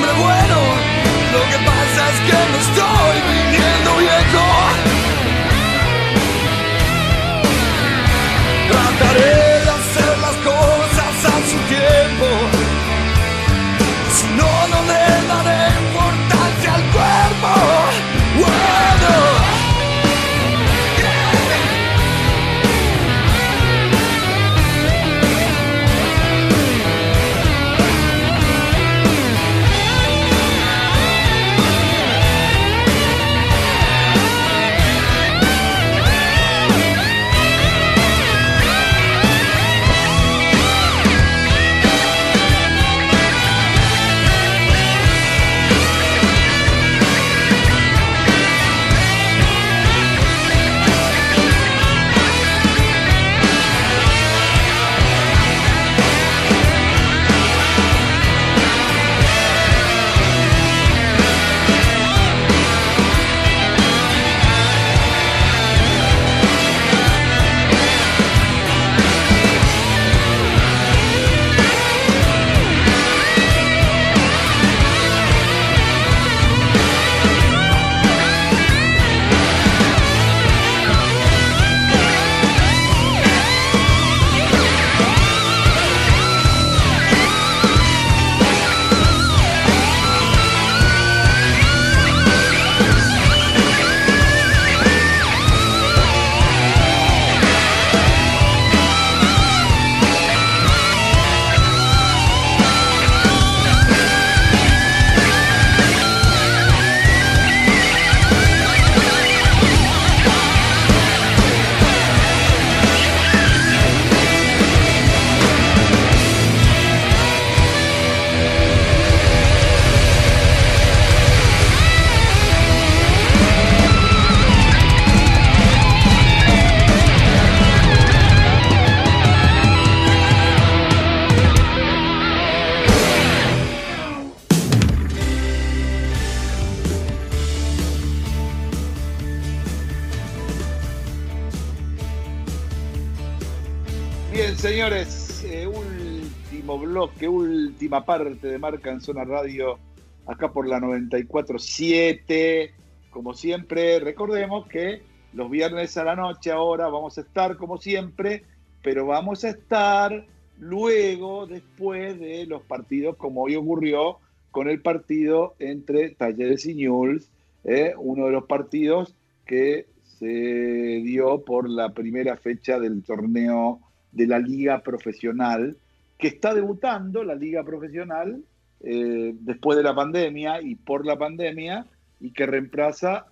última parte de Marca en Zona Radio, acá por la 94.7. Como siempre, recordemos que los viernes a la noche ahora vamos a estar como siempre, pero vamos a estar luego, después de los partidos, como hoy ocurrió con el partido entre Talleres y Newell's, eh, uno de los partidos que se dio por la primera fecha del torneo de la liga profesional, que está debutando la liga profesional eh, después de la pandemia y por la pandemia, y que reemplaza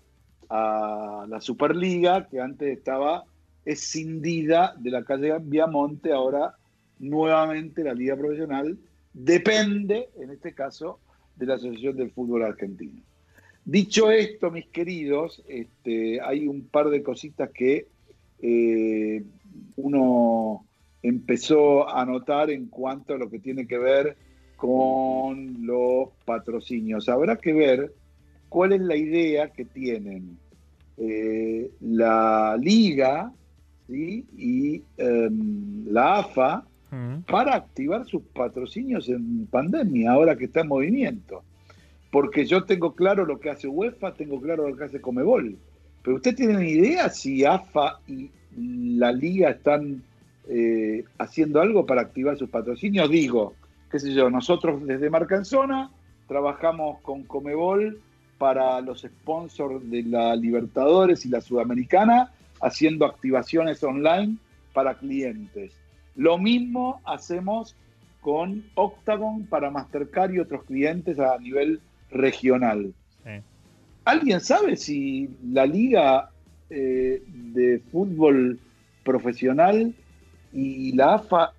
a la Superliga, que antes estaba escindida de la calle Viamonte, ahora nuevamente la liga profesional depende, en este caso, de la Asociación del Fútbol Argentino. Dicho esto, mis queridos, este, hay un par de cositas que eh, uno empezó a notar en cuanto a lo que tiene que ver con los patrocinios. Habrá que ver cuál es la idea que tienen eh, la liga ¿sí? y em, la AFA para activar sus patrocinios en pandemia, ahora que está en movimiento. Porque yo tengo claro lo que hace UEFA, tengo claro lo que hace Comebol. Pero ¿usted tiene una idea si AFA y la liga están eh, haciendo algo para activar sus patrocinios? Digo, qué sé yo, nosotros desde Marca en Zona trabajamos con Comebol para los sponsors de la Libertadores y la Sudamericana, haciendo activaciones online para clientes. Lo mismo hacemos con Octagon para Mastercard y otros clientes a nivel regional. ¿Alguien sabe si la liga eh, de fútbol profesional y la AFA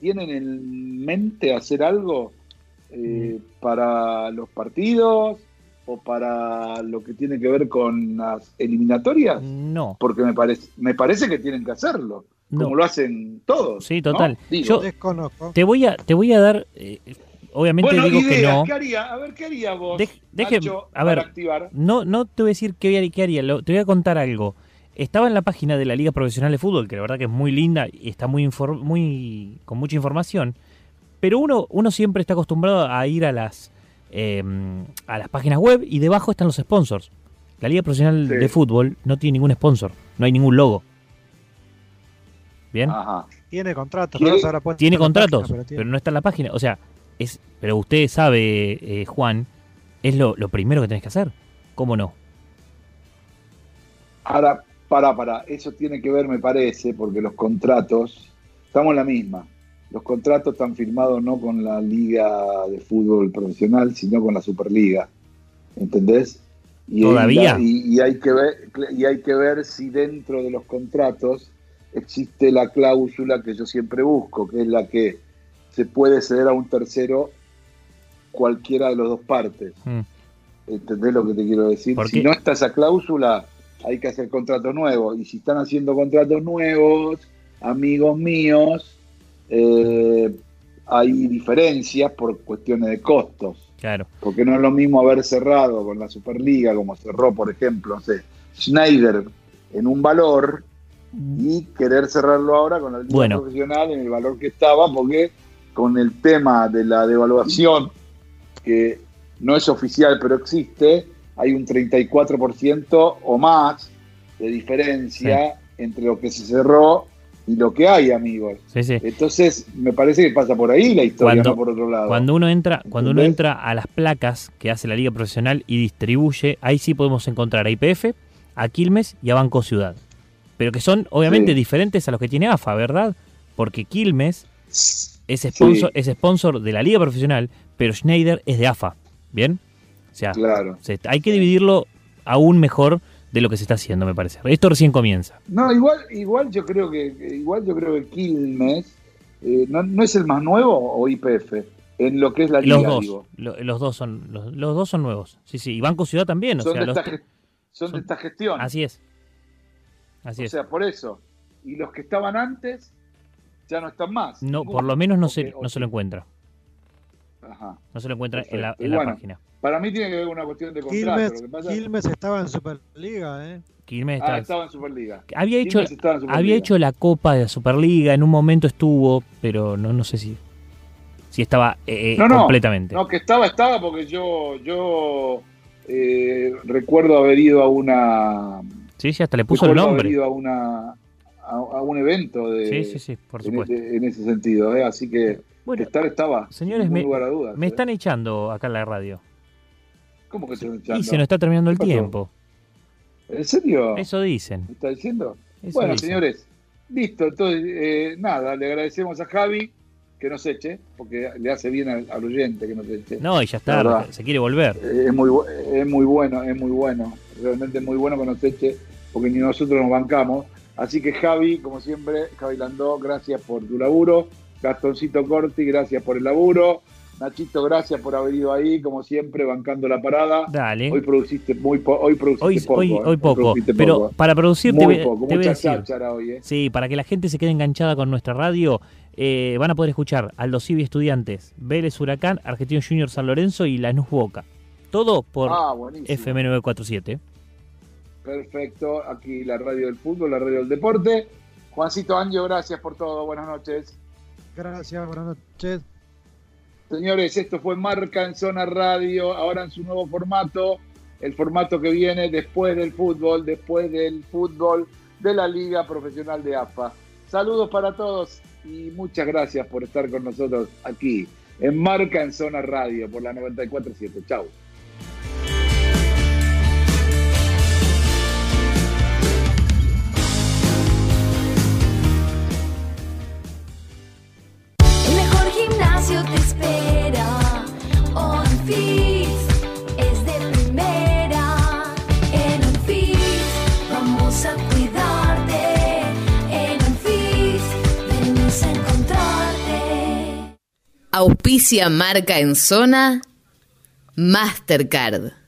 tienen en mente hacer algo eh, para los partidos o para lo que tiene que ver con las eliminatorias? No. Porque me parece, me parece que tienen que hacerlo, como No. lo hacen todos. Sí, total. Yo Desconozco. te voy a, te voy a dar eh, obviamente Bueno, digo que no. ¿qué haría? A ver, ¿qué haría vos, Dej- deje- Nacho, a ver, para activar? No, no te voy a decir qué haría, qué haría, lo- te voy a contar algo. Estaba en la página de la Liga Profesional de Fútbol, que la verdad que es muy linda y está muy, muy con mucha información, pero uno, uno siempre está acostumbrado a ir a las, eh, a las páginas web y debajo están los sponsors. La Liga Profesional Sí. de Fútbol no tiene ningún sponsor, no hay ningún logo. ¿Bien? Ajá. Tiene contratos. ¿Quiere- ¿no? Se habrá puesto tiene contratos, página, pero, tiene. no está en la página. O sea, es, pero usted sabe, eh, Juan, es lo, lo primero que tenés que hacer. ¿Cómo no? Ahora, para, para, eso tiene que ver, me parece, porque los contratos, estamos en la misma. Los contratos están firmados no con la liga de fútbol profesional, sino con la Superliga. ¿Entendés? Y, ¿Todavía? Y, y hay que ver, y hay que ver si dentro de los contratos existe la cláusula que yo siempre busco, que es la que se puede ceder a un tercero cualquiera de las dos partes. Mm. ¿Entendés lo que te quiero decir? ¿Por Si no está esa cláusula, hay que hacer contratos nuevos. Y si están haciendo contratos nuevos, amigos míos, eh, hay diferencias por cuestiones de costos. Claro. Porque no es lo mismo haber cerrado con la Superliga, como cerró, por ejemplo, no sé, Schneider en un valor y querer cerrarlo ahora con la liga Bueno. profesional en el valor que estaba, porque con el tema de la devaluación, que no es oficial pero existe, hay un 34% o más de diferencia entre lo que se cerró y lo que hay, amigos. Sí, sí. Entonces, me parece que pasa por ahí la historia, Cuando- no por otro lado. Cuando uno entra, cuando uno entra a las placas que hace la Liga Profesional y distribuye, ahí sí podemos encontrar a IPF, a Quilmes y a Banco Ciudad. Pero que son obviamente Sí. diferentes a los que tiene AFA, ¿verdad? Porque Quilmes es sponsor, es sponsor de la Liga Profesional, pero Schneider es de AFA. ¿Bien? O sea, Claro. se- hay que dividirlo aún mejor de lo que se está haciendo, me parece. Esto recién comienza. No, igual, igual yo creo que igual yo creo que Quilmes eh, ¿no, no es el más nuevo o IPF en lo que es la liga, Los dos, digo. lo- los dos son los, los dos son nuevos. Sí, sí, y Banco Ciudad también, o son sea, de los esta, tre- ge- son de esta gestión. así es. Así o es. sea, por eso. Y los que estaban antes ya no están más. No, Ninguno. por lo menos no se, no se lo encuentra. Ajá. No se lo encuentra en la, en la bueno, página. Para mí tiene que ver con una cuestión de contrato. Quilmes, lo que pasa Quilmes estaba en Superliga, ¿eh? Quilmes ah, estaba en Superliga. había hecho en Superliga. había hecho la Copa de la Superliga, en un momento estuvo, pero no, no sé si si estaba eh, eh, no, no, completamente. No, que estaba, estaba porque yo, yo eh, recuerdo haber ido a una. Sí, sí, hasta le puso el recuerdo haber nombre. ido a una a, a un evento de Sí, sí, sí, por en, supuesto. ese, en ese sentido, ¿eh? así que Bueno, estar estaba. Señores, sin me, lugar a dudas. me ¿eh? están echando acá en la radio. ¿Cómo que están echando? Y se nos está terminando el tiempo. ¿En serio? Eso dicen. ¿Me está diciendo? Eso bueno, dicen. señores, listo. Entonces, eh, nada, le agradecemos a Javi que nos eche, porque le hace bien al, al oyente que nos eche. No, y ya está, se quiere volver. Eh, es muy, es muy bueno, es muy bueno. Realmente es muy bueno que nos eche, porque ni nosotros nos bancamos. Así que Javi, como siempre, Javi Landó, gracias por tu laburo. Gastoncito Corti, gracias por el laburo. Nachito, gracias por haber ido ahí, como siempre, bancando la parada. Dale. Hoy produciste muy po- hoy produciste Hoy, poco. hoy, ¿eh? hoy poco. Pero poco. para producir te Muy voy, poco, te voy a mucha decir. cháchara hoy, ¿eh? Sí, para que la gente se quede enganchada con nuestra radio, eh, van a poder escuchar Aldo Civi Estudiantes, Vélez Huracán, Argentino Junior San Lorenzo y Lanús Boca. Todo por Ah, buenísimo. FM 947. Perfecto, aquí la radio del fútbol, la radio del deporte. Juancito Angio, gracias por todo, buenas noches. Gracias, buenas noches. Señores, esto fue Marca en Zona Radio, ahora en su nuevo formato, el formato que viene después del fútbol, después del fútbol de la Liga Profesional de AFA. Saludos para todos y muchas gracias por estar con nosotros aquí en Marca en Zona Radio por la 947. Chau. Gimnasio te espera. OnFit es de primera. En OnFit vamos a cuidarte. En OnFit venimos a encontrarte. Auspicia marca en zona Mastercard.